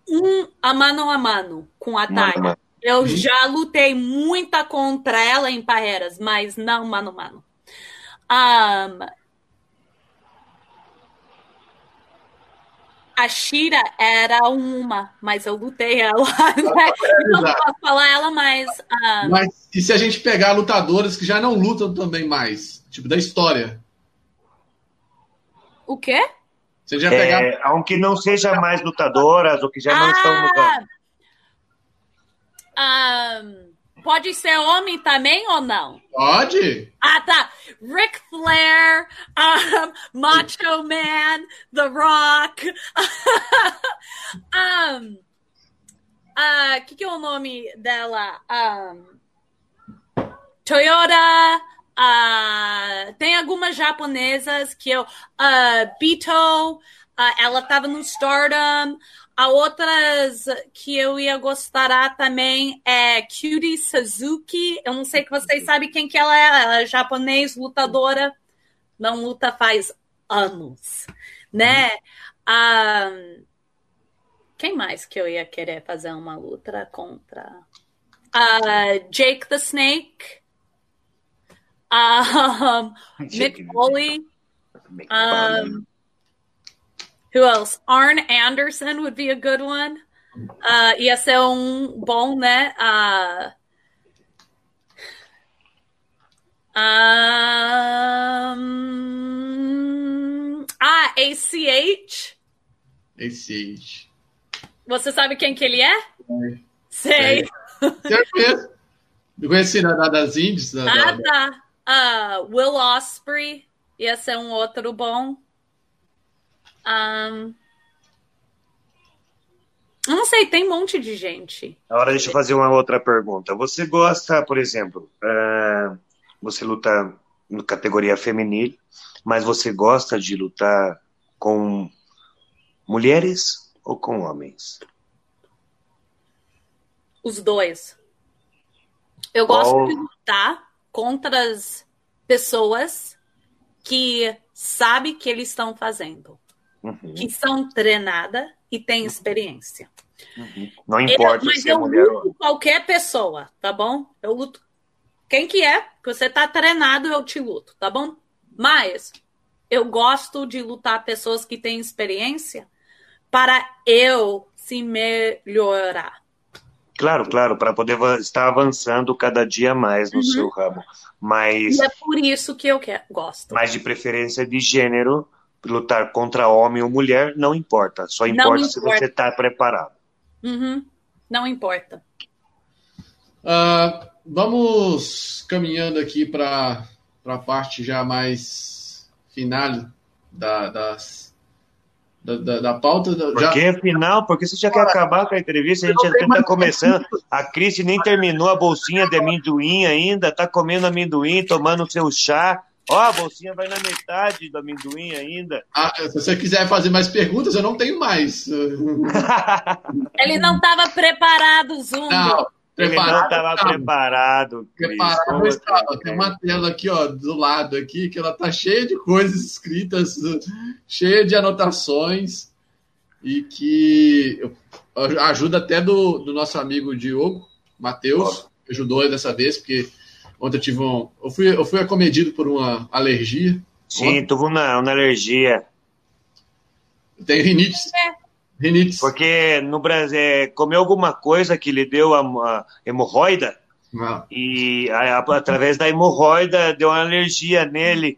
Um a mano a mano com a Taya. Eu uhum. já lutei muita contra ela em Parreiras, mas não mano a mano. Um, a Shira era uma, mas eu lutei ela. Né? Não posso falar ela mais. Um... Mas e se a gente pegar lutadoras que já não lutam também mais? Tipo, da história. O quê? Você já pegar... É, aunque não seja mais lutadoras ou que já não ah, estão lutando. Um, Pode ser homem também ou não? Pode. Ah, tá. Ric Flair, um, Macho Man, The Rock. um, uh, que, que é o nome dela? Um, Toyota. Uh, tem algumas japonesas que eu. Uh, Bito. Uh, ela estava no Stardom. A outras que eu ia gostar também é Cutie Suzuki. Eu não sei que vocês sabem quem que ela é. Ela é japonês, lutadora. Não luta faz anos, né? Um, quem mais que eu ia querer fazer uma luta contra? Uh, Jake the Snake. Um, Mick Foley. Um, Who else? Arn Anderson would be a good one. Uh, ia ser um bom, né? Uh, um, ah, ACH. ACH. Você sabe quem que ele é? Sei. Sei. Eu conheci da, das Indies. Ah, tá. Uh, Will Osprey. Ia ser um outro bom. Um... Não sei, tem um monte de gente. Agora deixa eu fazer uma outra pergunta. Você gosta, por exemplo, uh, você luta na categoria feminil, mas você gosta de lutar com mulheres ou com homens? Os dois. Eu gosto de lutar contra as pessoas que sabem que eles estão fazendo, uhum. que são treinadas e têm experiência. Uhum. Não importa eu, mas se é eu mulher luto ou... qualquer pessoa, tá bom? Eu luto quem que é, que você tá treinado, eu te luto, tá bom? Mas eu gosto de lutar pessoas que têm experiência para eu se melhorar. Claro, claro, para poder estar avançando cada dia mais no uhum. seu ramo. Mas. E é por isso que eu quero, gosto. Mas de preferência de gênero, lutar contra homem ou mulher, não importa. Só importa, importa. se você está preparado. Uhum. Não importa. Uh, vamos caminhando aqui para a parte já mais final da, das, da, da, da pauta. Da, Por que final? Porque você já quer acabar com a entrevista, a gente já está começando. A Cris nem terminou a bolsinha de amendoim ainda, está comendo amendoim, tomando seu chá. Ó, a bolsinha vai na metade do amendoim ainda. Ah, se você quiser fazer mais perguntas, eu não tenho mais. Ele não estava preparado, Zoom. Não. Ele não estava preparado. Preparado estava. Tem uma tela aqui, ó, do lado aqui, que ela tá cheia de coisas escritas, cheia de anotações e que ajuda até do, do nosso amigo Diogo, Matheus, que ajudou dessa vez, porque ontem eu tive um. Eu fui, eu fui acomedido por uma alergia. Sim, tive uma, uma alergia. Tem rinite. É. Rinite. Porque no Brasil, é, comeu alguma coisa que lhe deu a, a hemorroida. Ah. E a, a, através da hemorroida deu uma alergia nele.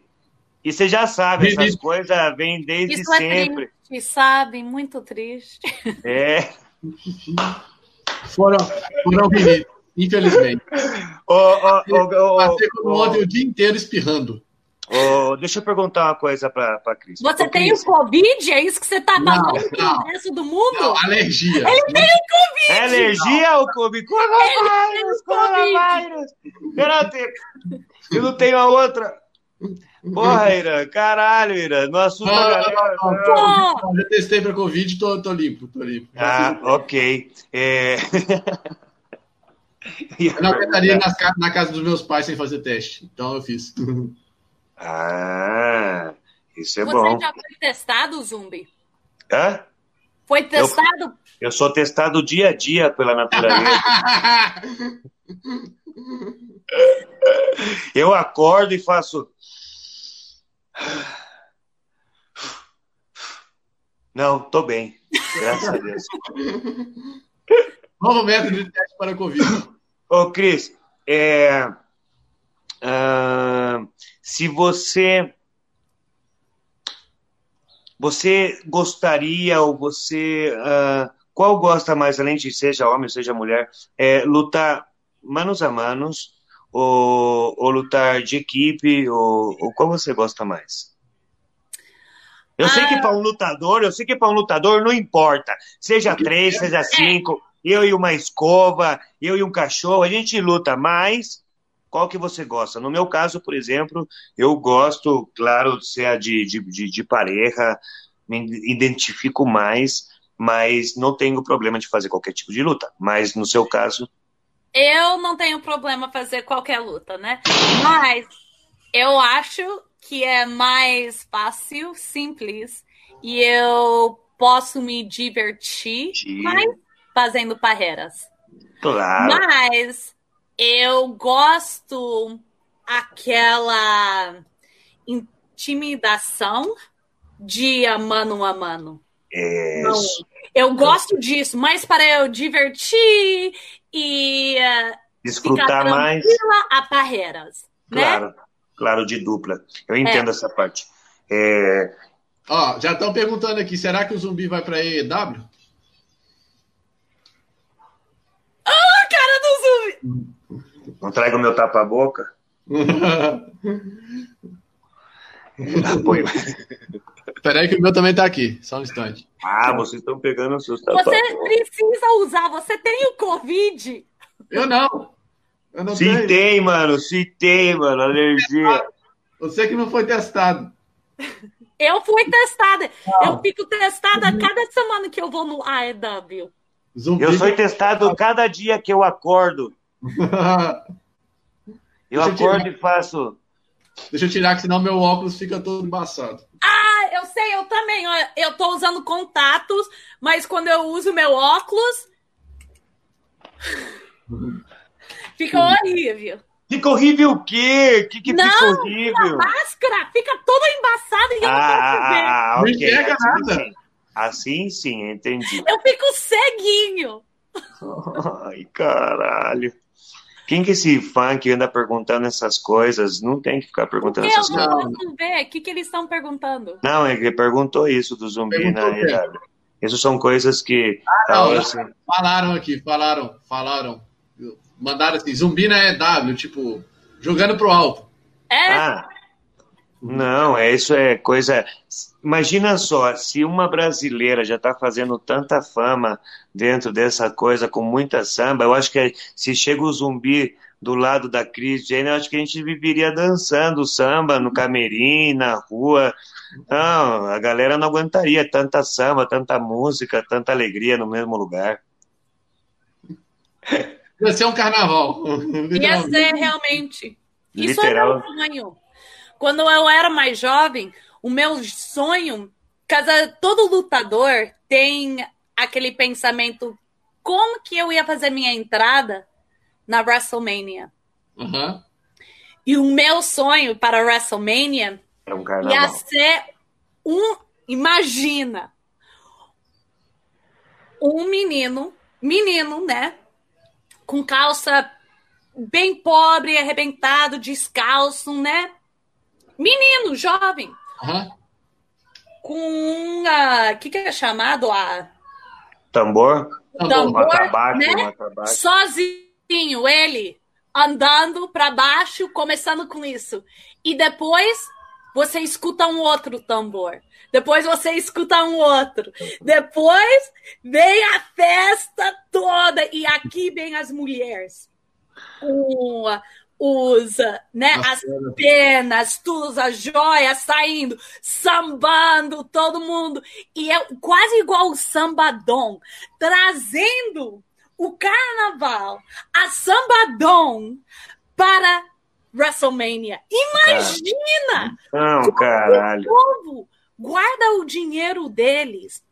E você já sabe, Rinite. essas coisas vêm desde Isso sempre. É triste, sabe? Muito triste. É. Foram, foram rinite, infelizmente. Oh, oh, oh, Passei oh, oh, o dia inteiro espirrando. Oh, deixa eu perguntar uma coisa para a Cris. Você tem o Covid? É isso que você está falando no resto do mundo? Não, alergia. Ele tem o Covid! É alergia ou Covid? Coronavírus! Coronavírus! Peraí, eu não tenho a outra. Porra, Ira, caralho, Ira, não assusta a galera. Não, não, Já testei para Covid, tô, tô limpo, tô limpo. Ah, ok. É... eu não aguentaria na casa dos meus pais sem fazer teste, então eu fiz. Ah, isso é Você bom. Você já foi testado, Zumbi? Hã? Foi testado? Eu, eu sou testado dia a dia pela natureza. eu acordo e faço. Não, tô bem. Graças a Deus. Novo método de teste para a Covid. Ô, Cris, é, Uh, se você você gostaria ou você uh, qual gosta mais além de seja homem seja mulher é lutar manos a manos ou, ou lutar de equipe ou, ou qual você gosta mais eu ah. sei que ah. para um lutador eu sei que para um lutador não importa seja três seja cinco eu e uma escova eu e um cachorro a gente luta mais qual que você gosta? No meu caso, por exemplo, eu gosto, claro, de ser a de, de, de, de pareja, me identifico mais, mas não tenho problema de fazer qualquer tipo de luta. Mas no seu caso. Eu não tenho problema fazer qualquer luta, né? Mas eu acho que é mais fácil, simples, e eu posso me divertir mais fazendo barreiras. Claro. Mas eu gosto aquela intimidação de mano a mano. Então, eu gosto disso, mas para eu divertir e desfrutar mais a barreiras. Né? Claro, né? claro, de dupla. Eu entendo é. essa parte. É... Ó, já estão perguntando aqui, será que o zumbi vai para EW? Não traga o meu tapa-boca? Apoio. Peraí que o meu também tá aqui, só um instante. Ah, vocês estão pegando os seus tapa Você precisa usar, você tem o Covid. Eu não. Eu não se tenho. tem, mano, se tem, mano, alergia. Você que não foi testado. Eu fui testada. Não. Eu fico testada cada semana que eu vou no AEW. Zumbi. Eu sou testado cada dia que eu acordo. eu acordo e faço. Deixa eu tirar, que senão meu óculos fica todo embaçado. Ah, eu sei, eu também. Eu tô usando contatos, mas quando eu uso meu óculos. fica horrível. Fica horrível o quê? O que, que não, fica horrível? A máscara fica toda embaçada e eu ah, não posso ver. Ah, okay. Não enxerga assim, nada. Sim. Assim sim, entendi. Eu fico ceguinho. Ai, caralho. Quem que é esse fã que anda perguntando essas coisas? Não tem que ficar perguntando essas coisas. Eu não posso ver. O que, que eles estão perguntando? Não, ele perguntou isso do zumbi perguntou na realidade. Isso são coisas que. Ah, não, assim... Falaram aqui, falaram, falaram. Mandaram assim, zumbi na EW, tipo, jogando pro alto. É? Ah, não, é isso é coisa. Imagina só, se uma brasileira já está fazendo tanta fama dentro dessa coisa com muita samba, eu acho que se chega o zumbi do lado da Cris Jenner, eu acho que a gente viveria dançando samba no camerim, na rua. Não, a galera não aguentaria tanta samba, tanta música, tanta alegria no mesmo lugar. Ia ser um carnaval. Ia ser realmente. Isso Literal. é um sonho. Quando eu era mais jovem, o meu sonho, casa todo lutador tem aquele pensamento como que eu ia fazer minha entrada na WrestleMania. Uhum. E o meu sonho para a WrestleMania é um ia ser um. Imagina! Um menino, menino, né? Com calça bem pobre, arrebentado, descalço, né? Menino, jovem. Uhum. Com uma. O que, que é chamado? A. Tambor? Tambor. Atabaque, né? Sozinho, ele andando para baixo, começando com isso. E depois você escuta um outro tambor. Depois você escuta um outro. Depois vem a festa toda. E aqui vem as mulheres. Com usa, né? As penas, tudo, as joias saindo, sambando, todo mundo. E é quase igual o sambadom, trazendo o carnaval, a sambadom para WrestleMania. Imagina! Não, caralho. O povo guarda o dinheiro deles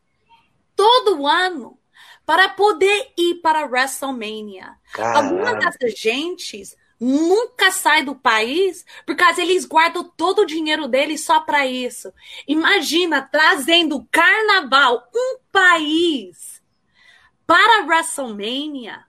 todo ano para poder ir para WrestleMania. Caralho. Algumas das gentes nunca sai do país, porque eles guardam todo o dinheiro deles só para isso. Imagina trazendo carnaval, um país, para WrestleMania.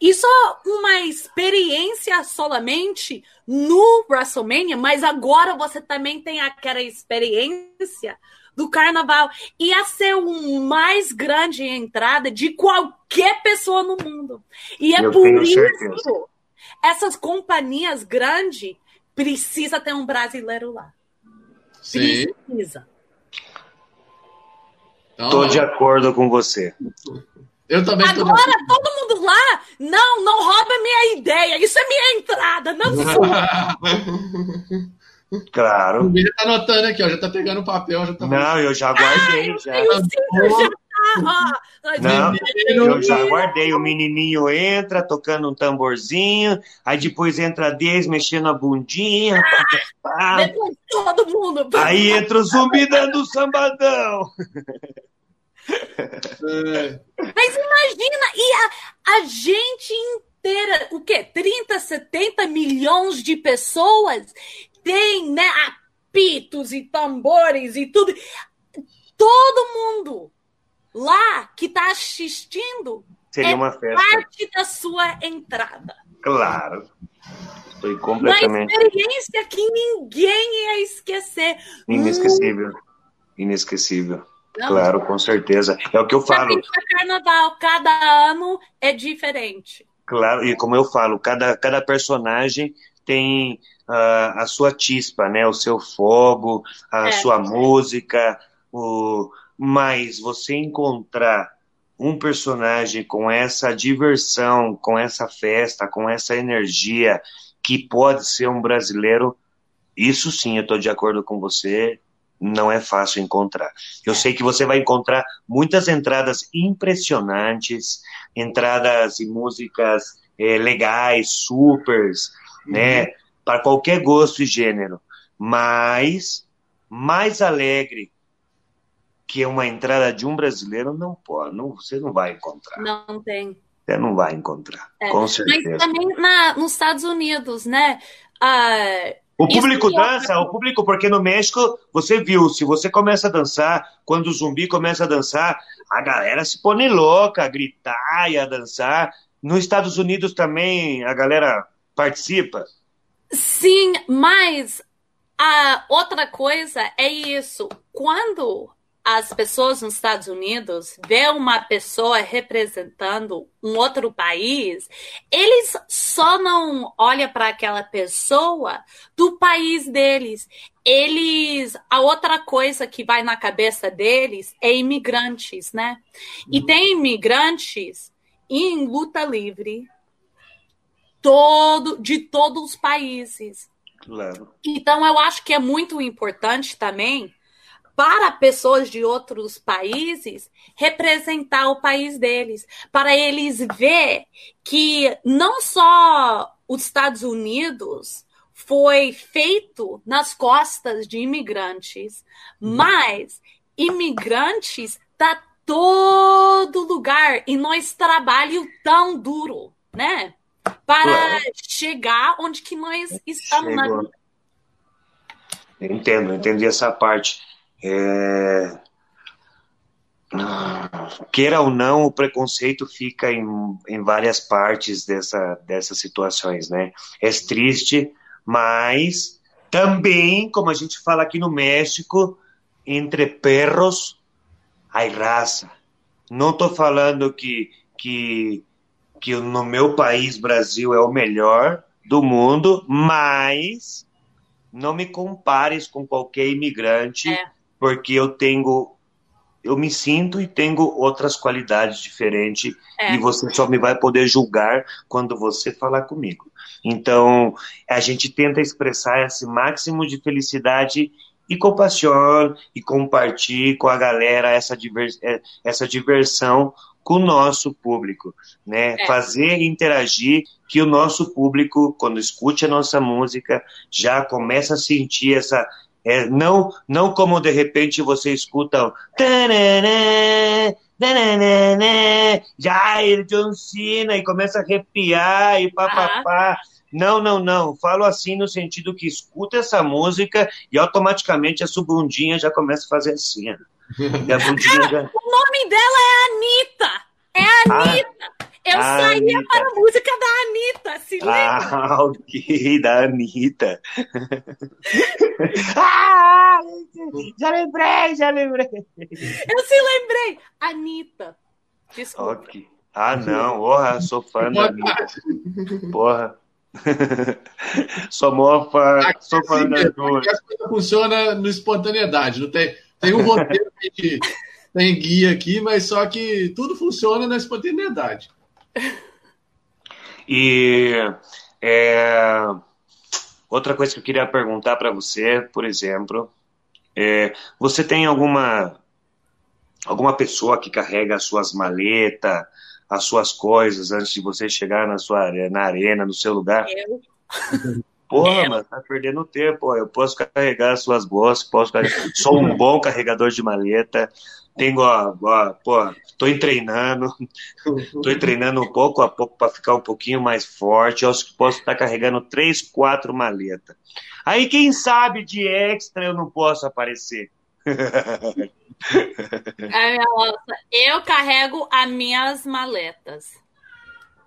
Isso é uma experiência solamente no WrestleMania, mas agora você também tem aquela experiência do carnaval. Ia ser o mais grande entrada de qualquer pessoa no mundo. E é Eu por isso certeza essas companhias grandes precisa ter um brasileiro lá. Sim. Precisa. Estou de acordo com você. Eu também Agora, todo mundo lá, não, não rouba minha ideia. Isso é minha entrada, não sua. claro. O já tá anotando aqui, ó, já tá pegando o papel. Já tá não, eu já guardei. Ah, já. Eu, sim, eu já não, eu já guardei. O menininho entra tocando um tamborzinho, aí depois entra a Deus mexendo a bundinha. Ah, todo mundo. Aí entra o zumbi dando sambadão. Mas imagina, e a, a gente inteira, o quê? 30, 70 milhões de pessoas tem, né, apitos e tambores e tudo. Todo mundo lá que está assistindo Seria é uma festa. parte da sua entrada. Claro. Estou completamente. Uma experiência que ninguém ia esquecer. Inesquecível. Hum. Inesquecível. Não. Claro, com certeza. É o que eu falo. carnaval, cada ano é diferente. Claro, e como eu falo, cada, cada personagem tem uh, a sua chispa, né? O seu fogo, a é. sua música, o... mas você encontrar um personagem com essa diversão, com essa festa, com essa energia, que pode ser um brasileiro, isso sim, eu estou de acordo com você, não é fácil encontrar. Eu sei que você vai encontrar muitas entradas impressionantes, entradas e músicas é, legais, supers, né, uhum. né, para qualquer gosto e gênero, mas mais alegre que uma entrada de um brasileiro não pode, não, você não vai encontrar. Não tem. Você não vai encontrar, é. com certeza. Mas também na, nos Estados Unidos, né? Uh, o público dança, o público, porque no México, você viu, se você começa a dançar, quando o zumbi começa a dançar, a galera se põe louca, a gritar e a dançar. Nos Estados Unidos também a galera participa? Sim, mas a outra coisa é isso. Quando as pessoas nos Estados Unidos vê uma pessoa representando um outro país, eles só não olham para aquela pessoa do país deles. Eles, a outra coisa que vai na cabeça deles é imigrantes, né? E uhum. tem imigrantes em luta livre todo de todos os países. Claro. Então eu acho que é muito importante também para pessoas de outros países representar o país deles, para eles ver que não só os Estados Unidos foi feito nas costas de imigrantes, mas imigrantes tá todo lugar e nós trabalhamos tão duro, né? Para chegar onde que nós estamos Chegou. na Entendo, entendi essa parte. É... Queira ou não, o preconceito fica em, em várias partes dessa, dessas situações, né? É triste, mas também, como a gente fala aqui no México, entre perros há raça. Não estou falando que, que, que no meu país, Brasil, é o melhor do mundo, mas não me compares com qualquer imigrante. É porque eu tenho eu me sinto e tenho outras qualidades diferentes é. e você só me vai poder julgar quando você falar comigo. Então, a gente tenta expressar esse máximo de felicidade e compaixão e compartilhar com a galera essa, é, essa diversão com o nosso público, né? É. Fazer interagir que o nosso público, quando escute a nossa música, já começa a sentir essa é, não, não como de repente você escuta Jair John Cena e começa a arrepiar e papapá. Não, não, não. Falo assim no sentido que escuta essa música e automaticamente a sua bundinha já começa a fazer assim. E a bundinha já... O nome dela é Anitta. É a Anitta. Ah. Eu a saía Anitta. para a música da Anitta, se lembra? Ah, ok, da Anitta. ah, já lembrei, já lembrei. Eu se lembrei. Anitta. Desculpa. Ok. Ah, não, porra, sou fã da Anitta. Porra. sou mó fã, aqui, sou fã da duas. A coisa funciona no espontaneidade, não tem, tem um roteiro que tem guia aqui, mas só que tudo funciona na espontaneidade. E é, outra coisa que eu queria perguntar para você, por exemplo, é, você tem alguma alguma pessoa que carrega as suas maletas, as suas coisas antes de você chegar na sua na arena, no seu lugar? Eu. Porra, mano, tá perdendo tempo. Eu posso carregar as suas bolsas, posso carregar... sou um bom carregador de maleta. Tenho, ó, ó, pô, tô treinando, tô treinando um pouco a pouco para ficar um pouquinho mais forte. Eu posso estar carregando três, quatro maletas. Aí, quem sabe de extra eu não posso aparecer. eu carrego as minhas maletas.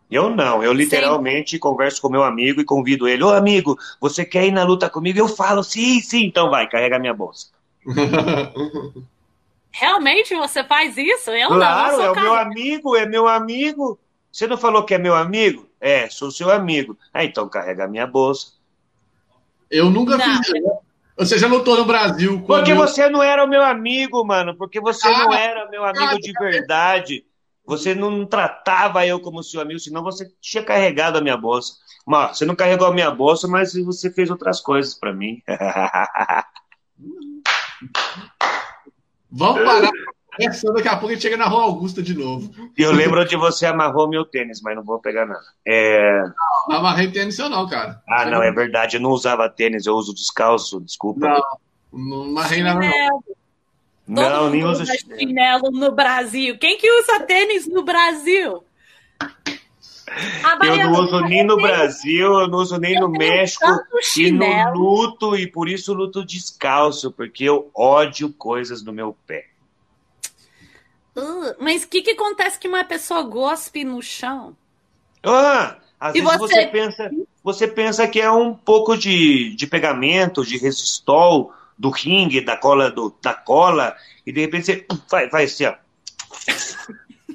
Eu não, eu literalmente sim. converso com meu amigo e convido ele. Ô amigo, você quer ir na luta comigo? Eu falo, sim, sim, então vai, carrega minha bolsa. Realmente você faz isso? Eu claro, não. é o meu amigo, é meu amigo. Você não falou que é meu amigo? É, sou seu amigo. Ah, então carrega a minha bolsa. Eu nunca não. fiz. Você já lutou no Brasil. Porque eu... você não era o meu amigo, mano. Porque você ah, não era meu amigo ah, de verdade. Você não tratava eu como seu amigo, senão você tinha carregado a minha bolsa. Mas você não carregou a minha bolsa, mas você fez outras coisas para mim. Vamos parar essa, daqui a pouco a gente chega na Rua Augusta de novo. Eu lembro onde você amarrou meu tênis, mas não vou pegar nada. É... Não, não amarrei tênis eu não, cara. Ah, não, é verdade. Eu não usava tênis, eu uso descalço, desculpa. Não, não amarrei nada não. não, nem uso chinelo no Brasil. Quem que usa tênis no Brasil? Eu não uso nem no Brasil, eu não uso nem no México e no luto, e por isso luto descalço, porque eu ódio coisas no meu pé. Uh, mas o que, que acontece que uma pessoa gospe no chão? Ah, às e vezes você... você... pensa, você pensa que é um pouco de, de pegamento, de resistol do ringue, da cola, do, da cola, e de repente você vai, vai assim, ó.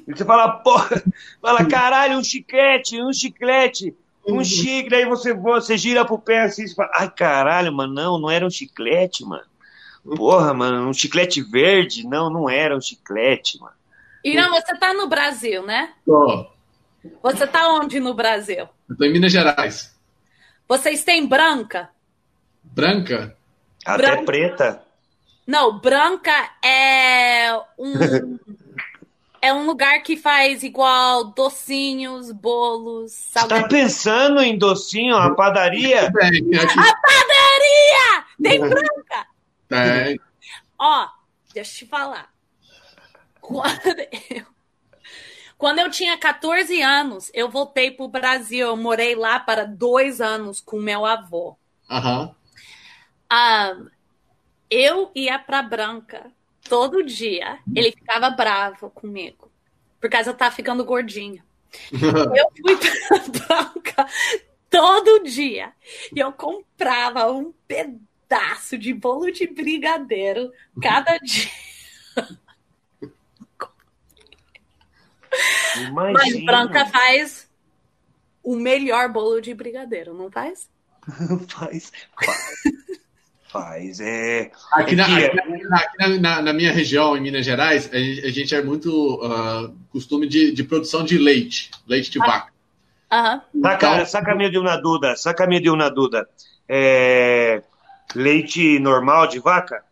E você fala, porra, fala, caralho, um chiclete, um chiclete, um uhum. chicle, aí você, você gira pro pé assim e fala, ai caralho, mano, não, não era um chiclete, mano. Porra, mano, um chiclete verde? Não, não era um chiclete, mano. Irã, você tá no Brasil, né? Tô. Você tá onde no Brasil? Eu tô em Minas Gerais. Vocês têm branca? Branca? Até branca. preta. Não, branca é um é um lugar que faz igual docinhos, bolos, salgados. Tá pensando em docinho, a padaria? a padaria! Tem branca! Tem. Ó, deixa eu te falar. Quando eu, quando eu tinha 14 anos, eu voltei para o Brasil. Eu morei lá para dois anos com meu avô. Uhum. Um, eu ia para Branca todo dia. Ele ficava bravo comigo, por causa eu tava ficando gordinha. eu fui para Branca todo dia e eu comprava um pedaço pedaço de bolo de brigadeiro cada dia. Imagina. Mas Branca faz o melhor bolo de brigadeiro, não faz? faz. Faz. Faz. É... Aqui, na, aqui, aqui na, na, minha região, em Minas Gerais, a gente, a gente é muito uh, costume de, de, produção de leite, leite de ah. vaca. Aham. Saca, então, saca minha de uma dúvida, saca minha de uma dúvida. É, Leite normal de vaca?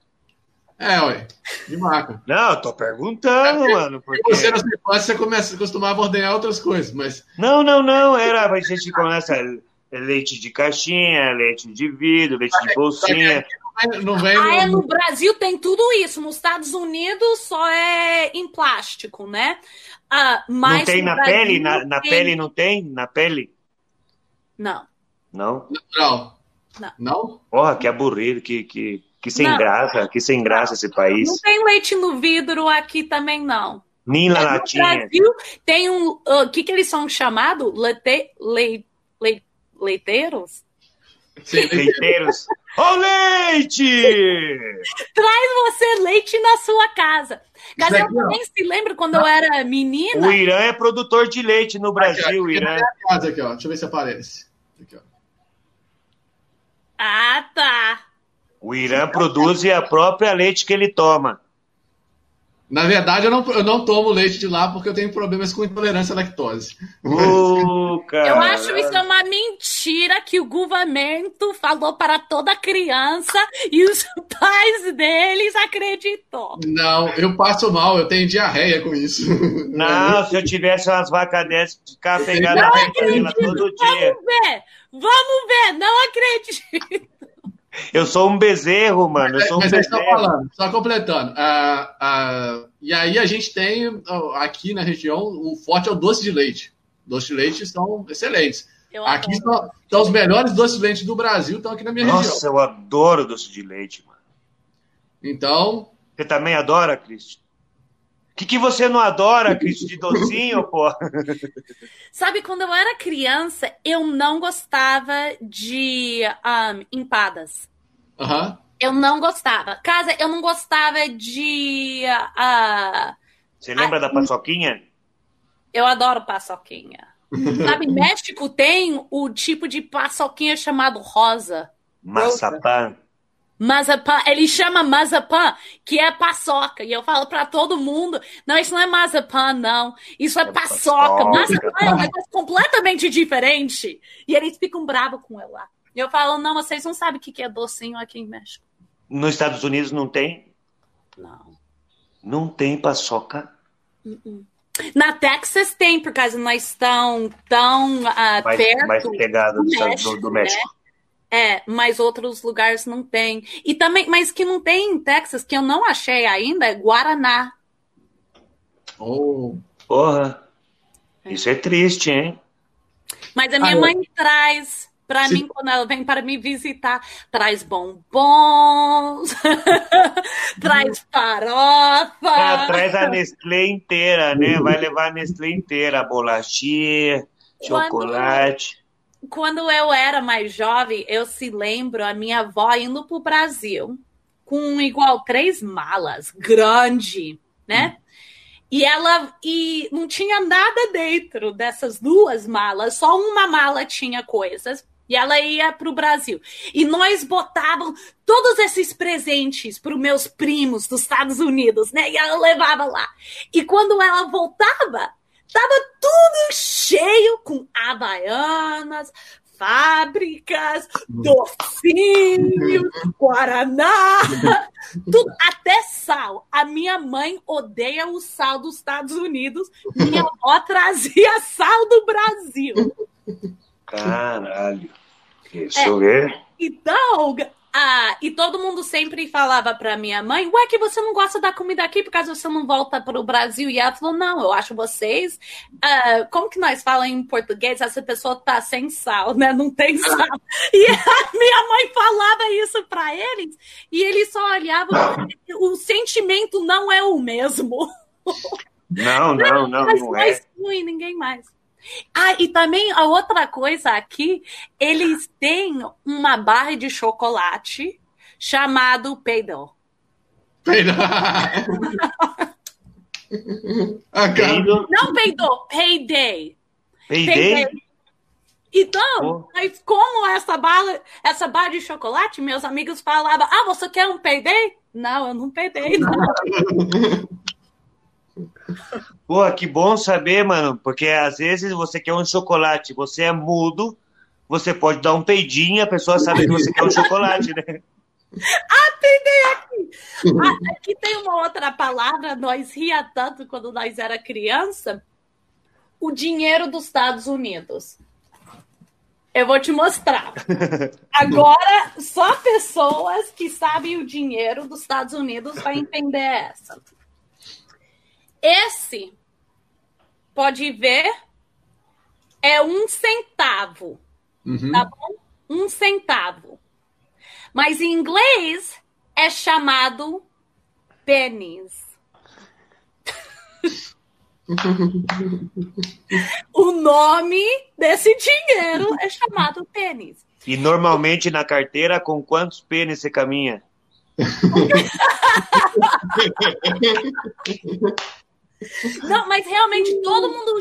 É, ué, de vaca. Não, eu tô perguntando, é, mano. Porque... Você na você começa, costumava ordenhar outras coisas, mas. Não, não, não. Era, a gente começa leite de caixinha, leite de vidro, leite de bolsinha. Não vem, ah, é, no Brasil tem tudo isso. Nos Estados Unidos só é em plástico, né? Ah, mas não tem na Brasil, pele? Na, na tem... pele não tem? Na pele? Não. Não? Não. Não. Não? Porra, que aburrido, que, que, que sem não. graça, que sem graça esse país. Não tem leite no vidro aqui também, não. Nem na é, latinha. No Brasil tem um. O uh, que, que eles são chamados? Leite, le, le, leiteiros? Sim, leiteiros. Ô, oh, leite! Traz você leite na sua casa. Caso eu também se lembra quando eu era menina. O Irã é produtor de leite no Brasil, aqui, aqui Irã. Casa aqui, ó. Deixa eu ver se aparece. Aqui, ó. Ah, tá. O Irã produz a própria leite que ele toma. Na verdade, eu não, eu não tomo leite de lá porque eu tenho problemas com intolerância à lactose. Uh, eu acho isso uma mentira que o governo falou para toda criança e os pais deles acreditou. Não, eu passo mal, eu tenho diarreia com isso. Não, se eu tivesse umas vacas dessas, ficar pegando a todo dia. Vamos ver, vamos ver, não acredito. Eu sou um bezerro, mano. Eu sou um mas bezerro. falando, só completando. Uh, uh, e aí a gente tem aqui na região o forte é o doce de leite. Doce de leite são excelentes. Eu aqui estão, estão, os melhores doces de leite do Brasil, estão aqui na minha Nossa, região. Nossa, eu adoro doce de leite, mano. Então. Você também adora, Cristo? O que, que você não adora, Cristo, de docinho, pô? Sabe, quando eu era criança, eu não gostava de um, empadas. Uhum. Eu não gostava. Casa, eu não gostava de. Uh, você lembra da paçoquinha? Eu adoro paçoquinha. Sabe, México tem o tipo de paçoquinha chamado rosa. Maçapã. Mazapã, ele chama mazapã, que é paçoca. E eu falo para todo mundo: não, isso não é mazapã, não. Isso é, é paçoca. Mazapã é uma coisa completamente diferente. E eles ficam bravos com eu lá. E eu falo: não, vocês não sabem o que é docinho aqui em México. Nos Estados Unidos não tem? Não. Não tem paçoca? Uh -uh. Na Texas tem, por causa nós estamos tão uh, mais, perto. Mais pegado do México. Do, do México. Né? É, mas outros lugares não tem. E também, mas que não tem em Texas, que eu não achei ainda, é Guaraná. Oh. Porra. É. Isso é triste, hein? Mas a minha ah, mãe eu... traz para mim, quando ela vem para me visitar, traz bombons, traz farofa. Ah, traz a Nestlé inteira, né? Vai levar a Nestlé inteira, bolachinha, chocolate quando eu era mais jovem, eu se lembro a minha avó indo para o Brasil com igual três malas, grande, né? Hum. E ela e não tinha nada dentro dessas duas malas, só uma mala tinha coisas. E ela ia para o Brasil. E nós botávamos todos esses presentes para os meus primos dos Estados Unidos, né? E ela levava lá. E quando ela voltava, Tava tudo cheio com havaianas, fábricas, docinho, guaraná, tudo, até sal. A minha mãe odeia o sal dos Estados Unidos. Minha avó trazia sal do Brasil. Caralho. É, eu ver. Então, ah, e todo mundo sempre falava pra minha mãe, ué, que você não gosta da comida aqui por causa você não volta pro Brasil. E ela falou, não, eu acho vocês, uh, como que nós falamos em português, essa pessoa tá sem sal, né? Não tem sal. E a minha mãe falava isso pra eles, e eles só olhavam, o sentimento não é o mesmo. Não, não, não, Mas não é. Ruim, ninguém mais. Ah, e também a outra coisa aqui, eles têm uma barra de chocolate chamado Peido. Peido. Não peidou, payday. Payday? Então, oh. mas como essa bala, essa barra de chocolate, meus amigos falavam, ah, você quer um payday? Não, eu não peidei, não. Pô, que bom saber, mano, porque às vezes você quer um chocolate, você é mudo, você pode dar um peidinho, a pessoa sabe que você quer um chocolate, né? Peidei aqui! Ah, aqui tem uma outra palavra, nós ria tanto quando nós era criança, o dinheiro dos Estados Unidos. Eu vou te mostrar. Agora, só pessoas que sabem o dinheiro dos Estados Unidos vão entender essa. Esse, pode ver, é um centavo. Uhum. Tá bom? Um centavo. Mas em inglês é chamado pênis. o nome desse dinheiro é chamado pênis. E normalmente na carteira, com quantos pênis você caminha? Não, mas realmente todo mundo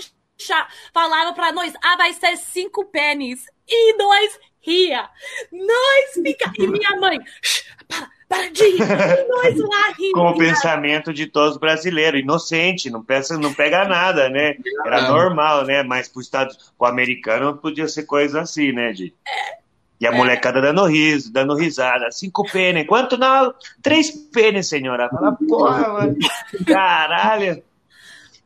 falava para nós, ah, vai ser cinco pênis. E nós ria. Nós fica E minha mãe, para, para de rir. nós lá rindo. Com o pensamento de todos os brasileiros, inocente, não, pensa, não pega nada, né? Era normal, né? Mas pro Estado, pro americano podia ser coisa assim, né, de... É. E a é. molecada dando riso, dando risada. Cinco pênis. Quanto não? Três pênis, senhora. Fala, porra, mano. Caralho.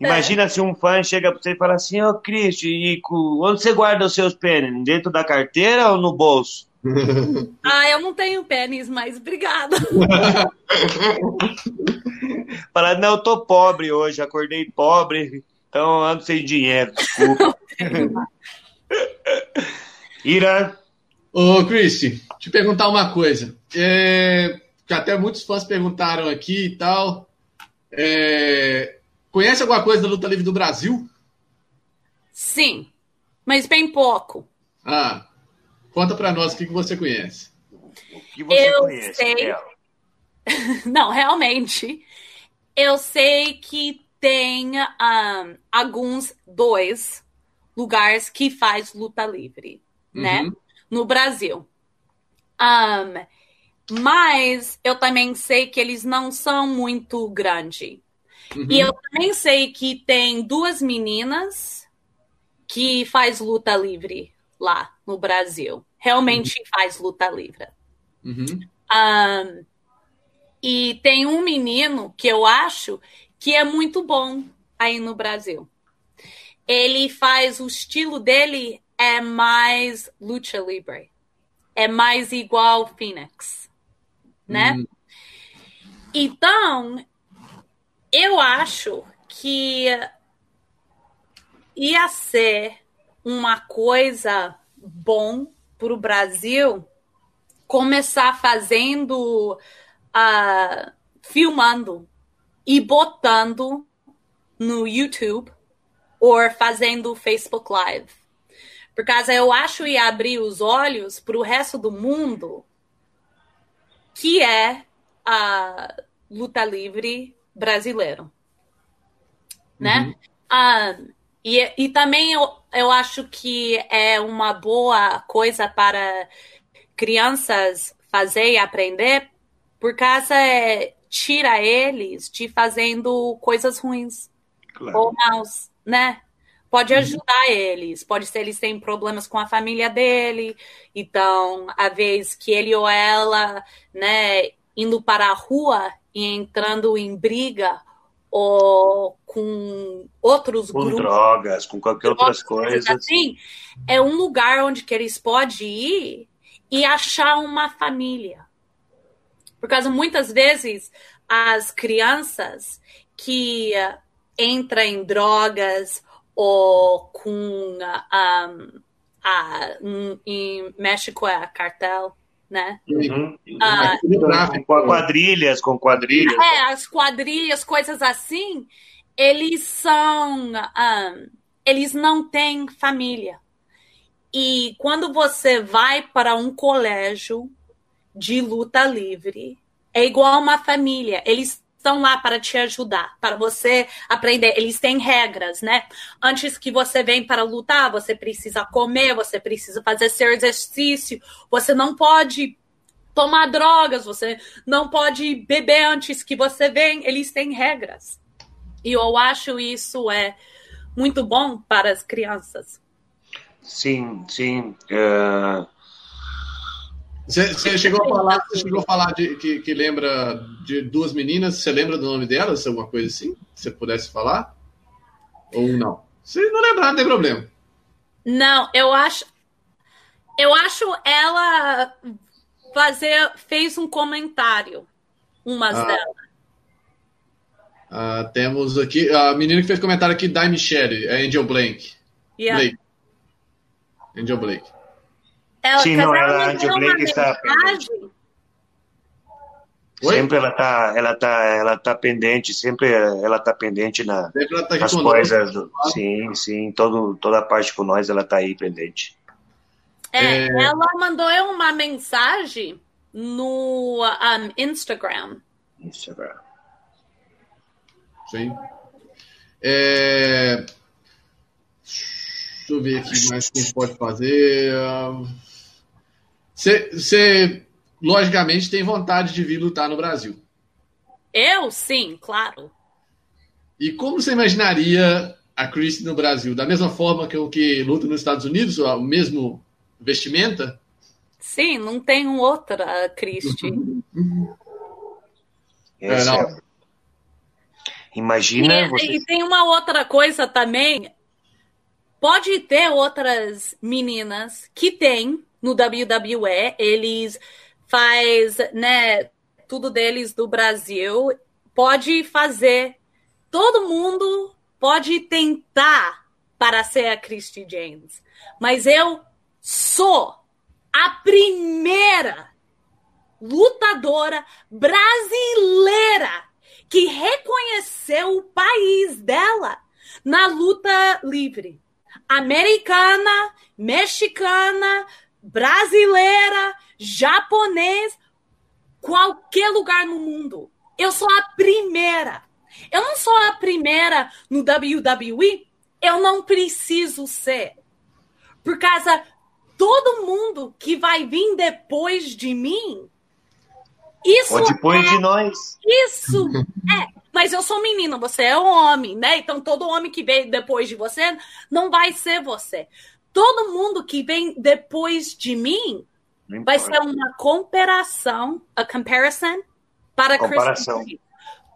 Imagina se um fã chega pra você e fala assim, ô oh, Cristi, e onde você guarda os seus pênis? Dentro da carteira ou no bolso? ah, eu não tenho pênis, mas obrigada. Fala, não, eu tô pobre hoje, acordei pobre, então ando sem dinheiro, desculpa. Ira. Ô, Cristi, te perguntar uma coisa. É, que até muitos fãs perguntaram aqui e tal. É, Conhece alguma coisa da luta livre do Brasil? Sim, mas bem pouco. Ah, conta para nós o que, que você conhece. O que você eu conhece, sei. Não, realmente. Eu sei que tem um, alguns dois. lugares que faz luta livre, né? Uhum. No Brasil. Um, mas eu também sei que eles não são muito grandes. Uhum. E eu também sei que tem duas meninas que faz luta livre lá no Brasil. Realmente faz luta livre. Uhum. Um, e tem um menino que eu acho que é muito bom aí no Brasil. Ele faz o estilo dele é mais lucha livre. É mais igual Phoenix, né? Uhum. Então, eu acho que ia ser uma coisa bom para o Brasil começar fazendo, uh, filmando e botando no YouTube ou fazendo Facebook Live. Por causa eu acho ia abrir os olhos para o resto do mundo que é a luta livre brasileiro, né? Ah, e, e também eu, eu acho que é uma boa coisa para crianças fazer e aprender, por causa é, tira eles de fazendo coisas ruins Claro. ou maus, né? Pode ajudar eles, pode ser eles têm problemas com a família dele, então, a vez que ele ou ela, né, indo para a rua e entrando em briga ou com outros Com grupos drogas, com qualquer outras coisas assim, é um lugar onde que eles podem ir e achar uma família. Por causa muitas vezes as crianças que eh, entram em drogas ou com ah, um, a, em- México é cartel, né? Uhum. Ah, tráfico. Com quadrilhas, com quadrilhas. É, as quadrilhas, coisas assim, eles são. ahn, eles não têm família. E quando você vai para um colégio de luta livre, é igual uma família. Eles estão lá para te ajudar, para você aprender. Eles têm regras, né? Antes que você venha para lutar, você precisa comer, você precisa fazer seu exercício, você não pode tomar drogas, você não pode beber antes que você vem. Eles têm regras. E eu acho isso é muito bom para as crianças. Sim, sim. É, Você, você chegou a falar, você chegou a falar de, que, que lembra de duas meninas. Você lembra do nome delas? Alguma coisa assim? Se você pudesse falar? Ou não? Se não lembrar, não tem problema. Não, eu acho. Eu acho ela fazer fez um comentário, umas Ah. delas. Ah, temos aqui a menina que fez comentário aqui, Dai Michelle, é Angel Blake. Yeah. Blake. Angel Blake. Ela, Sim, não, ela- ela a me Angel deu uma Blake está mensagem. Oi? sempre ela tá, ela tá, ela tá pendente, sempre ela tá pendente na, ela tá nas coisas. do- Sim, sim, todo, toda a parte com nós ela tá aí pendente. É, É. Ela mandou eu uma mensagem no um, Instagram. Instagram. Sim. É... Deixa eu ver aqui mais o que a gente pode fazer. Você, você, logicamente, tem vontade de vir lutar no Brasil. Eu, sim, claro. E como você imaginaria a Christie no Brasil? Da mesma forma que o que luta nos Estados Unidos, o mesmo vestimenta? Sim, não tem outra, Cristi. É, não. Imagina E, você. e tem uma outra coisa também. Pode ter outras meninas que tem no WWE, eles faz, né, tudo deles do Brasil. Pode fazer. Todo mundo pode tentar para ser a Christy James. Mas eu sou a primeira lutadora brasileira que reconheceu o país dela na luta livre. Americana, mexicana, brasileira, japonês, qualquer lugar no mundo. Eu sou a primeira. Eu não sou a primeira no WWE, eu não preciso ser. Por causa todo mundo que vai vir depois de mim. Isso Ou depois é, de nós. Isso é. Mas eu sou menino, você é um homem, né? Então todo homem que vem depois de você não vai ser você. Todo mundo que vem depois de mim vai ser uma comparação, a comparison para comparação.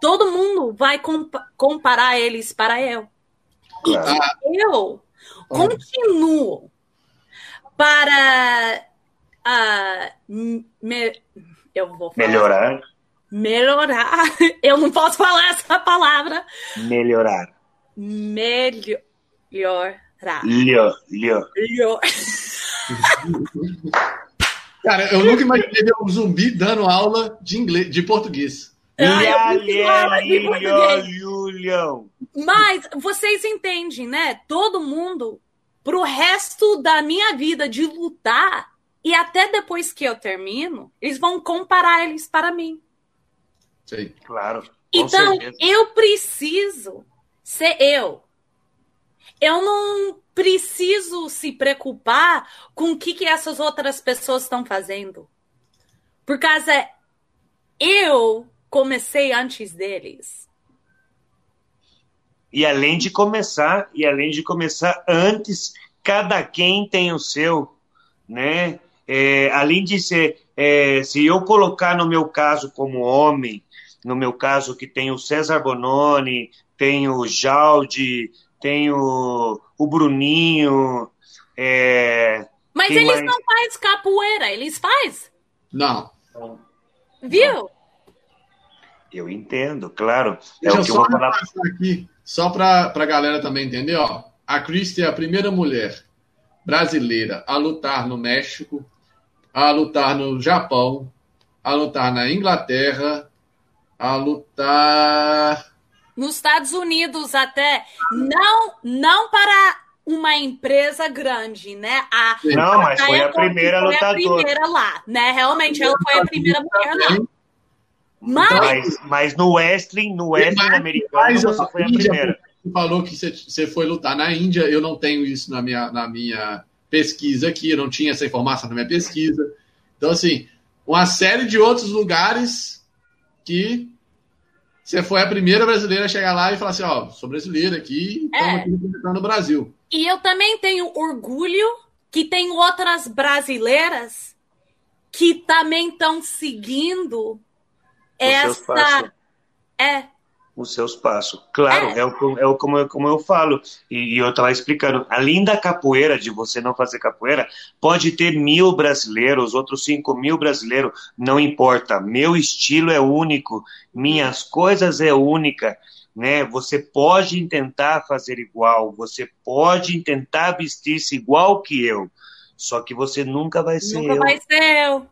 Todo mundo vai comp comparar eles para eu. Claro. E eu continuo para uh, me, eu vou falar, melhorar. Melhorar. Eu não posso falar essa palavra. Melhorar. Melhorar. Lho, lho. Lho. Cara, eu nunca imaginei ver um zumbi dando aula de inglês, de português. Mas vocês entendem, né? Todo mundo, pro resto da minha vida de lutar, e até depois que eu termino, eles vão comparar eles para mim. Sim, claro. Então, certeza. eu preciso ser eu. Eu não preciso se preocupar com o que, que essas outras pessoas estão fazendo. Por causa eu comecei antes deles. E além de começar, e além de começar antes, cada quem tem o seu, né? É, além de ser, é, se eu colocar no meu caso como homem, no meu caso que tem o César Bononi, tem o Jaldi, tem o, o Bruninho. É, Mas eles mais? não fazem capoeira, eles fazem? Não. Viu? Eu entendo, claro. Deixa é o que eu vou falar. Aqui, só para a galera também entender, ó. A Christie é a primeira mulher brasileira a lutar no México, a lutar no Japão, a lutar na Inglaterra, a lutar nos Estados Unidos até não não para uma empresa grande, né? A, não, mas foi a primeira foi lutadora. a primeira lá, né? Realmente ela foi a primeira mulher lá. Mas, mas, mas no wrestling, no wrestling americano, você foi a primeira. Você falou que você foi lutar na Índia, eu não tenho isso na minha, na minha pesquisa aqui, eu não tinha essa informação na minha pesquisa. Então, assim, uma série de outros lugares que você foi a primeira brasileira a chegar lá e falar assim, ó, sou brasileira aqui, estamos é. aqui representando o Brasil. E eu também tenho orgulho que tem outras brasileiras que também estão seguindo o essa... É, os seus passos. Claro, é, é, o, é o, como, como eu falo, e, e eu estava explicando, além da capoeira, de você não fazer capoeira, pode ter mil brasileiros, outros cinco mil brasileiros, não importa, meu estilo é único, minhas coisas é única, né? Você pode tentar fazer igual, você pode tentar vestir-se igual que eu, só que você nunca vai ser nunca eu. vai ser eu.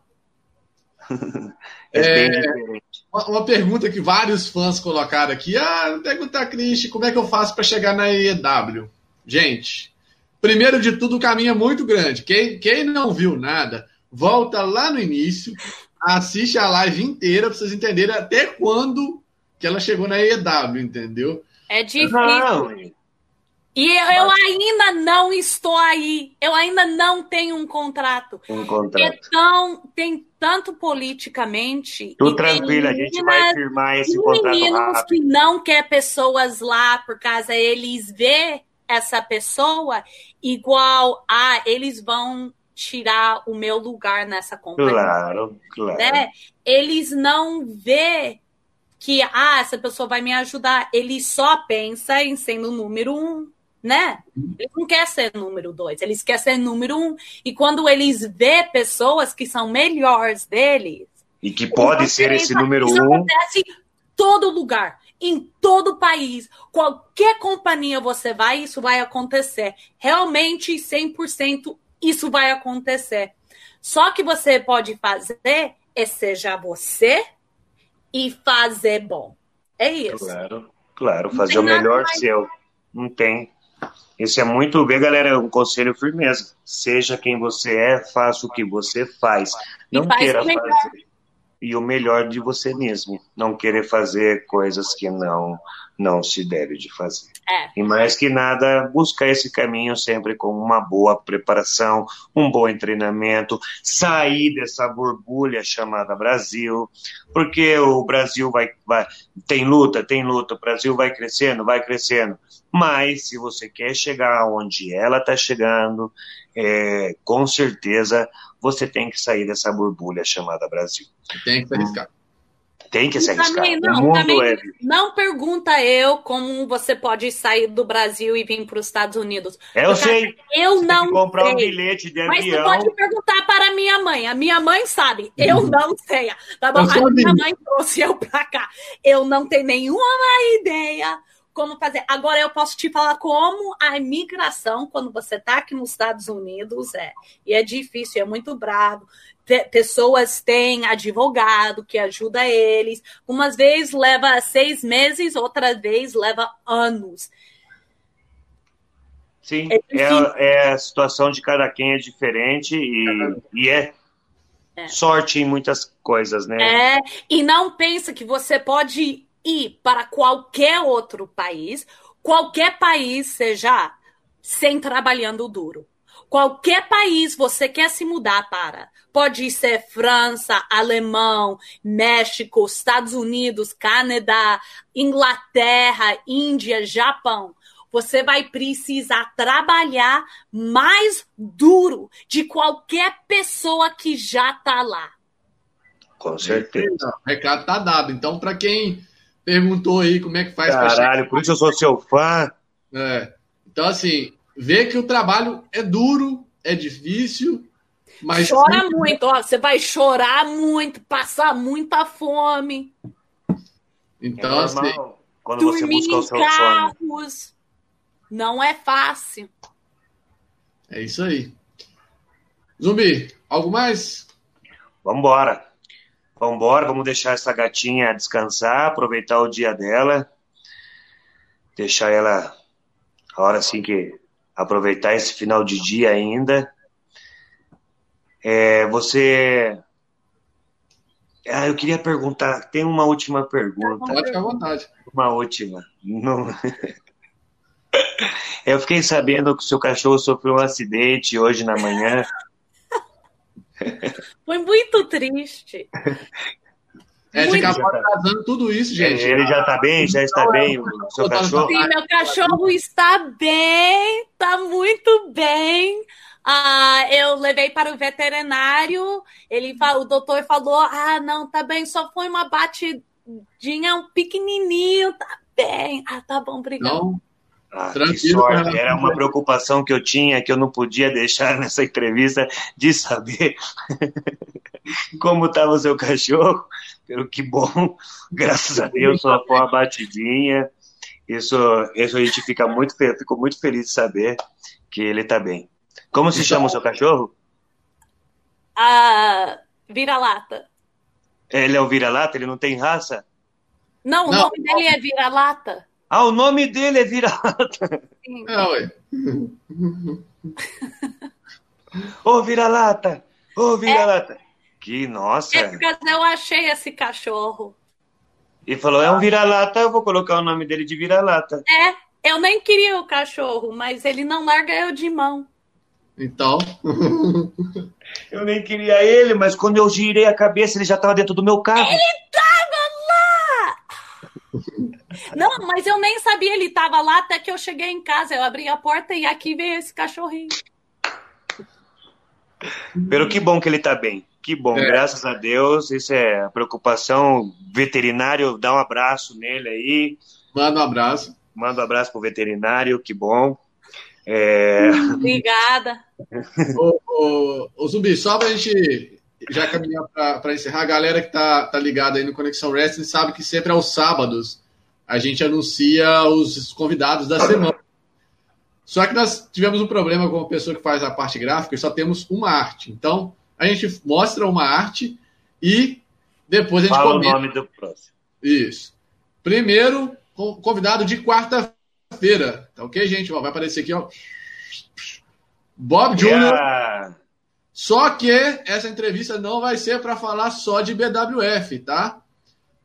é, é uma, uma, pergunta que vários fãs colocaram aqui. Ah, pergunta a Cristi, como é que eu faço para chegar na EW? Gente, primeiro de tudo, o caminho é muito grande. Quem, quem não viu nada, volta lá no início, assiste a live inteira para vocês entenderem até quando que ela chegou na EW, entendeu? É difícil. Não. E eu, eu, ainda não estou aí. Eu ainda não tenho um contrato. Um contrato. Então, tem tanto politicamente. Tudo tranquilo, a gente vai firmar esse contrato meninos rápido. que não quer pessoas lá por causa eles vê essa pessoa igual a eles vão tirar o meu lugar nessa companhia. Claro, claro. Né? Eles não vê que ah, essa pessoa vai me ajudar. Ele só pensa em sendo o número um né? Eles não querem ser número dois, eles querem ser número um. E quando eles vê pessoas que são melhores deles. E que pode ser esse número isso um. acontece em todo lugar, em todo país. Qualquer companhia você vai, isso vai acontecer. Realmente, 100% isso vai acontecer. Só que você pode fazer é seja você e fazer bom. É isso. Claro, claro, fazer o melhor seu. Não tem. Isso é muito bem, galera. Um conselho firmeza. Seja quem você é, faça o que você faz. Não faz queira fazer. e o melhor de você mesmo. Não querer fazer coisas que não não se deve de fazer. É. E mais que nada, buscar esse caminho sempre com uma boa preparação, um bom treinamento, sair dessa borbulha chamada Brasil, porque o Brasil vai, vai tem luta, tem luta, o Brasil vai crescendo, vai crescendo. Mas se você quer chegar onde ela está chegando, é, com certeza você tem que sair dessa borbulha chamada Brasil. Tem que se arriscar. Tem que se arriscar. Também, não, o mundo também é. não pergunta eu como você pode sair do Brasil e vir para os Estados Unidos. Eu Porque sei. Eu Tem não que comprar sei. um bilhete de Mas você avião. pode perguntar para a minha mãe. A minha mãe sabe. Eu não sei. Tá bom? A minha mãe trouxe eu pra cá. Eu não tenho nenhuma ideia como fazer. Agora eu posso te falar como a imigração, quando você tá aqui nos Estados Unidos, é. E é difícil, é muito bravo. Te- Pessoas têm advogado que ajuda eles. Umas vezes leva seis meses, outras vezes leva anos. Sim, É é, é a situação de cada quem é diferente e, e é, É. sorte em muitas coisas, né? É, e não pensa que você pode ir para qualquer outro país, qualquer país seja, sem trabalhando duro. Qualquer país você quer se mudar para. Pode ser França, Alemão, México, Estados Unidos, Canadá, Inglaterra, Índia, Japão. Você vai precisar trabalhar mais duro de qualquer pessoa que já está lá. Com certeza. O recado tá dado. Então, para quem perguntou aí como é que faz pra Caralho, por isso eu sou seu fã. É. Então, assim, vê que o trabalho é duro, é difícil, mas. Chora muito, ó. Você vai chorar muito, passar muita fome, Então, é assim, quando você dormir busca o em seu sonho. carros. Não é fácil. é isso aí. Zumbi, algo mais? Vambora. Vambora, vamos deixar essa gatinha descansar, aproveitar o dia dela. Deixar ela, a hora assim que aproveitar esse final de dia ainda. É, você. Ah, eu queria perguntar, tem uma última pergunta. Pode ficar à vontade. Uma última. Não... Eu fiquei sabendo que o seu cachorro sofreu um acidente hoje na manhã. Foi muito triste. É, de atrasando tudo isso, gente. Ele já está bem? Já está bem, o seu cachorro? Sim, meu cachorro está bem, está muito bem. Ah, eu levei para o veterinário. Ele, o doutor falou: Ah, não, tá bem, só foi uma batidinha, um pequenininho, tá bem. Ah, tá bom, obrigado. Então, Ah, que sorte. Era uma preocupação que eu tinha, que eu não podia deixar nessa entrevista, de saber como estava o seu cachorro. Pelo que bom, graças a Deus, só foi uma batidinha. Isso, isso a gente fica muito, fe- fico muito feliz de saber que ele está bem. Como se chama o seu cachorro? Ah, vira-lata. Ele é o vira-lata? Ele não tem raça? Não, o Não. nome dele é vira-lata. Ah, o nome dele é vira-lata. É, ué. Ô, vira-lata! Ô, vira-lata! Que nossa! É porque eu achei esse cachorro. E falou, é um vira-lata, eu vou colocar o nome dele de vira-lata. É, eu nem queria o cachorro, mas ele não larga eu de mão. Então, Eu nem queria ele, mas quando eu girei a cabeça, ele já estava dentro do meu carro. Não, mas eu nem sabia ele tava lá até que eu cheguei em casa. Eu abri a porta e aqui veio esse cachorrinho. Pelo que bom que ele tá bem. Que bom, É. graças a Deus. Isso é preocupação. Veterinário, dá um abraço nele aí. manda um abraço. Manda um abraço pro veterinário, que bom. É, Obrigada. Ô, ô, ô, Zumbi, só pra gente já caminhar para encerrar, a galera que tá, tá ligada aí no Conexão Wrestling sabe que sempre aos sábados a gente anuncia os convidados da semana. Só que nós tivemos um problema com a pessoa que faz a parte gráfica e só temos uma arte. Então, a gente mostra uma arte e depois a gente fala o comenta. nome do próximo. Isso. Primeiro, convidado de quarta-feira. Tá ok, gente? Ó, vai aparecer aqui, ó. Bob E Jr. Só que essa entrevista não vai ser para falar só de BWF, tá?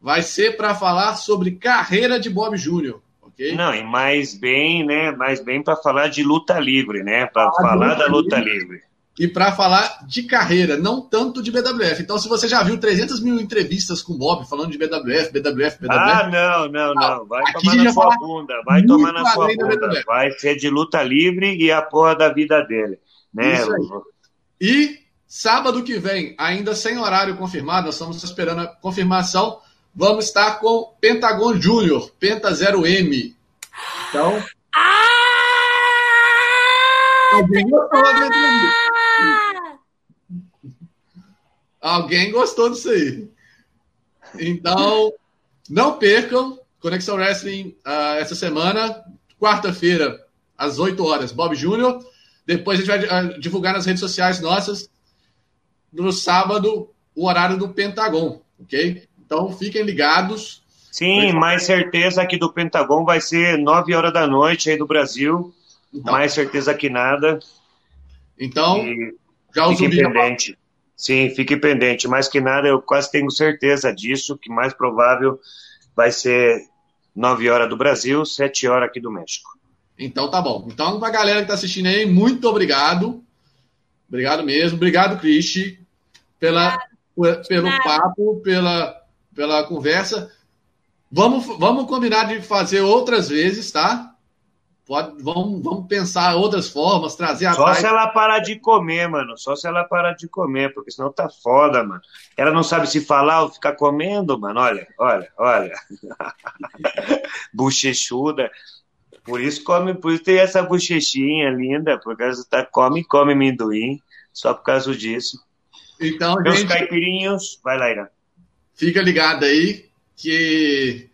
Vai ser para falar sobre carreira de Bob Júnior, ok? Não, e mais bem, né? Mais bem para falar de luta livre, né? Para ah, falar da luta livre. livre e para falar de carreira, não tanto de BWF. Então, se você já viu 300 mil entrevistas com o Bob falando de BWF, BWF, BWF. Ah, não, não, não. Vai tomar na sua bunda. Vai tomar na sua bunda. Vai ser de luta livre e a porra da vida dele. Né? E sábado que vem, ainda sem horário confirmado, nós estamos esperando a confirmação. Vamos estar com Pentagon Júnior, Penta 0M. Então. Ah! Alguém gostou da Alguém gostou disso aí. Então, não percam Conexão Wrestling uh, essa semana, quarta-feira, às 8 horas, Bob Júnior. Depois a gente vai uh, divulgar nas redes sociais nossas, no sábado, o horário do Pentagon, ok? Então fiquem ligados. Sim, mais certeza que do Pentagon vai ser 9 horas da noite aí do Brasil. Então, mais certeza que nada. Então, e já o zumbi pendente. Sim, fique pendente. Mais que nada, eu quase tenho certeza disso, que mais provável vai ser 9 horas do Brasil, 7 horas aqui do México. Então tá bom. Então, pra galera que tá assistindo aí, muito obrigado. Obrigado mesmo. Obrigado, Cristi, pela, pelo papo, pela, pela conversa. Vamos, vamos combinar de fazer outras vezes, tá? Pode, vamos, vamos pensar outras formas, trazer a Só se ela parar de comer, mano. Só se ela parar de comer, porque senão tá foda, mano. Ela não sabe se falar ou ficar comendo, mano. Olha, olha, olha. Bochechuda. Por isso come, por isso tem essa bochechinha linda, por causa tá come come amendoim, só por causa disso. Então, Meus gente, caipirinhos, vai lá, Ira. Fica ligado aí que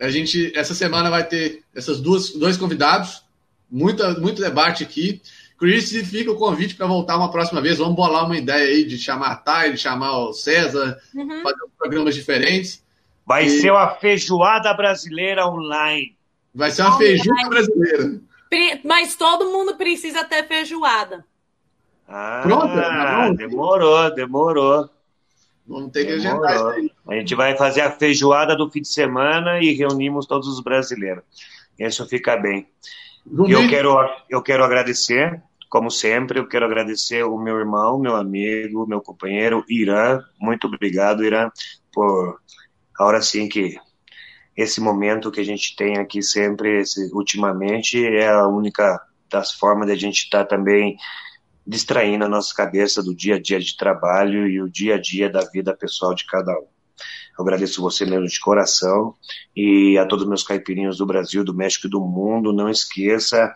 a gente, essa semana, vai ter esses dois convidados, muita, muito debate aqui. Chris, fica o convite para voltar uma próxima vez. Vamos bolar uma ideia aí de chamar a Thay, de chamar o César, uhum. fazer programas diferentes. Vai e... ser uma feijoada brasileira online. Vai ser uma feijoada brasileira. Mas todo mundo precisa ter feijoada. Ah, Pronto, tá demorou, demorou. Vamos ter que agendar isso aí. A gente vai fazer a feijoada do fim de semana e reunimos todos os brasileiros. Isso fica bem. E eu quero, eu quero agradecer, como sempre, eu quero agradecer o meu irmão, meu amigo, meu companheiro, Irã. Muito obrigado, Irã, por a hora sim que esse momento que a gente tem aqui sempre, esse, ultimamente, é a única das formas de a gente estar tá também distraindo a nossa cabeça do dia a dia de trabalho e o dia a dia da vida pessoal de cada um. Eu agradeço você mesmo de coração e a todos os meus caipirinhos do Brasil, do México e do mundo. Não esqueça,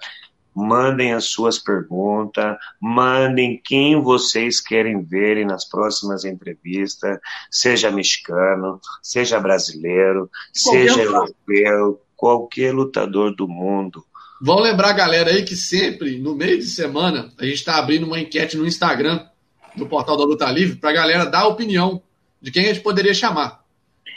mandem as suas perguntas, mandem quem vocês querem ver nas próximas entrevistas, seja mexicano, seja brasileiro, qualquer seja europeu, qualquer lutador do mundo. Vão lembrar, galera, aí que sempre, no meio de semana, a gente está abrindo uma enquete no Instagram do Portal da Luta Livre para a galera dar opinião de quem a gente poderia chamar.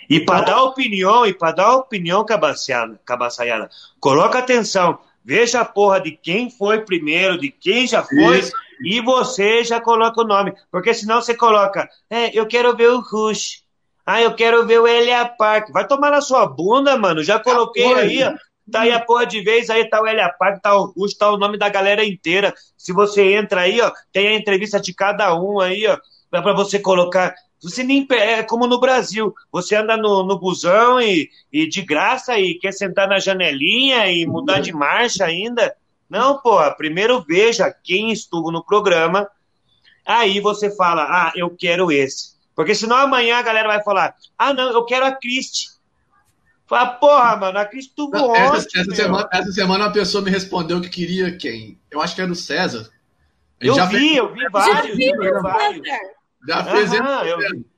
E para dar opinião, e para dar opinião, Cabaçaiana, coloca atenção, veja a porra de quem foi primeiro, de quem já foi, Isso. e você já coloca o nome. Porque senão você coloca, é, eu quero ver o Rush. Ah, eu quero ver o Elia Park. Vai tomar na sua bunda, mano. Já coloquei aí, ó. Tá aí a porra de vez, aí tá o Elia Park, tá o Augusto, tá o nome da galera inteira. Se você entra aí, ó, tem a entrevista de cada um aí, ó, pra você colocar. Você nem é como no Brasil, você anda no, no busão e, e de graça e quer sentar na janelinha e mudar de marcha ainda. Não, porra, primeiro veja quem estuvo no programa, aí você fala, ah, eu quero esse. Porque senão amanhã a galera vai falar, ah, não, eu quero a Cristi. Fala, porra, mano, a Cris tudo essa, essa, semana, essa semana uma pessoa me respondeu que queria quem? Eu acho que era o César. Eu vi, fez... eu vi vários. Já, vi, eu vários. Já fez Aham, eu,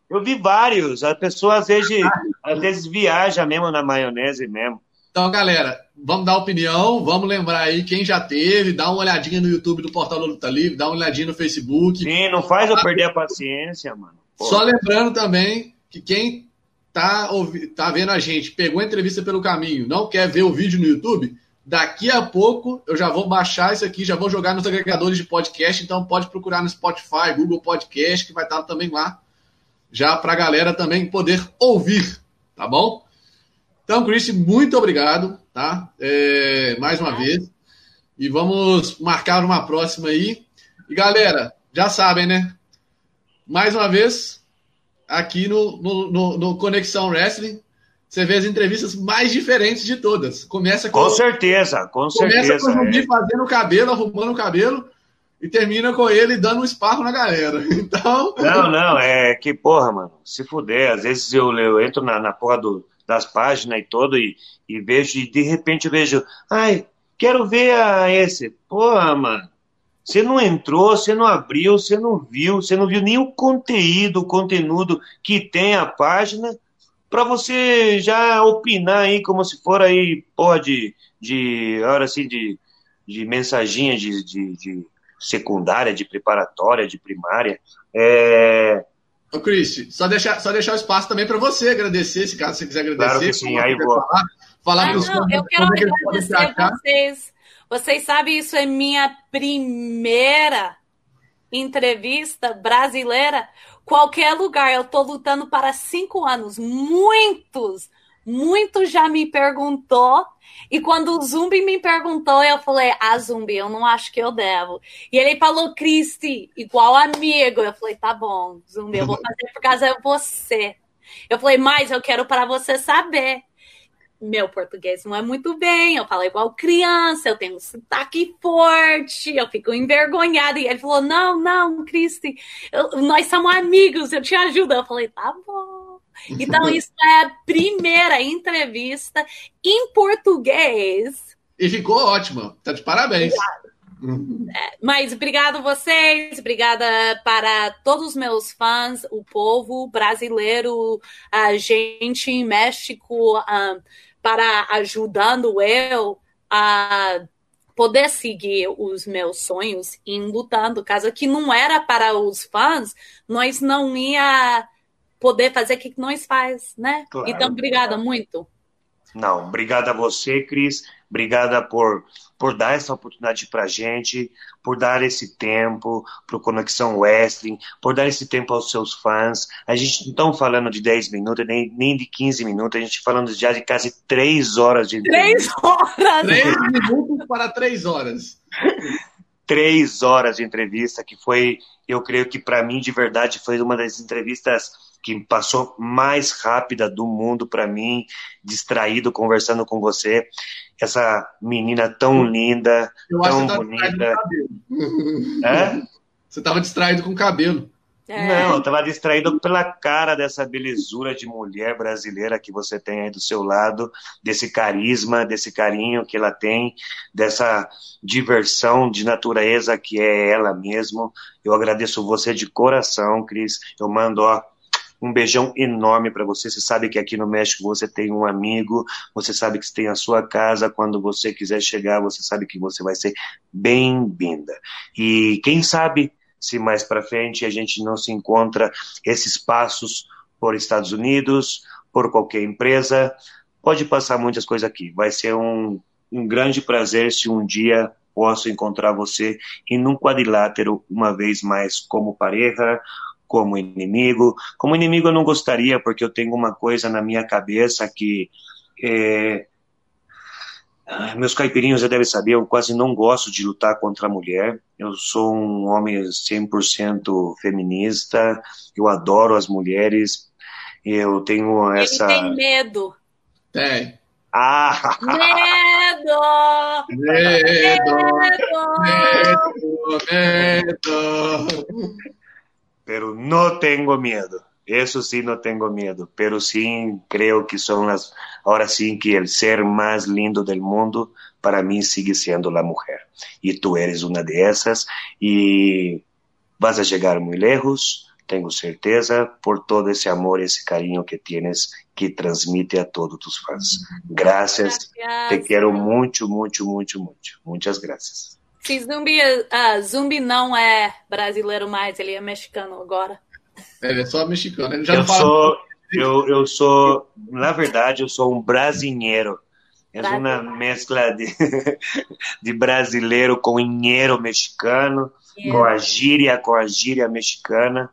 eu, vi vários. A pessoa às vezes, às vezes viaja mesmo na maionese mesmo. Então, galera, vamos dar opinião, vamos lembrar aí quem já teve, dá uma olhadinha no YouTube do Portal da Luta Livre, dá uma olhadinha no Facebook. Sim, não faz eu perder a paciência, mano. Só lembrando também que quem tá, tá vendo a gente, pegou a entrevista pelo caminho, não quer ver o vídeo no YouTube, Daqui a pouco eu já vou baixar isso aqui, já vou jogar nos agregadores de podcast, então pode procurar no Spotify, Google Podcast, que vai estar também lá, já para a galera também poder ouvir, tá bom? Então, Chris, muito obrigado, tá? É, mais uma vez. E vamos marcar uma próxima aí. E galera, já sabem, né? Mais uma vez, aqui no, no, no, no Conexão Wrestling, você vê as entrevistas mais diferentes de todas. Começa com, com certeza, com começa certeza. Começa com o Zumbi é. fazendo o cabelo, arrumando o cabelo, e termina com ele dando um esparro na galera. Então. Não, não, é que, porra, mano, se fuder. Às vezes eu, eu entro na, na porra do, das páginas e todo e, e vejo, e de repente eu vejo, ai, quero ver a esse. Porra, mano. Você não entrou, você não abriu, você não viu, você não viu nem o conteúdo, o conteúdo que tem a página para você já opinar aí como se for aí, porra, de, de hora assim, de, de mensaginha de, de, de secundária, de preparatória, de primária. É... Ô, Cris, só deixar, só deixar o espaço também para você agradecer, se caso você quiser agradecer. Claro que sim, aí vou. Falar, falar ah, não, eu quero agradecer a vocês. Vocês sabem, isso é minha primeira entrevista brasileira qualquer lugar. Eu tô lutando para cinco anos. Muitos, muitos já me perguntou. E quando o Zumbi me perguntou, eu falei, ah, Zumbi, eu não acho que eu devo. E ele falou, Cristi, igual amigo. Eu falei, tá bom, Zumbi, eu vou fazer por causa de você. Eu falei, mas eu quero para você saber meu português não é muito bem, eu falo igual criança, eu tenho um sotaque forte, eu fico envergonhada. E ele falou: Não, não, Cristi, nós somos amigos, eu te ajudo. Eu falei: Tá bom. Então, isso é a primeira entrevista em português. E ficou ótimo, tá de parabéns. É, mas obrigado vocês, obrigada para todos os meus fãs, o povo brasileiro, a gente em México, um, para ajudando eu a poder seguir os meus sonhos em lutando. Caso que não era para os fãs, nós não ia poder fazer o que nós faz, né? Claro, então, obrigada muito. Não, obrigada a você, Cris. Obrigada por, por dar essa oportunidade para a gente, por dar esse tempo para o Conexão Wrestling, por dar esse tempo aos seus fãs. A gente não está falando de 10 minutos, nem, nem de 15 minutos, a gente está falando já de quase 3 horas de entrevista. 3 horas! 3 minutos para 3 horas. 3 horas de entrevista, que foi, eu creio que para mim, de verdade, foi uma das entrevistas que passou mais rápida do mundo para mim, distraído conversando com você. Essa menina tão linda, Eu tão bonita. É? Você estava distraído com o cabelo. É. Não, eu estava distraído pela cara dessa belezura de mulher brasileira que você tem aí do seu lado, desse carisma, desse carinho que ela tem, dessa diversão de natureza que é ela mesmo. Eu agradeço você de coração, Cris. Eu mando ó, um beijão enorme para você. Você sabe que aqui no México você tem um amigo, você sabe que você tem a sua casa. Quando você quiser chegar, você sabe que você vai ser bem-vinda. E quem sabe se mais para frente a gente não se encontra esses passos por Estados Unidos, por qualquer empresa, pode passar muitas coisas aqui. Vai ser um, um grande prazer se um dia posso encontrar você em um quadrilátero uma vez mais como pareja como inimigo. Como inimigo eu não gostaria, porque eu tenho uma coisa na minha cabeça que. É... Meus caipirinhos já devem saber, eu quase não gosto de lutar contra a mulher. Eu sou um homem 100% feminista, eu adoro as mulheres. Eu tenho essa. Ele tem medo. Tem. Ah! Medo! Medo! Medo! Medo! Pero no tengo miedo. Eso sí, no tengo miedo, pero sí creo que son las, ahora sí que el ser más lindo del mundo para mí sigue siendo la mujer. Y tú eres una de esas y vas a llegar muy lejos, tengo certeza, por todo ese amor, ese cariño que tienes que transmite a todos tus fans. Gracias, gracias. te quiero mucho, mucho, mucho, mucho. Muchas gracias. Se Zumbi, uh, Zumbi não é brasileiro mais, ele é mexicano agora. É, ele é só mexicano. Ele já eu, sou, eu, eu sou, na verdade, eu sou um brasileiro. É uma mescla de, de brasileiro com dinheiro mexicano, yeah. com a gíria, com a gíria mexicana.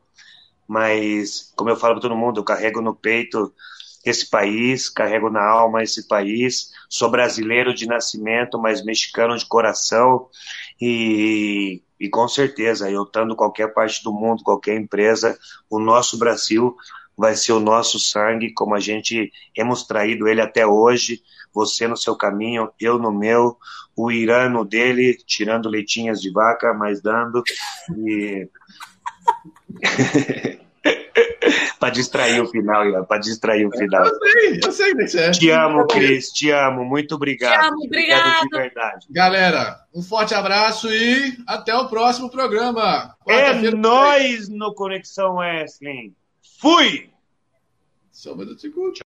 Mas, como eu falo para todo mundo, eu carrego no peito esse país, carrego na alma esse país. Sou brasileiro de nascimento, mas mexicano de coração. E, e com certeza, eu estando em qualquer parte do mundo, qualquer empresa, o nosso Brasil vai ser o nosso sangue, como a gente hemos traído ele até hoje. Você no seu caminho, eu no meu, o Irã no dele, tirando leitinhas de vaca, mas dando. E. para distrair o final, Ian, para distrair o final. Eu sei, eu sei desse é. Te amo, Cris, te amo, muito obrigado. Te amo, obrigado. de verdade. Galera, um forte abraço e até o próximo programa. É nós no Conexão Wrestling. Fui! Só mais um segundo.